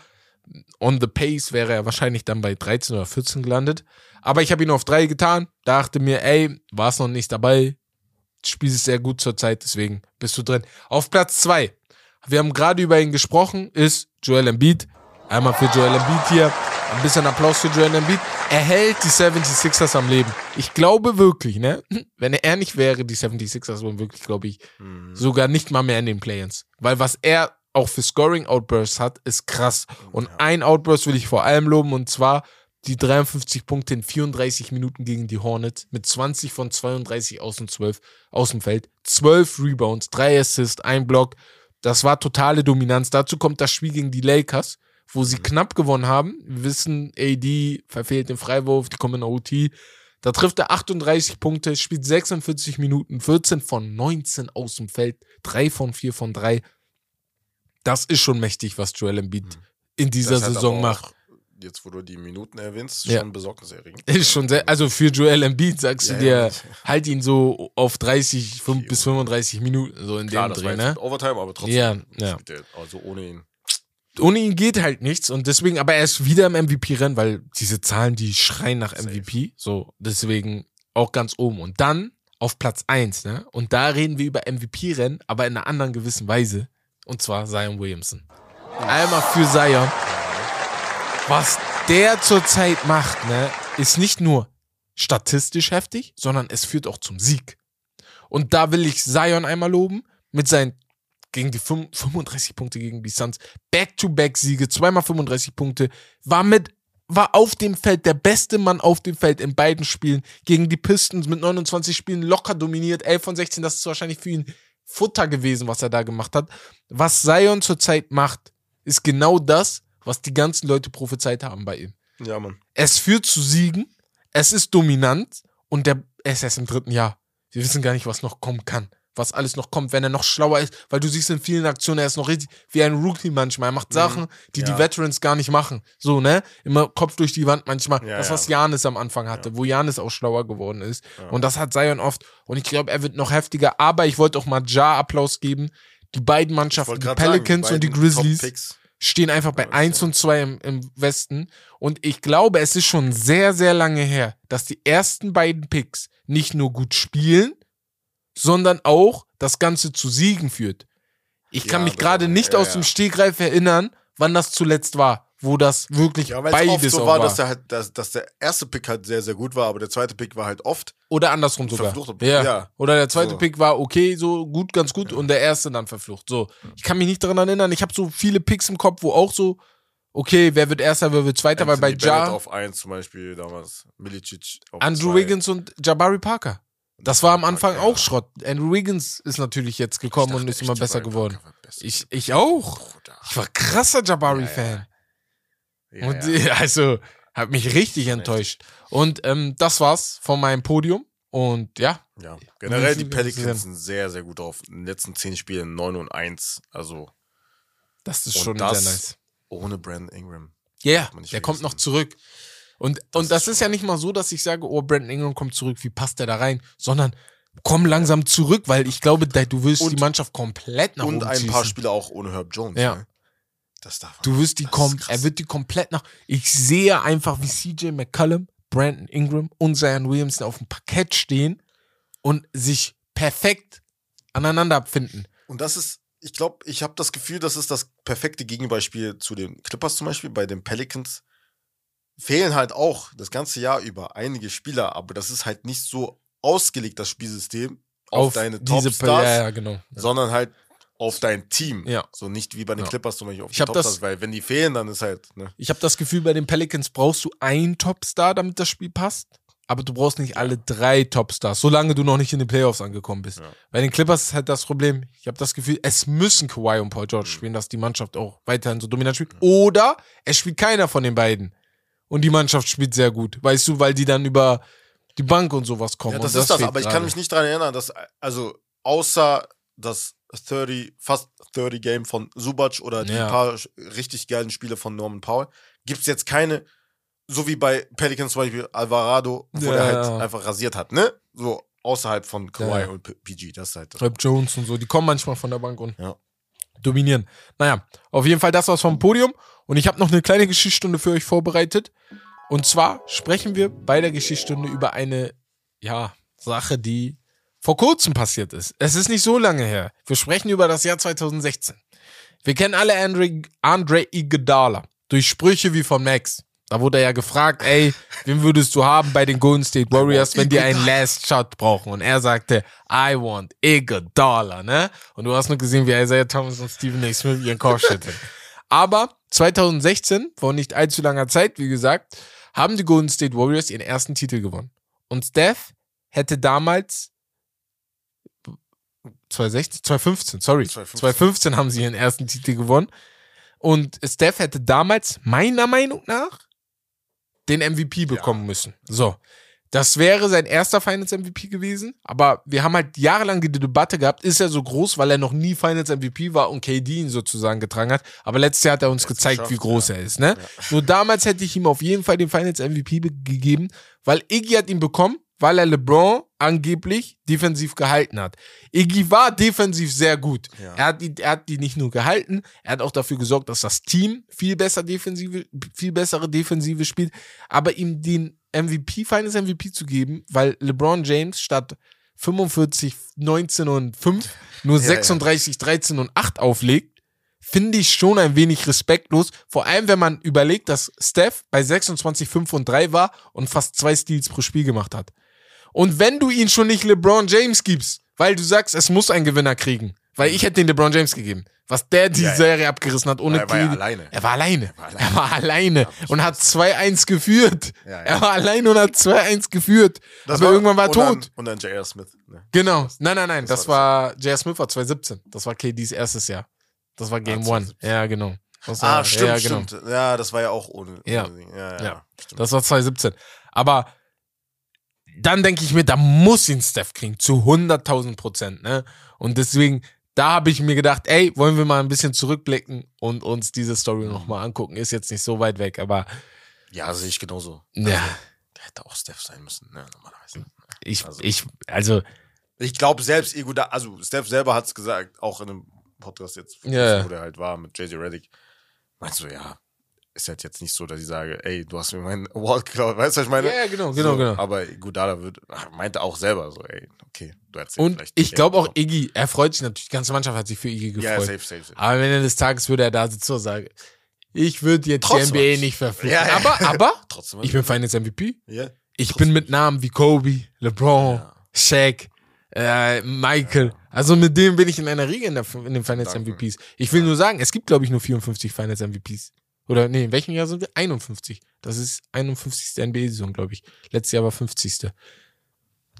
On the pace wäre er wahrscheinlich dann bei 13 oder 14 gelandet. Aber ich habe ihn auf 3 getan. Dachte mir, ey, war es noch nicht dabei. Spiel ist sehr gut zurzeit, deswegen bist du drin. Auf Platz 2. Wir haben gerade über ihn gesprochen, ist Joel Embiid. Einmal für Joel Embiid hier. Ein bisschen Applaus für Joel Embiid. Er hält die 76ers am Leben. Ich glaube wirklich, ne? Wenn er nicht wäre, die 76ers würden wirklich, glaube ich, Mhm. sogar nicht mal mehr in den Play-ins. Weil was er auch für Scoring-Outbursts hat, ist krass. Und ein Outburst will ich vor allem loben, und zwar die 53 Punkte in 34 Minuten gegen die Hornets mit 20 von 32 aus dem 12 aus dem Feld, 12 Rebounds, 3 Assists, ein Block. Das war totale Dominanz. Dazu kommt das Spiel gegen die Lakers, wo sie knapp gewonnen haben. Wir wissen, AD verfehlt den Freiwurf, die kommen in OT. Da trifft er 38 Punkte, spielt 46 Minuten, 14 von 19 aus dem Feld, 3 von 4 von 3. Das ist schon mächtig, was Joel Embiid in dieser Das Saison macht. Jetzt, wo du die Minuten erwähnst, Ja. schon besorgniserregend. Ist schon sehr, also für Joel Embiid sagst Ja, du dir, ja. halt ihn so auf 30 fünf bis 35 Minuten, so in Klar, dem das Dreh, war ne? Overtime, aber trotzdem. Ja, ja. Also ohne ihn. Ohne ihn geht halt nichts und deswegen, aber er ist wieder im MVP-Rennen, weil diese Zahlen, die schreien nach. MVP, so, deswegen auch ganz oben. Und dann auf Platz 1, ne? Und da reden wir über MVP-Rennen, aber in einer anderen gewissen Weise. Und zwar Zion Williamson. Einmal für Zion. Was der zurzeit macht, ne, ist nicht nur statistisch heftig, sondern es führt auch zum Sieg. Und da will ich Zion einmal loben mit seinen gegen die fünf- 35 Punkte gegen die Suns, Back-to-Back-Siege, zweimal 35 Punkte, war mit war auf dem Feld der beste Mann auf dem Feld in beiden Spielen gegen die Pistons mit 29 Spielen locker dominiert, 11 von 16, das ist wahrscheinlich für ihn Futter gewesen, was er da gemacht hat. Was Zion zurzeit macht, ist genau das, was die ganzen Leute prophezeit haben bei ihm. Ja, Mann. Es führt zu Siegen, es ist dominant und der, er ist erst im dritten Jahr. Wir wissen gar nicht, was noch kommen kann. Was alles noch kommt, wenn er noch schlauer ist, weil du siehst in vielen Aktionen, er ist noch richtig wie ein Rookie manchmal. Er macht Sachen, die Ja. die Veterans gar nicht machen. So, ne? Immer Kopf durch die Wand manchmal. Ja, das, ja. was Janis am Anfang hatte, wo Janis auch schlauer geworden ist. Und das hat Zion oft. Und ich glaube, er wird noch heftiger. Aber ich wollte auch mal Ja Applaus geben. Die beiden Mannschaften, die gerade sagen, Pelicans und die Grizzlies, stehen einfach bei Ja, 1 ja. und 2 im, im Westen. Und ich glaube, es ist schon sehr, sehr lange her, dass die ersten beiden Picks nicht nur gut spielen, sondern auch das Ganze zu Siegen führt. Ich kann Ja, mich gerade nicht ja, aus ja. dem Stegreif erinnern, wann das zuletzt war, wo das wirklich Ja, weil es oft beides so war, war. dass der halt, dass, dass der erste Pick halt sehr, sehr gut war, aber der zweite Pick war halt oft. Oder andersrum sogar. Verflucht. Ja. Ja. Oder der zweite So. Pick war okay, so gut, ganz gut, und der erste dann verflucht. So. Ich kann mich nicht daran erinnern. Ich habe so viele Picks im Kopf, wo auch so, okay, wer wird erster, wer wird zweiter, weil bei Anthony Ja. auf 1 zum Beispiel damals, Milicic auf Andrew zwei. Wiggins und Jabari Parker. Das war am Anfang auch Schrott. Andrew Wiggins ist natürlich jetzt gekommen und ist immer besser geworden. Ich, ich auch. Ich war krasser Jabari-Fan. Ja, Und also, hat mich richtig enttäuscht. Und ähm, das war's von meinem Podium. Und ja, ja. Generell die Pelicans sind sehr, sehr gut drauf. In den letzten 10 Spielen 9 und 1. Also das ist schon das- sehr nice. ohne Brandon Ingram. Ja, yeah, der kommt noch zurück. Und, und das ist ist ja nicht mal so, dass ich sage, oh, Brandon Ingram kommt zurück, wie passt der da rein? Sondern komm langsam zurück, weil ich glaube, du wirst Und- die Mannschaft komplett nach und oben ein schießen. paar Spiele auch ohne Herb Jones. Ja. Ne? Das darf man Du wirst die Das kom er wird die komplett nach. Ich sehe einfach, wie CJ McCollum, Brandon Ingram und Zion Williamson auf dem Parkett stehen und sich perfekt aneinander abfinden. Und das ist, ich glaube, ich habe das Gefühl, das ist das perfekte Gegenbeispiel zu den Clippers zum Beispiel. Bei den Pelicans fehlen halt auch das ganze Jahr über einige Spieler, aber das ist halt nicht so ausgelegt, das Spielsystem, auf, deine diese Topstars, Ja, ja, genau. sondern halt auf dein Team. Ja. So nicht wie bei den Ja. Clippers zum Beispiel auf Ich die hab das- Topstars, weil wenn die fehlen, dann ist halt, ne? Ich habe das Gefühl, bei den Pelicans brauchst du einen Topstar, damit das Spiel passt. Aber du brauchst nicht alle drei Topstars, solange du noch nicht in den Playoffs angekommen bist. Ja. Bei den Clippers ist halt das Problem, ich habe das Gefühl, es müssen Kawhi und Paul George spielen, dass die Mannschaft auch weiterhin so dominant spielt. Oder es spielt keiner von den beiden. Und die Mannschaft spielt sehr gut. Weißt du, weil die dann über die Bank und sowas kommen. Ja, das und ist das, aber ich kann mich nicht daran erinnern, dass, also, außer das 30, fast 30 Game von Subac oder die Ja. paar richtig geilen Spiele von Norman Powell, gibt es jetzt keine, so wie bei Pelicans zum Beispiel Alvarado, wo Ja, der halt ja. einfach rasiert hat, ne? So außerhalb von Kawhi und PG, das ist halt das. Rap Jones und so, die kommen manchmal von der Bank und dominieren. Naja, auf jeden Fall das war's vom Podium. Und ich habe noch eine kleine Geschichtsstunde für euch vorbereitet. Und zwar sprechen wir bei der Geschichtsstunde über eine, ja, Sache, die vor kurzem passiert ist. Es ist nicht so lange her. Wir sprechen über das Jahr 2016. Wir kennen alle Andre, Andre Iguodala durch Sprüche wie von Max. Da wurde er ja gefragt, ey, wen würdest du haben bei den Golden State Warriors, wenn die einen Last Shot brauchen? Und er sagte, I want Iguodala, ne? Und du hast nur gesehen, wie Isaiah Thomas und Stephen A. Smith ihren Kopf schütteln. Aber 2016, vor nicht allzu langer Zeit, wie gesagt, haben die Golden State Warriors ihren ersten Titel gewonnen. Und Steph hätte damals 2016, 2015, sorry, 2015. 2015 haben sie ihren ersten Titel gewonnen. Und Steph hätte damals, meiner Meinung nach, den MVP bekommen müssen. So. Das wäre sein erster Finals-MVP gewesen, aber wir haben halt jahrelang die Debatte gehabt, ist er so groß, weil er noch nie Finals-MVP war und KD ihn sozusagen getragen hat. Aber letztes Jahr hat er uns gezeigt, wie groß ja. er ist. Ne? Nur damals hätte ich ihm auf jeden Fall den Finals-MVP be- gegeben, weil Iggy hat ihn bekommen, weil er LeBron angeblich defensiv gehalten hat. Iggy war defensiv sehr gut. Ja. Er, hat die, er hat die nicht nur gehalten, er hat auch dafür gesorgt, dass das Team viel besser defensive, viel bessere Defensive spielt. Aber ihm den MVP, Finals MVP zu geben, weil LeBron James statt 45, 19 und 5 nur Ja, ja. 36, 13 und 8 auflegt, finde ich schon ein wenig respektlos. Vor allem, wenn man überlegt, dass Steph bei 26, 5 und 3 war und fast zwei Steals pro Spiel gemacht hat. Und wenn du ihn schon nicht LeBron James gibst, weil du sagst, es muss ein Gewinner kriegen, weil ich hätte den LeBron James gegeben, was der die Ja, ja. Serie abgerissen hat ohne Er war ja alleine. Er war alleine. war alleine. Er war alleine und hat 2-1 geführt. Ja, ja. Er war alleine und hat 2-1 geführt. Aber irgendwann war er und tot. Dann, und dann J.R. Smith. Ne? Genau. Nein, nein, nein. Das, Das war, J.R. Smith war 2017. Das war KDs erstes Jahr. Das war Game Ah, One. 2017. Ja, genau. Das war, Ah, stimmt, ja, genau. stimmt. Ja, das war ja auch ohne. Ja. ja, ja, Ja. Das war 2017. Aber dann denke ich mir, da muss ihn Steph kriegen, zu 100.000 Prozent. Ne? Und deswegen, da habe ich mir gedacht, ey, wollen wir mal ein bisschen zurückblicken und uns diese Story nochmal angucken. Ist jetzt nicht so weit weg, aber. Ja, sehe ich genauso. Ja. Also, der hätte auch Steph sein müssen, ne, normalerweise. Ich, Also- ich, also, Ich glaube selbst, Iguodala, also Steph selber hat es gesagt, auch in einem Podcast jetzt, Ja. wo der halt war mit JJ Reddick. Meinst du, ja, ist halt jetzt nicht so, dass ich sage, ey, du hast mir meinen Award geklaut, weißt du, was ich meine? Ja, ja, genau, genau, so, genau. Aber Iguodala wird, meinte auch selber so, ey, okay, du ihn und vielleicht ich glaube auch. Iggy, er freut sich natürlich, die ganze Mannschaft hat sich für Iggy Ja, gefreut. safe, safe, safe. Aber am Ende des Tages würde er da sitzen und sagen, ich würde jetzt Trotzdem. die NBA nicht verpflichten. Ja, ja. Aber, aber, Trotzdem. ich bin Finals MVP. ja. Ich Trotzdem. bin mit Namen wie Kobe, LeBron, Ja. Shaq, äh, Michael. Also mit dem bin ich in einer Riege in, der, in den Finals Danke. MVPs. Ich will nur sagen, es gibt, glaube ich, nur 54 Finals MVPs. Oder nee, in welchem Jahr sind wir? 51. Das ist 51. NBA-Saison, glaube ich. Letztes Jahr war 50.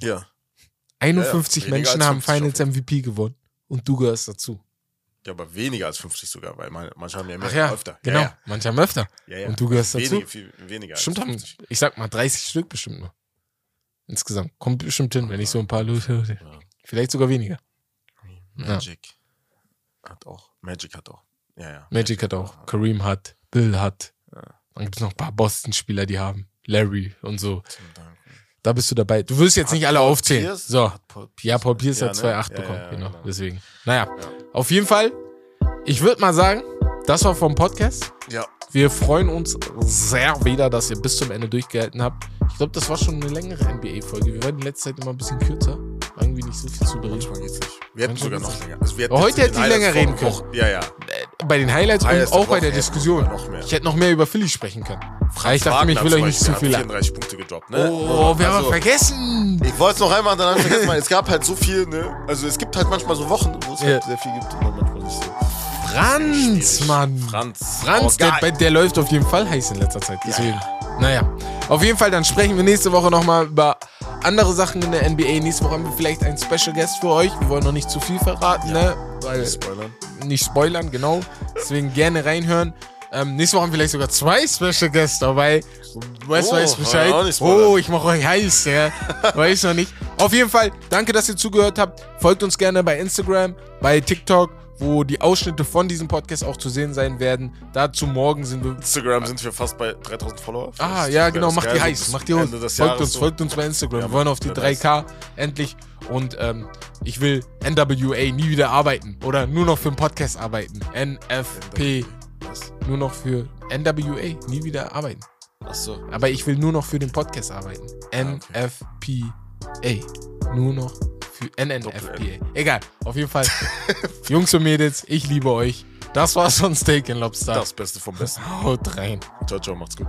Ja. 51 weniger Menschen als haben 50 Finals MVP gewonnen. Und du gehörst dazu. Ja, aber weniger als 50 sogar, weil man, manche haben ja mehr ja, öfter. genau. Ja, Manche haben öfter. ja. Ja, ja. Und du gehörst dazu? Wenige, viel weniger Stimmt, als haben, 50. ich sag mal 30 Stück bestimmt nur. Insgesamt. Kommt bestimmt hin, wenn ich so ein paar Leute. Ja. Vielleicht sogar weniger. Magic hat auch. Magic hat auch. Ja, ja. Magic hat auch. Kareem hat. Bill hat. Ja. Dann gibt es noch ein paar Boston-Spieler, die haben. Larry und so. Da bist du dabei. Du wirst jetzt Hat nicht alle Paul aufzählen. Pierce- So. Paul Ja, Paul Pierce Ja, hat ne? 2,8 Ja, bekommen. ja, genau. genau. Deswegen. Naja. Ja. Auf jeden Fall. Ich würde mal sagen, das war vom Podcast. Ja. Wir freuen uns sehr wieder, dass ihr bis zum Ende durchgehalten habt. Ich glaube, das war schon eine längere NBA-Folge. Wir werden in letzter Zeit immer ein bisschen kürzer. Irgendwie nicht so viel zu bereden. Manchmal geht's nicht. Wir hätten sogar noch länger. Also heute hätte ich länger reden vor- Woche- Ja, ja. Bei den Highlights Highlights und auch bei der Diskussion. noch. Ich hätte noch mehr über Philly sprechen können. Ja, ich dachte mir, ich will euch nicht zu viel. hat 34 Punkte gedroppt, ne? Oh, wir haben Also, vergessen. Ich wollte es noch einmal, dann habe ich vergessen, es gab halt so viel, ne? Also es gibt halt manchmal so Wochen, wo es Ja. halt sehr viel gibt und dann manchmal nicht so. Franz. Mann. Franz. Franz, Oh, der, der läuft auf jeden Fall heiß in letzter Zeit. Deswegen. Ja, Naja. Auf jeden Fall, dann sprechen wir nächste Woche nochmal über andere Sachen in der NBA. Nächste Woche haben wir vielleicht einen Special Guest für euch. Wir wollen noch nicht zu viel verraten, ne? Weil Spoilern. nicht spoilern, genau. Deswegen gerne reinhören. Ähm, nächste Woche haben wir vielleicht sogar zwei Special Guests dabei. Weißt du, Oh, weiß Bescheid. nicht. Oh, ich mache euch heiß, ja. Weiß noch nicht. Auf jeden Fall, danke, dass ihr zugehört habt. Folgt uns gerne bei Instagram, bei TikTok, wo die Ausschnitte von diesem Podcast auch zu sehen sein werden. Dazu morgen sind wir. Instagram sind wir fast bei 3000 Follower. Ah, ja, genau, macht die so heiß, macht die Ende des Folgt uns, so. folgt uns bei Instagram. Ja, wir wollen auf die wäre nice. 3K endlich. Und ähm, ich will NWA nie wieder arbeiten. Oder nur noch für den Podcast arbeiten. NFP. Was? Nur noch für NWA. Nie wieder arbeiten. Achso. Aber ich will nur noch für den Podcast arbeiten. Ah. NFPA. Nur noch NNFPA. Egal. Auf jeden Fall. Jungs und Mädels, ich liebe euch. Das war's von Steak and Lobster. Das Beste vom Besten. Haut rein. Ciao, ciao, macht's gut.